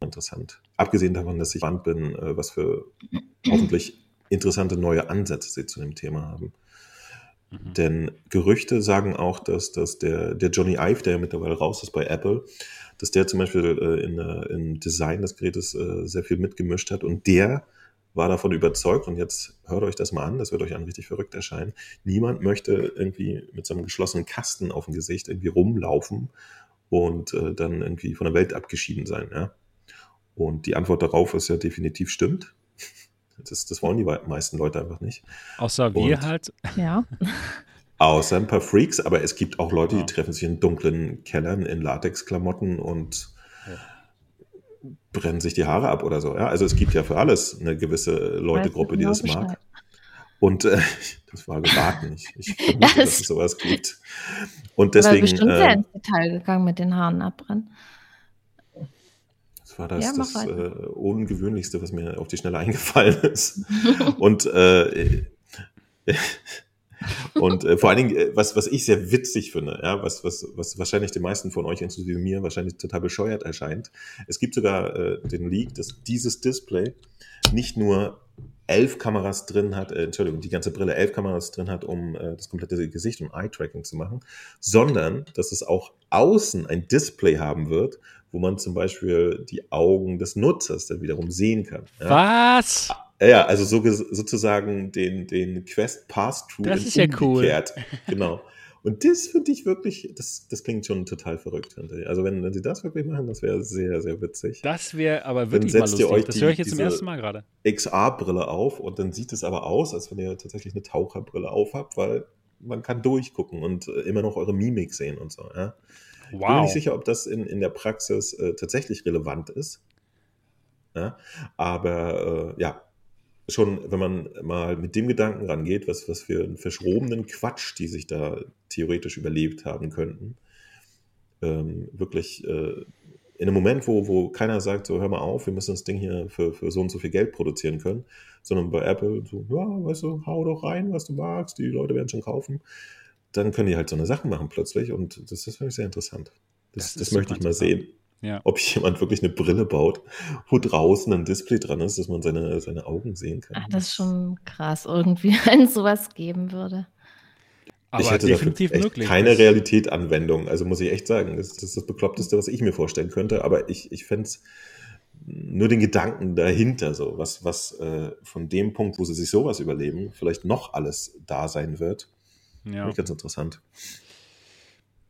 interessant. Abgesehen davon, dass ich gespannt bin, äh, was für hoffentlich interessante neue Ansätze sie zu dem Thema haben. Mhm. Denn Gerüchte sagen auch, dass, dass der, der Johnny Ive, der ja mittlerweile raus ist bei Apple, dass der zum Beispiel äh, in, äh, im Design des Gerätes äh, sehr viel mitgemischt hat und der war davon überzeugt, und jetzt hört euch das mal an, das wird euch an richtig verrückt erscheinen. Niemand möchte irgendwie mit so einem geschlossenen Kasten auf dem Gesicht irgendwie rumlaufen und äh, dann irgendwie von der Welt abgeschieden sein. Ja? Und die Antwort darauf ist ja definitiv stimmt. Das, das wollen die meisten Leute einfach nicht. Außer wir und halt. Ja. Außer ein paar Freaks, aber es gibt auch Leute, die treffen sich in dunklen Kellern in Latexklamotten und brennen sich die Haare ab oder so. Ja? Also es gibt ja für alles eine gewisse Leutegruppe, die das mag. Und äh, das war geraten. Ich, ich vermute, yes. dass es sowas gibt. Und deswegen. Aber bestimmt äh, sehr ins Detail gegangen mit den Haaren abbrennen. Das war das, ja, das äh, Ungewöhnlichste, was mir auf die Schnelle eingefallen ist. Und äh, und äh, vor allen Dingen, äh, was, was ich sehr witzig finde, ja, was, was, was wahrscheinlich den meisten von euch, inklusive mir, wahrscheinlich total bescheuert erscheint. Es gibt sogar äh, den Leak, dass dieses Display nicht nur elf Kameras drin hat, äh, Entschuldigung, die ganze Brille elf Kameras drin hat, um äh, das komplette Gesicht und Eye-Tracking zu machen, sondern dass es auch außen ein Display haben wird, wo man zum Beispiel die Augen des Nutzers dann wiederum sehen kann. Ja? Was? Ja, also so, sozusagen den, den Quest Pass-Through Das ist ja cool. Genau. Und das finde ich wirklich, das, das klingt schon total verrückt. Also wenn, wenn sie das wirklich machen, das wäre sehr, sehr witzig. Das wäre aber wirklich dann setzt mal lustig. Ihr euch das höre ich jetzt zum ersten Mal gerade. XR-Brille auf und dann sieht es aber aus, als wenn ihr tatsächlich eine Taucherbrille auf habt, weil man kann durchgucken und äh, immer noch eure Mimik sehen und so. Ja? Wow. Ich bin mir nicht sicher, ob das in, in der Praxis äh, tatsächlich relevant ist. Ja? Aber äh, ja, schon, wenn man mal mit dem Gedanken rangeht, was, was für einen verschrobenen Quatsch, die sich da theoretisch überlebt haben könnten, ähm, wirklich äh, in einem Moment, wo, wo keiner sagt, so hör mal auf, wir müssen das Ding hier für, für so und so viel Geld produzieren können, sondern bei Apple so, ja, weißt du, hau doch rein, was du magst, die Leute werden schon kaufen, dann können die halt so eine Sache machen plötzlich und das, das finde ich sehr interessant. Das, das, das möchte ich mal sehen. Ja. Ob jemand wirklich eine Brille baut, wo draußen ein Display dran ist, dass man seine, seine Augen sehen kann. Ach, das ist schon krass, irgendwie, wenn es sowas geben würde. Aber ich hätte definitiv dafür möglich. keine Realität-Anwendung. Also muss ich echt sagen, das, das ist das Bekloppteste, was ich mir vorstellen könnte. Aber ich, ich fände es nur den Gedanken dahinter, so was, was äh, von dem Punkt, wo sie sich sowas überleben, vielleicht noch alles da sein wird. Ja. Finde ich ganz interessant.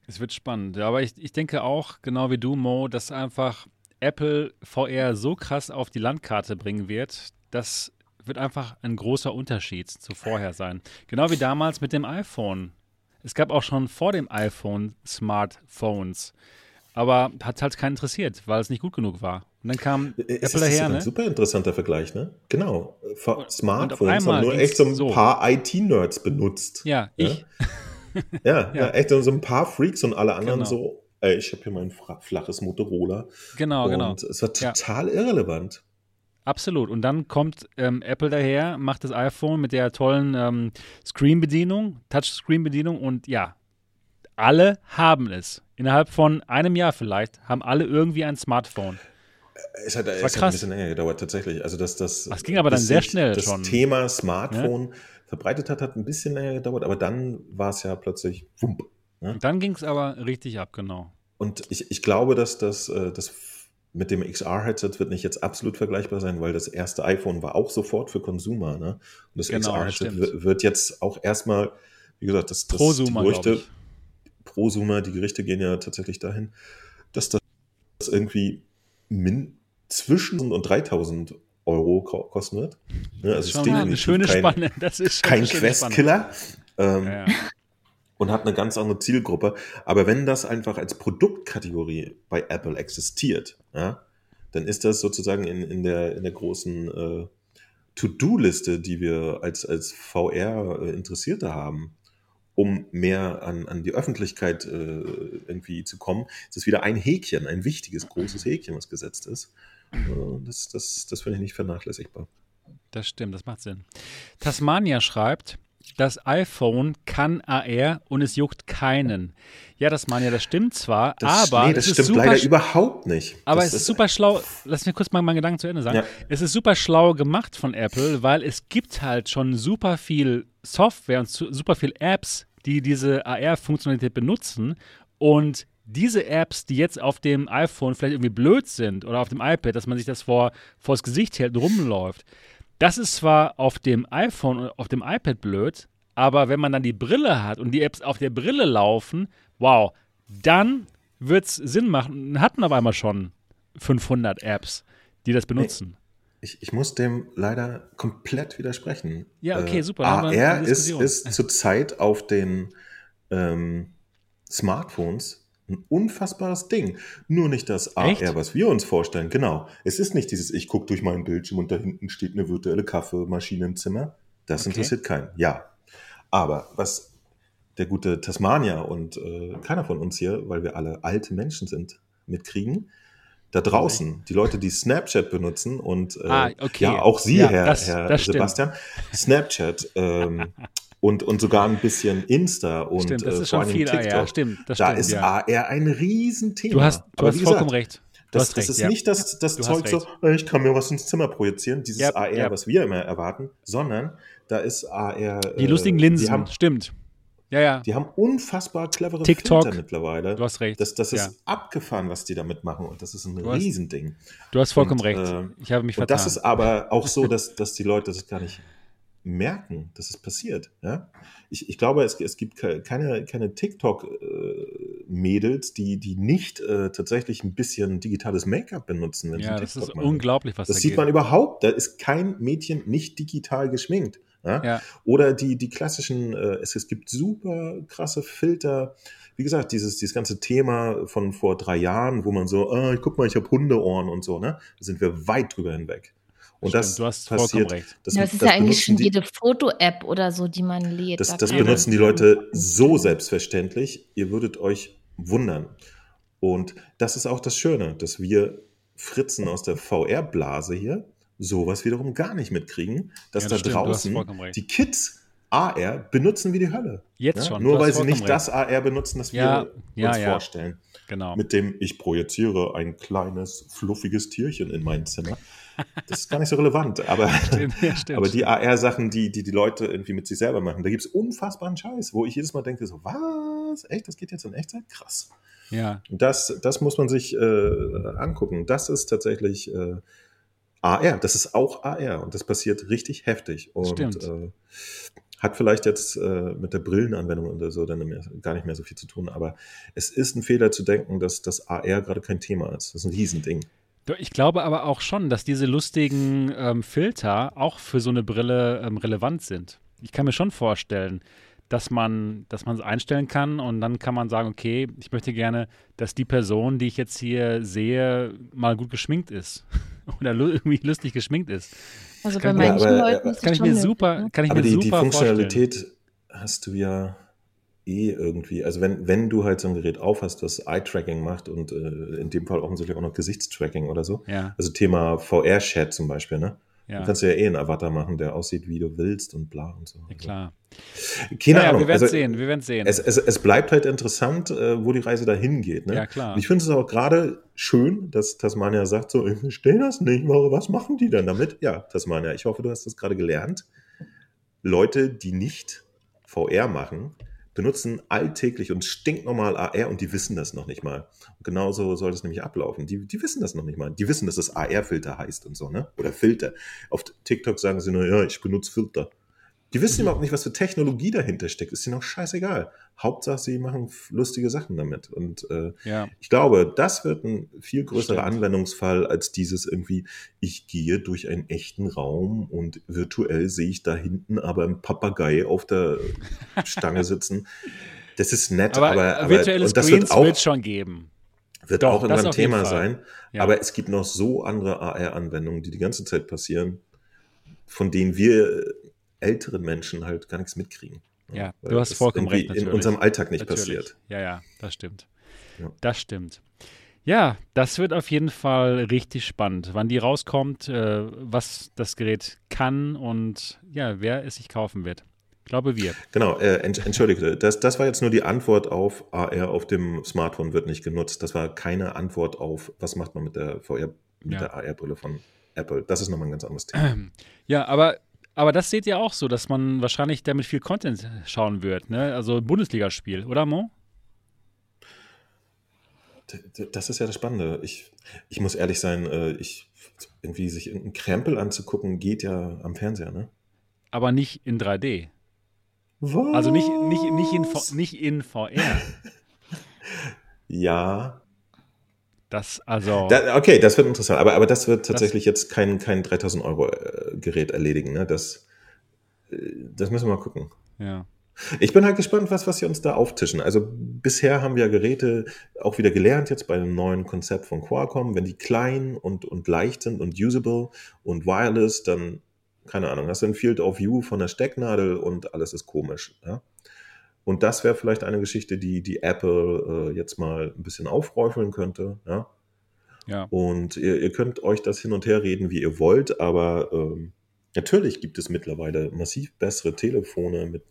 Es wird spannend. Aber ich, ich denke auch, genau wie du, Mo, dass einfach Apple VR so krass auf die Landkarte bringen wird, das wird einfach ein großer Unterschied zu vorher sein. Genau wie damals mit dem iPhone. Es gab auch schon vor dem iPhone Smartphones. Aber hat halt keinen interessiert, weil es nicht gut genug war. Und dann kam es Apple ist, daher. Das ist ein super interessanter Vergleich, ne? Genau. Smartphones haben nur echt so ein so. paar IT-Nerds benutzt. Ja, ich. Ja? ja, ja, ja, echt so ein paar Freaks und alle anderen genau. so, ey, ich habe hier mein flaches Motorola. Genau, und genau. Und es war total ja. irrelevant. Absolut. Und dann kommt ähm, Apple daher, macht das iPhone mit der tollen ähm, Screen-Bedienung, Touchscreen-Bedienung und ja, alle haben es. Innerhalb von einem Jahr vielleicht haben alle irgendwie ein Smartphone. Es hat, es hat ein bisschen länger gedauert, tatsächlich. Also, dass das. Das ging aber dann sehr schnell das schon. Das Thema Smartphone ja? verbreitet hat, hat ein bisschen länger gedauert, aber dann war es ja plötzlich wump. Ne? Dann ging es aber richtig ab, genau. Und ich, ich glaube, dass das, äh, das mit dem XR-Headset wird nicht jetzt absolut vergleichbar sein, weil das erste iPhone war auch sofort für Consumer. Ne? Und das genau, XR-Headset wird jetzt auch erstmal, wie gesagt, das, das Prosumer, die Gerüchte, Prosumer, die Gerichte gehen ja tatsächlich dahin, dass das irgendwie min zwischen und 3000 Euro kosten wird. Ne? Also das ist eine schöne kein, Spanne. Das ist kein Quest-Killer. Ähm, ja. Und hat eine ganz andere Zielgruppe. Aber wenn das einfach als Produktkategorie bei Apple existiert, ja, dann ist das sozusagen in, in, der, in der großen äh, To-Do-Liste, die wir als, als VR-Interessierte äh, haben, um mehr an, an die Öffentlichkeit äh, irgendwie zu kommen, ist es wieder ein Häkchen, ein wichtiges, großes Häkchen, was gesetzt ist. Äh, das, das, das finde ich nicht vernachlässigbar. Das stimmt, das macht Sinn. Tasmania schreibt, das iPhone kann AR und es juckt keinen. Ja, das Mania, das stimmt zwar, das, aber. Nee, das stimmt leider überhaupt nicht. Aber das es ist, ist super schlau. Lass mir kurz mal meinen Gedanken zu Ende sagen. Ja. Es ist super schlau gemacht von Apple, weil es gibt halt schon super viel Software und super viel Apps, die diese AR-Funktionalität benutzen. Und diese Apps, die jetzt auf dem iPhone vielleicht irgendwie blöd sind oder auf dem iPad, dass man sich das vor, vor das Gesicht hält und rumläuft, das ist zwar auf dem iPhone und auf dem iPad blöd, aber wenn man dann die Brille hat und die Apps auf der Brille laufen, wow, dann wird es Sinn machen. Hatten auf einmal schon 500 Apps, die das benutzen. Ich, ich muss dem leider komplett widersprechen. Ja, okay, super. Äh, AR ist, ist zurzeit auf den ähm, Smartphones ein unfassbares Ding. Nur nicht das AR, Echt? was wir uns vorstellen. Genau. Es ist nicht dieses, ich gucke durch meinen Bildschirm und da hinten steht eine virtuelle Kaffeemaschine im Zimmer. Das okay. interessiert keinen. Ja. Aber was der gute Tasmania und äh, keiner von uns hier, weil wir alle alte Menschen sind, mitkriegen, da draußen, die Leute, die Snapchat benutzen und äh, ah, okay. ja, auch Sie, ja, Herr, das, Herr das Sebastian, Snapchat ähm, und, und sogar ein bisschen Insta und stimmt, das äh, ist schon viel TikTok. AR, stimmt, das da stimmt, ist ja. AR ein Riesenthema. Du hast, du hast vollkommen gesagt, recht. Das, das recht, ist ja. nicht das, das Zeug so, ich kann mir was ins Zimmer projizieren, dieses AR, was wir immer erwarten, sondern da ist AR. Die äh, lustigen Linsen, haben, stimmt. Ja, ja. Die haben unfassbar clevere TikTok, Filter mittlerweile. Du hast recht. Das, das ist ja. abgefahren, was die damit machen und das ist ein du Riesending. du hast vollkommen und, recht. Äh, ich habe mich vertan. Und das ist aber auch so, dass, dass die Leute das gar nicht merken, dass es passiert. Ja? Ich, ich glaube, es, es gibt keine, keine TikTok-Mädels, die, die nicht äh, tatsächlich ein bisschen digitales Make-up benutzen. Wenn ja, das ist machen. unglaublich, was Das da sieht geht. man überhaupt. Da ist kein Mädchen nicht digital geschminkt. Ja? ja. Oder die, die klassischen, äh, es, es gibt super krasse Filter. Wie gesagt, dieses, dieses ganze Thema von vor drei Jahren, wo man so, ah, guck mal, ich habe Hundeohren und so, ne? Da sind wir weit drüber hinweg. Und Stimmt, das du hast passiert, vollkommen recht. Das, ja, das ist das ja eigentlich schon die, jede Foto-App oder so, die man lädt. Das, da das benutzen die Leute so selbstverständlich, ihr würdet euch wundern. Und das ist auch das Schöne, dass wir Fritzen aus der VR-Blase hier sowas wiederum gar nicht mitkriegen, dass ja, das da stimmt, draußen die Kids AR benutzen wie die Hölle. Jetzt ja? schon. Nur weil sie nicht recht. das AR benutzen, das wir ja, uns ja, vorstellen. Genau. Mit dem ich projiziere ein kleines, fluffiges Tierchen in mein Zimmer. Das ist gar nicht so relevant, aber, stimmt, stimmt, aber die AR-Sachen, die, die die Leute irgendwie mit sich selber machen, da gibt es unfassbaren Scheiß, wo ich jedes Mal denke, so, was? Echt? Das geht jetzt in Echtzeit? Krass. Ja. Und das, das muss man sich äh, angucken. Das ist tatsächlich äh, AR. Das ist auch AR und das passiert richtig heftig. Und Stimmt. Äh, hat vielleicht jetzt äh, mit der Brillenanwendung oder so dann mehr, gar nicht mehr so viel zu tun, aber es ist ein Fehler zu denken, dass das AR gerade kein Thema ist. Das ist ein Riesending. Ich glaube aber auch schon, dass diese lustigen ähm, Filter auch für so eine Brille ähm, relevant sind. Ich kann mir schon vorstellen, dass man, dass man es einstellen kann und dann kann man sagen, okay, ich möchte gerne, dass die Person, die ich jetzt hier sehe, mal gut geschminkt ist oder irgendwie lustig geschminkt ist. Also bei manchen ja, aber, Leuten ist kann ich mir super, kann ich aber mir die, super die Funktionalität vorstellen. hast du ja eh irgendwie, also wenn, wenn du halt so ein Gerät aufhast, das Eye-Tracking macht und äh, in dem Fall offensichtlich auch noch Gesichtstracking oder so, ja. also Thema VR-Chat zum Beispiel, ne? Ja. Du kannst ja eh einen Avatar machen, der aussieht, wie du willst und bla und so. Ja, klar. Keine ja, Ahnung. Wir werden also, sehen, wir werden sehen. Es, es, es, bleibt halt interessant, äh, wo die Reise dahin geht. Ne? Ja, klar. Und ich finde es auch gerade schön, dass Tasmania sagt so, ich verstehe das nicht, was machen die denn damit? Ja, Tasmania, ich hoffe, du hast das gerade gelernt. Leute, die nicht VR machen, benutzen alltäglich und stinknormal AR und die wissen das noch nicht mal. Und genauso soll das nämlich ablaufen. Die, die wissen das noch nicht mal. Die wissen, dass das AR-Filter heißt und so, ne? Oder Filter. Auf TikTok sagen sie nur, ja, ich benutze Filter. Die wissen überhaupt nicht, was für Technologie dahinter steckt. Ist ihnen auch scheißegal. Hauptsache, sie machen lustige Sachen damit. Und äh, ja. ich glaube, das wird ein viel größerer Stimmt. Anwendungsfall als dieses irgendwie, ich gehe durch einen echten Raum und virtuell sehe ich da hinten aber ein Papagei auf der Stange sitzen. Das ist nett, aber, aber, aber virtuelle und das Screens wird es schon geben. Wird Doch, auch immer ein Thema sein. Ja. Aber es gibt noch so andere AR-Anwendungen, die die ganze Zeit passieren, von denen wir älteren Menschen halt gar nichts mitkriegen. Ja, du hast vollkommen recht. Natürlich. In unserem Alltag nicht natürlich. passiert. Ja, ja, das stimmt. Ja. Das stimmt. Ja, das wird auf jeden Fall richtig spannend, wann die rauskommt, äh, was das Gerät kann und ja, wer es sich kaufen wird. Glaube wir. Genau, äh, entschuldige, das, das war jetzt nur die Antwort auf AR auf dem Smartphone wird nicht genutzt. Das war keine Antwort auf, was macht man mit der VR, mit ja. der AR-Brille von Apple. Das ist nochmal ein ganz anderes Thema. Ja, aber aber das seht ihr auch so, dass man wahrscheinlich damit viel Content schauen wird, ne? Also ein Bundesligaspiel, oder Mo? Das ist ja das Spannende. Ich, ich muss ehrlich sein, äh, ich, irgendwie sich irgendeinen Krempel anzugucken, geht ja am Fernseher, ne? Aber nicht in 3D. Was? Also nicht, nicht, nicht, in, nicht in VR. ja, das, also. Da, okay, das wird interessant. Aber, aber das wird tatsächlich das, jetzt kein, kein 3000 Euro äh, Gerät erledigen. Ne? Das, äh, das müssen wir mal gucken. Ja. Ich bin halt gespannt, was, was sie uns da auftischen. Also bisher haben wir Geräte auch wieder gelernt, jetzt bei einem neuen Konzept von Qualcomm, wenn die klein und, und leicht sind und usable und wireless, dann, keine Ahnung, hast du ein Field of View von der Stecknadel und alles ist komisch. Ja? Und das wäre vielleicht eine Geschichte, die, die Apple äh, jetzt mal ein bisschen aufräufeln könnte. Ja. ja. Und ihr, ihr, könnt euch das hin und her reden, wie ihr wollt, aber ähm, natürlich gibt es mittlerweile massiv bessere Telefone mit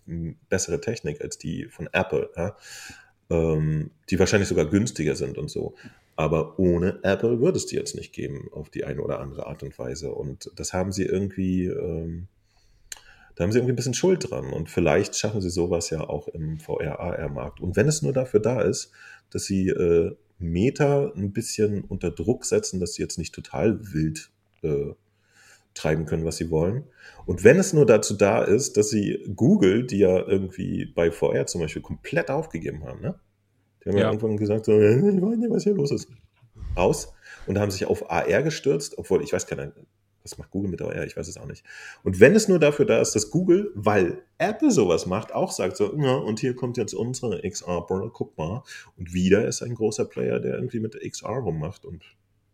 besserer Technik als die von Apple, ja. ähm, die wahrscheinlich sogar günstiger sind und so. Aber ohne Apple würde es die jetzt nicht geben, auf die eine oder andere Art und Weise. Und das haben sie irgendwie. Ähm, da haben sie irgendwie ein bisschen Schuld dran. Und vielleicht schaffen sie sowas ja auch im VR-AR-Markt. Und wenn es nur dafür da ist, dass sie äh, Meta ein bisschen unter Druck setzen, dass sie jetzt nicht total wild äh, treiben können, was sie wollen. Und wenn es nur dazu da ist, dass sie Google, die ja irgendwie bei VR zum Beispiel komplett aufgegeben haben, ne? Die haben ja, ja irgendwann gesagt, so, ich weiß nicht, was hier los ist. Raus. Und haben sich auf AR gestürzt, obwohl ich weiß keine, was macht Google mit AR? Ich weiß es auch nicht. Und wenn es nur dafür da ist, dass Google, weil Apple sowas macht, auch sagt so, ja, und hier kommt jetzt unsere XR-Brille, guck mal. Und wieder ist ein großer Player, der irgendwie mit XR rummacht und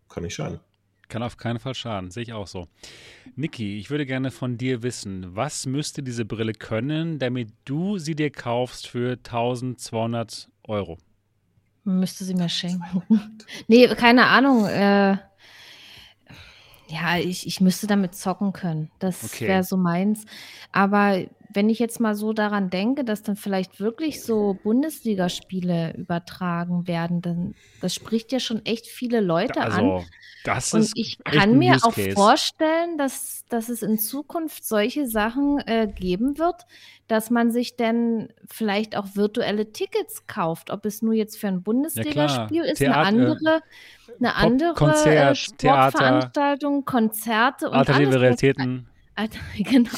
kann nicht schaden. Kann auf keinen Fall schaden, sehe ich auch so. Niki, ich würde gerne von dir wissen, was müsste diese Brille können, damit du sie dir kaufst für 1200 Euro? Müsste sie mir schenken. nee, keine Ahnung. Äh, ja, ich, ich müsste damit zocken können. Das Okay. wäre so meins. Aber wenn ich jetzt mal so daran denke, dass dann vielleicht wirklich so Bundesligaspiele übertragen werden, dann das spricht ja schon echt viele Leute an. Also, das Und ist ich kann mir auch vorstellen, dass, dass es in Zukunft solche Sachen äh, geben wird, dass man sich dann vielleicht auch virtuelle Tickets kauft. Ob es nur jetzt für ein Bundesligaspiel ist, eine Theat- äh, andere, eine andere äh, Konzert, Theater, Sportveranstaltung, Konzerte und alternative Realitäten. Alter, genau.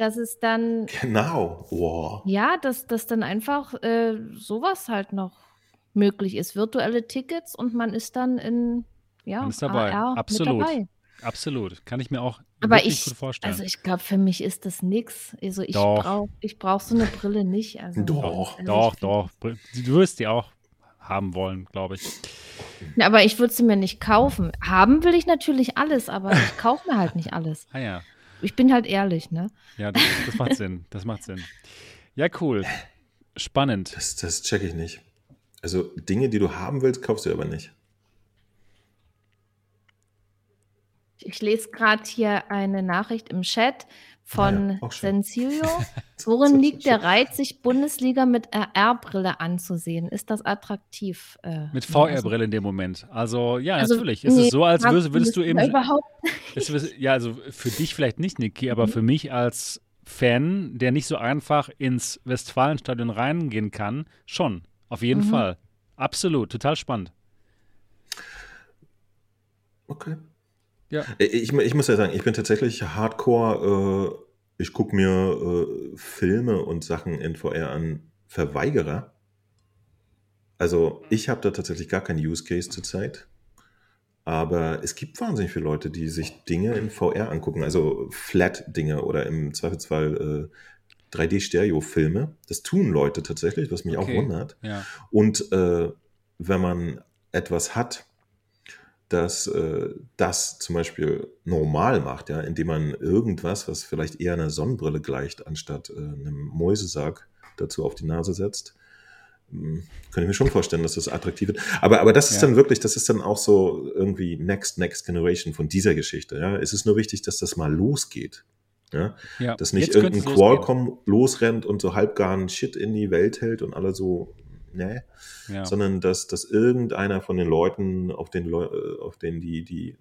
Dass es dann, Genau. Wow. ja, dass, dass dann einfach äh, sowas halt noch möglich ist. Virtuelle Tickets und man ist dann in ja, Man ist dabei. AR Absolut. mit dabei. Absolut. Kann ich mir auch Aber ich, gut vorstellen. also ich glaube, für mich ist das nix. Also ich brauche ich brauch so eine Brille nicht. Also, Doch. also doch, doch. Du wirst die auch haben wollen, glaube ich. Na, Aber ich würde sie mir nicht kaufen. Haben will ich natürlich alles, aber ich kaufe mir halt nicht alles. Ah ja. Ich bin halt ehrlich, ne? Ja, das, das macht Sinn. Das macht Sinn. Ja, cool. Spannend. Das, das check ich nicht. Also Dinge, die du haben willst, kaufst du aber nicht. Ich lese gerade hier eine Nachricht im Chat von ja. Sensio. Worin liegt der Reiz, sich Bundesliga mit RR-Brille anzusehen? Ist das attraktiv? Äh, Mit VR-Brille in dem Moment. Also, ja, Also, natürlich. Es nee, ist so, als würdest, würdest du eben. Überhaupt Es ist- ja, also für dich vielleicht nicht, Niki, aber Mhm. für mich als Fan, der nicht so einfach ins Westfalenstadion reingehen kann, schon. Auf jeden Mhm. Fall. Absolut. Total spannend. Okay. Ja. Ich, ich muss ja sagen, ich bin tatsächlich Hardcore, äh, ich gucke mir äh, Filme und Sachen in VR an, Verweigerer. Also ich habe da tatsächlich gar keinen Use Case zurzeit. Aber es gibt wahnsinnig viele Leute, die sich Dinge in VR angucken, also Flat-Dinge oder im Zweifelsfall äh, 3D-Stereo-Filme. Das tun Leute tatsächlich, was mich Okay. auch wundert. Ja. Und äh, wenn man etwas hat, das äh, das zum Beispiel normal macht, ja, indem man irgendwas, was vielleicht eher einer Sonnenbrille gleicht, anstatt äh, einem Mäusesarg dazu auf die Nase setzt, hm, kann ich mir schon vorstellen, dass das attraktiv wird. Aber, aber das ist Ja. dann wirklich, das ist dann auch so irgendwie Next, Next Generation von dieser Geschichte. Ja. Es ist nur wichtig, dass das mal losgeht. Ja. ja. Dass nicht Jetzt könnte irgendein. Qualcomm losrennt und so halbgaren Shit in die Welt hält und alle so, ne, Ja. sondern dass, dass irgendeiner von den Leuten, auf den Leu äh, auf den die, die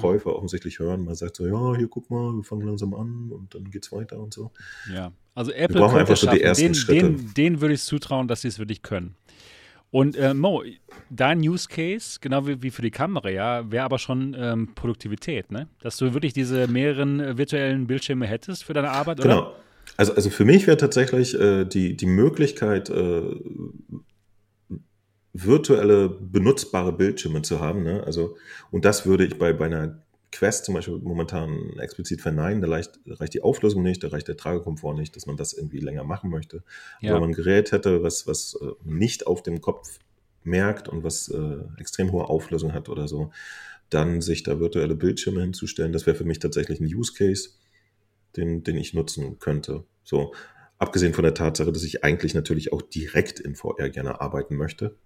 Käufer offensichtlich hören, mal sagt so, ja, hier guck mal, wir fangen langsam an und dann geht's weiter und so. Ja, also Apple brauchen könnte einfach so die ersten den, Schritte. Den, den würde ich zutrauen, dass sie es wirklich können. Und äh, Mo, dein Use Case, genau wie, wie für die Kamera, ja, wäre aber schon ähm, Produktivität, ne? Dass du wirklich diese mehreren äh, virtuellen Bildschirme hättest für deine Arbeit, oder? Genau. Also, also für mich wäre tatsächlich äh, die, die Möglichkeit, äh, virtuelle benutzbare Bildschirme zu haben. Ne? Also, und das würde ich bei, bei einer Quest zum Beispiel momentan explizit verneinen. Da reicht, reicht die Auflösung nicht, da reicht der Tragekomfort nicht, dass man das irgendwie länger machen möchte. Ja. Aber wenn man ein Gerät hätte, was, was äh, nicht auf dem Kopf merkt und was äh, extrem hohe Auflösung hat oder so, dann sich da virtuelle Bildschirme hinzustellen, das wäre für mich tatsächlich ein Use Case, den, den ich nutzen könnte. So, abgesehen von der Tatsache, dass ich eigentlich natürlich auch direkt in VR gerne arbeiten möchte.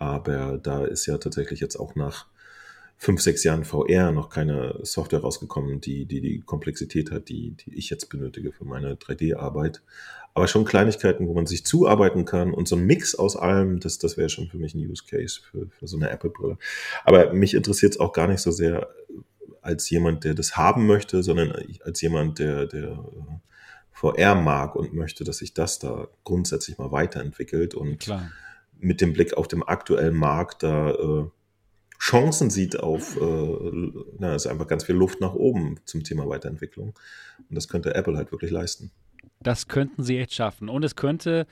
Aber da ist ja tatsächlich jetzt auch nach fünf, sechs Jahren VR noch keine Software rausgekommen, die die, die Komplexität hat, die, die ich jetzt benötige für meine 3D-Arbeit. Aber schon Kleinigkeiten, wo man sich zuarbeiten kann und so ein Mix aus allem, das, das wäre schon für mich ein Use Case für, für so eine Apple-Brille. Aber mich interessiert es auch gar nicht so sehr als jemand, der das haben möchte, sondern als jemand, der, der VR mag und möchte, dass sich das da grundsätzlich mal weiterentwickelt und Klar. Mit dem Blick auf den aktuellen Markt da äh, Chancen sieht auf, äh, na, es ist einfach ganz viel Luft nach oben zum Thema Weiterentwicklung. Und das könnte Apple halt wirklich leisten. Das könnten sie echt schaffen. Und es könnte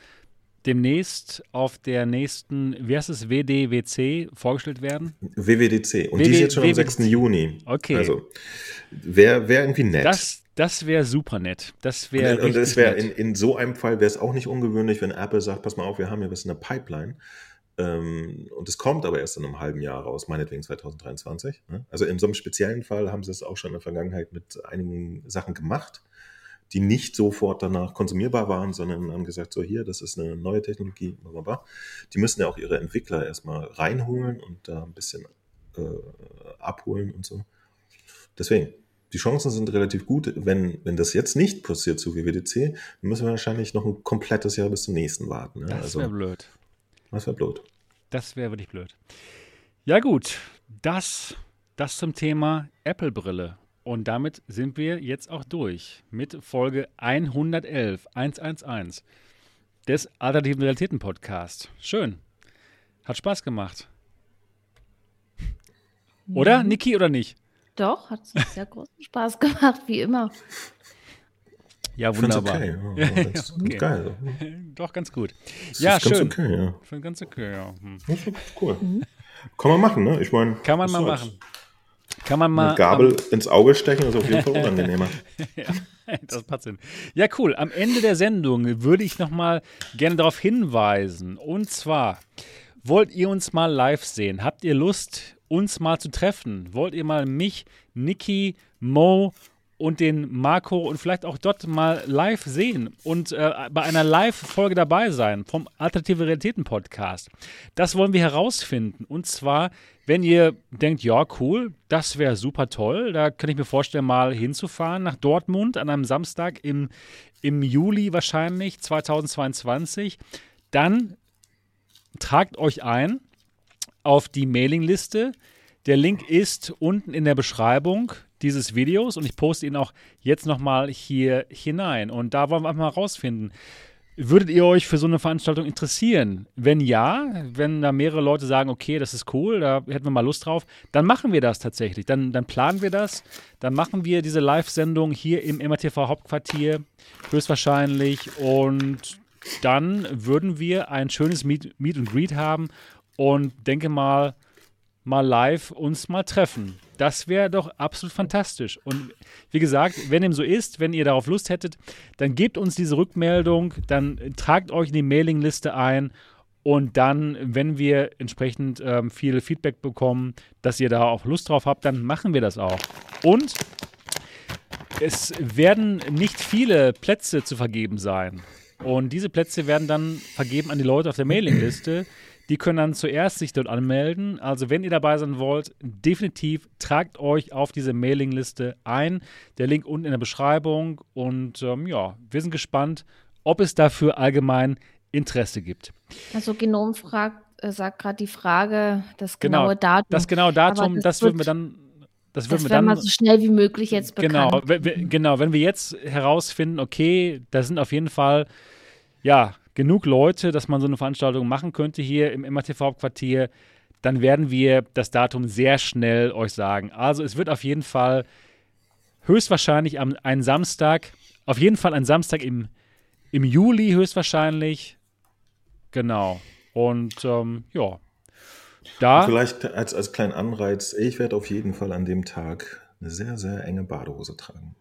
demnächst auf der nächsten, wie heißt es, WDWC vorgestellt werden. WWDC. Und die WW ist jetzt schon am WWDC. 6. Juni. Okay. Also wäre wär irgendwie nett. Das, das wäre super nett. Das wäre und und nett. in, in so einem Fall wäre es auch nicht ungewöhnlich, wenn Apple sagt, pass mal auf, wir haben hier was in der Pipeline. Ähm, und es kommt aber erst in einem halben Jahr raus, meinetwegen 2023. Ne? Also in so einem speziellen Fall haben sie es auch schon in der Vergangenheit mit einigen Sachen gemacht, die nicht sofort danach konsumierbar waren, sondern haben gesagt, so hier, das ist eine neue Technologie, blablabla. die müssen ja auch ihre Entwickler erstmal reinholen und da ein bisschen äh, abholen und so. Deswegen, die Chancen sind relativ gut. Wenn, wenn das jetzt nicht passiert zu WWDC, dann müssen wir wahrscheinlich noch ein komplettes Jahr bis zum nächsten warten. Ne? Das Also, wäre blöd. das wäre blöd. Das wäre wirklich blöd. Ja, gut. Das, das zum Thema Apple-Brille. Und damit sind wir jetzt auch durch mit Folge 111, 111 des Alternativen Realitäten Podcast. Schön. Hat Spaß gemacht. Oder, Mhm. Niki, oder nicht? Doch, hat sehr großen Spaß gemacht, wie immer. Ja, wunderbar. okay. Ja, Ja, ganz okay. geil. Doch, ganz gut. Das Ja, ist ganz schön. okay, ja. Ganz okay, ja. Hm. Das ist cool. Kann man machen, ne? Ich meine, Kann man mal soll's? machen. Kann man mal. Eine Gabel ins Auge stechen ist auf jeden Fall unangenehmer. Das passt hin. Ja, cool. Am Ende der Sendung würde ich noch mal gerne darauf hinweisen. Und zwar, wollt ihr uns mal live sehen? Habt ihr Lust, uns mal zu treffen? Wollt ihr mal mich, Niki, Mo und den Marco und vielleicht auch dort mal live sehen und äh, bei einer Live-Folge dabei sein vom Alternative Realitäten Podcast. Das wollen wir herausfinden. Und zwar, wenn ihr denkt, ja, cool, das wäre super toll, da könnte ich mir vorstellen, mal hinzufahren nach Dortmund an einem Samstag im, im Juli wahrscheinlich 2022, dann tragt euch ein auf die Mailingliste. Der Link ist unten in der Beschreibung dieses Videos und ich poste ihn auch jetzt nochmal hier hinein. Und da wollen wir einfach mal rausfinden. Würdet ihr euch für so eine Veranstaltung interessieren? Wenn ja, wenn da mehrere Leute sagen, okay, das ist cool, da hätten wir mal Lust drauf, dann machen wir das tatsächlich. Dann, dann planen wir das, dann machen wir diese Live-Sendung hier im MRTV Hauptquartier höchstwahrscheinlich und dann würden wir ein schönes Meet, Meet und Greet haben und denke mal, mal live uns mal treffen. Das wäre doch absolut fantastisch. Und wie gesagt, wenn dem so ist, wenn ihr darauf Lust hättet, dann gebt uns diese Rückmeldung, dann tragt euch in die Mailingliste ein und dann, wenn wir entsprechend ähm, viel Feedback bekommen, dass ihr da auch Lust drauf habt, dann machen wir das auch. Und es werden nicht viele Plätze zu vergeben sein. Und diese Plätze werden dann vergeben an die Leute auf der Mailingliste. Die können dann zuerst sich dort anmelden. Also wenn ihr dabei sein wollt, definitiv tragt euch auf diese Mailingliste ein. Der Link unten in der Beschreibung. Und ähm, ja, wir sind gespannt, ob es dafür allgemein Interesse gibt. Also Genom fragt, äh, sagt gerade die Frage, das genau, genaue Datum. Das genaue Datum, das, das würden wir dann das, das wir dann mal so schnell wie möglich jetzt bekannt. Genau, wenn, genau, wenn wir jetzt herausfinden, okay, da sind auf jeden Fall ja genug Leute, dass man so eine Veranstaltung machen könnte hier im MATV-Quartier, dann werden wir das Datum sehr schnell euch sagen. Also es wird auf jeden Fall höchstwahrscheinlich am einen Samstag, auf jeden Fall ein Samstag im, im Juli höchstwahrscheinlich. Genau. Und ähm, ja. Da. Vielleicht als, als kleinen Anreiz, ich werde auf jeden Fall an dem Tag eine sehr, sehr enge Badehose tragen.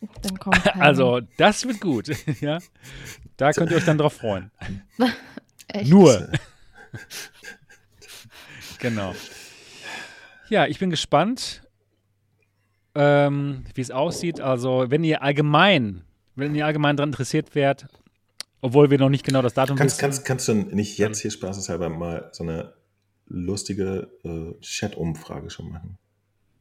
Also, das wird gut. ja. Da könnt ihr euch dann drauf freuen. Echt? Nur. genau. Ja, ich bin gespannt, ähm, wie es aussieht. Also, wenn ihr allgemein, wenn ihr allgemein daran interessiert wärt, obwohl wir noch nicht genau das Datum kannst, wissen. Kannst, kannst du nicht jetzt hier spaßeshalber mal so eine lustige äh, Chat-Umfrage schon machen?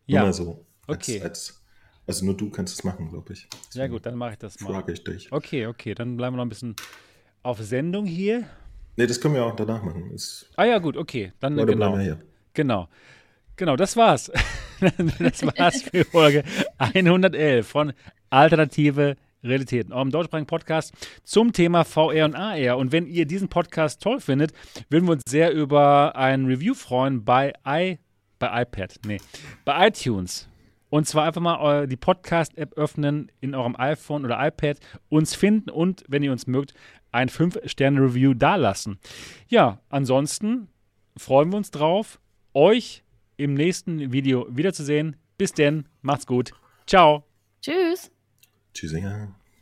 Ja. Nur mal so. Als, okay. Als also nur du kannst es machen, glaube ich. Deswegen ja gut, dann mache ich das mal. Frage ich dich. Okay, okay, dann bleiben wir noch ein bisschen auf Sendung hier. Nee, das können wir auch danach machen. Das ah ja, gut, okay. Dann Leute genau. bleiben wir hier. Genau. Genau, das war's. das war's für Folge 111 von Alternative Realitäten, eurem deutschsprachigen Podcast zum Thema VR und AR. Und wenn ihr diesen Podcast toll findet, würden wir uns sehr über ein Review freuen bei i, bei iPad, nee, bei iTunes. Und zwar einfach mal die Podcast-App öffnen in eurem iPhone oder iPad, uns finden und, wenn ihr uns mögt, ein 5-Sterne-Review dalassen. Ja, ansonsten freuen wir uns drauf, euch im nächsten Video wiederzusehen. Bis denn, macht's gut. Ciao. Tschüss. Tschüss.